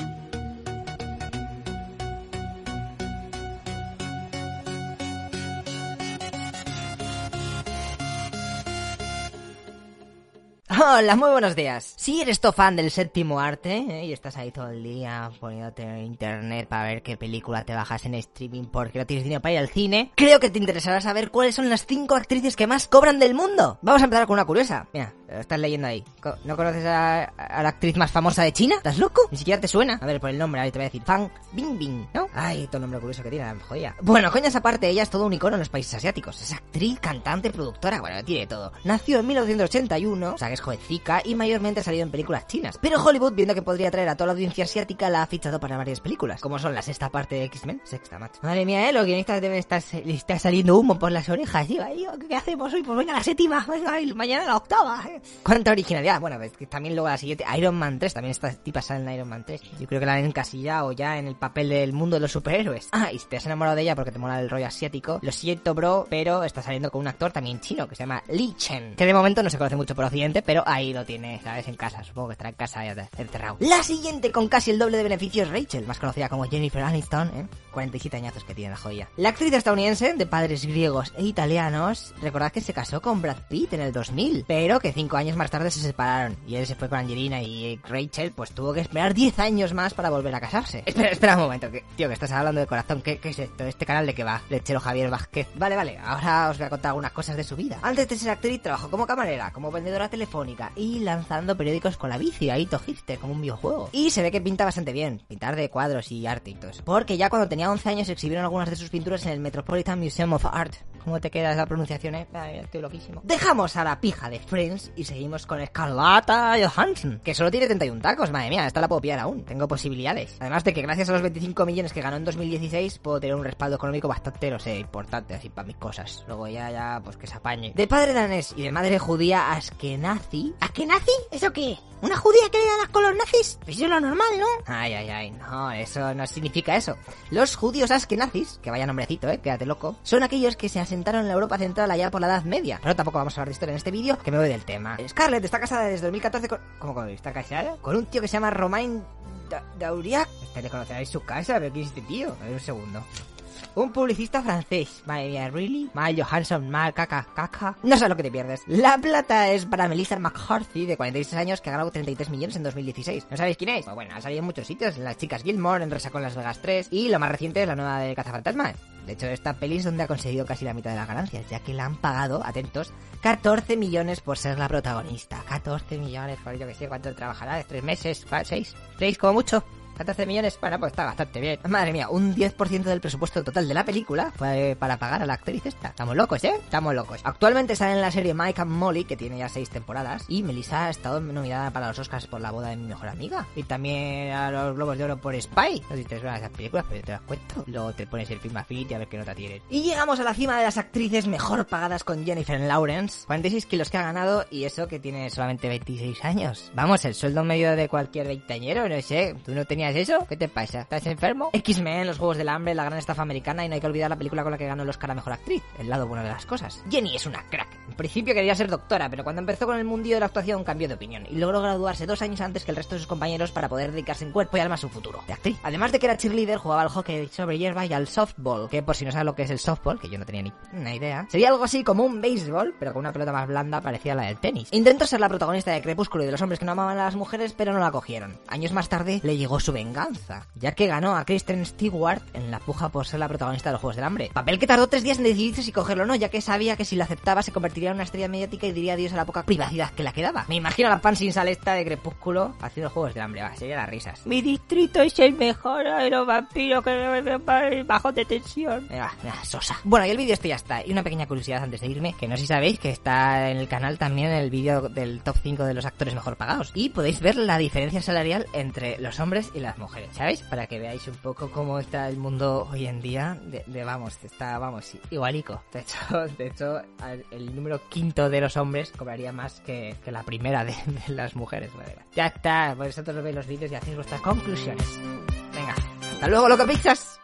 Hola, muy buenos días. Si eres tu fan del séptimo arte ¿eh? y estás ahí todo el día poniéndote en internet para ver qué película te bajas en streaming porque no tienes dinero para ir al cine, creo que te interesará saber cuáles son las cinco actrices que más cobran del mundo. Vamos a empezar con una curiosa. Mira, lo estás leyendo ahí. ¿No conoces a, la actriz más famosa de China? ¿Estás loco? Ni siquiera te suena. A ver, por el nombre, ahí te voy a decir. Fang Bingbing, ¿no? Ay, todo nombre curioso que tiene, la joya. Bueno, coñas aparte, ella es todo un icono en los países asiáticos. Es actriz, cantante, productora, bueno, tiene todo. Nació en 1981, o sea que es jovencica y mayormente ha salido en películas chinas. Pero Hollywood, viendo que podría atraer a toda la audiencia asiática, la ha fichado para varias películas, como son la sexta parte de X-Men, sexta, macho. Madre mía, eh, los guionistas deben estar, saliendo humo por las orejas, ¿Qué hacemos hoy? Pues venga, la séptima, venga, mañana la octava. ¿Cuánta originalidad? Bueno, también luego la siguiente, Iron Man 3, también esta tipa sale en Iron Man 3. Yo creo que la han encasillado ya en el papel del mundo de los superhéroes. Ah, y si te has enamorado de ella porque te mola el rollo asiático, lo siento, bro, pero está saliendo con un actor también chino que se llama Lee Chen, que de momento no se conoce mucho por Occidente, pero ahí lo tiene, ¿sabes? En casa, supongo que estará en casa ya encerrado. La siguiente con casi el doble de beneficios, Rachel, más conocida como Jennifer Aniston, ¿eh? 47 añazos que tiene la joya. La actriz estadounidense, de padres griegos e italianos, recordad que se casó con Brad Pitt en el 2000, pero que 5 años más tarde se separaron y él se fue con Angelina y Rachel pues tuvo que esperar 10 años más para volver a casarse. Espera, espera un momento, que, tío, que estás hablando de corazón, ¿qué, qué es esto? ¿Este canal de qué va? Lechero Javier Vázquez. Vale, vale, ahora os voy a contar algunas cosas de su vida. Antes de ser actriz trabajó como camarera, como vendedora telefónica y lanzando periódicos con la bici, ahí to hipster, como un videojuego. Y se ve que pinta bastante bien, pintar de cuadros y eso. Porque ya cuando tenía 11 años exhibieron algunas de sus pinturas en el Metropolitan Museum of Art. ¿Cómo te queda esa pronunciación, eh? Estoy loquísimo. Dejamos a la pija de Friends y seguimos con Scarlata Johansson, que solo tiene 31 tacos, madre mía, esta la puedo pillar aún, tengo posibilidades. Además de que gracias a los 25 millones que ganó en 2016, puedo tener un respaldo económico bastante, no sé, importante, así para mis cosas. Luego ya, ya, pues que se apañe. De padre danés y de madre judía askenazi. ¿Askenazi? ¿Eso qué? ¿Una judía que le da con los nazis? Pues eso es lo normal, ¿no? Ay, ay, ay, no, eso no significa eso. Los judíos askenazis, que vaya nombrecito, eh, quédate loco, son aquellos que se asentaron en la Europa central allá por la Edad Media. Pero tampoco vamos a hablar de historia en este vídeo, que me voy del tema. Scarlett está casada desde 2014 con... ¿Cómo que está casada? Con un tío que se llama Romain Da- Dauriac. Este le conoceréis su casa, pero ¿quién es este tío? A ver un segundo. Un publicista francés. Madre mía, ¿really? Mal Johansson, mal caca, caca. No sé lo que te pierdes. La plata es para Melissa McCarthy, de 46 años, que ha ganado 33 millones en 2016. ¿No sabéis quién es? Pues bueno, ha salido en muchos sitios. En Las Chicas Gilmore, en Resa con Las Vegas 3. Y lo más reciente es la nueva de Cazafantasmas. De hecho, esta peli es donde ha conseguido casi la mitad de las ganancias, ya que la han pagado, atentos, 14 millones por ser la protagonista. 14 millones, por yo que sé cuánto trabajará, 3 meses, 6, 6 como mucho. 14 millones, bueno, pues está bastante bien. Madre mía, un 10% del presupuesto total de la película fue para pagar a la actriz esta. Estamos locos, ¿eh? Estamos locos. Actualmente sale en la serie Mike and Molly, que tiene ya 6 temporadas, y Melissa ha estado nominada para los Oscars por la boda de mi mejor amiga. Y también a los Globos de Oro por Spy. No sé si te suenan esas películas, pero te las cuento. Luego te pones el film Affinity a ver qué nota tienes. Y llegamos a la cima de las actrices mejor pagadas con Jennifer Lawrence. 46 kilos que ha ganado y eso que tiene solamente 26 años. Vamos, el sueldo medio de cualquier veinteañero, no sé. Tú no tenías tenías eso? ¿Qué te pasa? ¿Estás enfermo? X-Men, los Juegos del Hambre, la gran estafa americana y no hay que olvidar la película con la que ganó el Oscar a Mejor Actriz, El lado bueno de las cosas. Jenny es una crack. En principio quería ser doctora, pero cuando empezó con el mundillo de la actuación cambió de opinión y logró graduarse dos años antes que el resto de sus compañeros para poder dedicarse en cuerpo y alma a su futuro de actriz. Además de que era cheerleader, jugaba al hockey sobre hierba y al softball, que por si no sabes lo que es el softball, que yo no tenía ni una idea, sería algo así como un béisbol, pero con una pelota más blanda parecida a la del tenis. Intentó ser la protagonista de Crepúsculo y de los hombres que no amaban a las mujeres, pero no la cogieron. Años más tarde le llegó su venganza, ya que ganó a Kristen Stewart en la puja por ser la protagonista de los Juegos del Hambre. Papel que tardó tres días en decidirse si cogerlo o no, ya que sabía que si lo aceptaba se convertiría en una estrella mediática y diría adiós a la poca privacidad que la quedaba. Me imagino a la pan sin salesta de Crepúsculo haciendo los Juegos del Hambre, va, sería las risas. Mi distrito es el mejor aerovampiro que bajo de tensión. Venga, venga, sosa. Bueno, y el vídeo este ya está. Y una pequeña curiosidad antes de irme, que no sé si sabéis que está en el canal también el vídeo del top 5 de los actores mejor pagados. Y podéis ver la diferencia salarial entre los hombres y las mujeres, ¿sabéis? Para que veáis un poco cómo está el mundo hoy en día. De, vamos, está, vamos, igualico. De hecho, de hecho, el número quinto de los hombres cobraría más que, la primera de, las mujeres. Ya está, vosotros veis los vídeos y hacéis vuestras conclusiones. Venga, hasta luego, loco pizzas.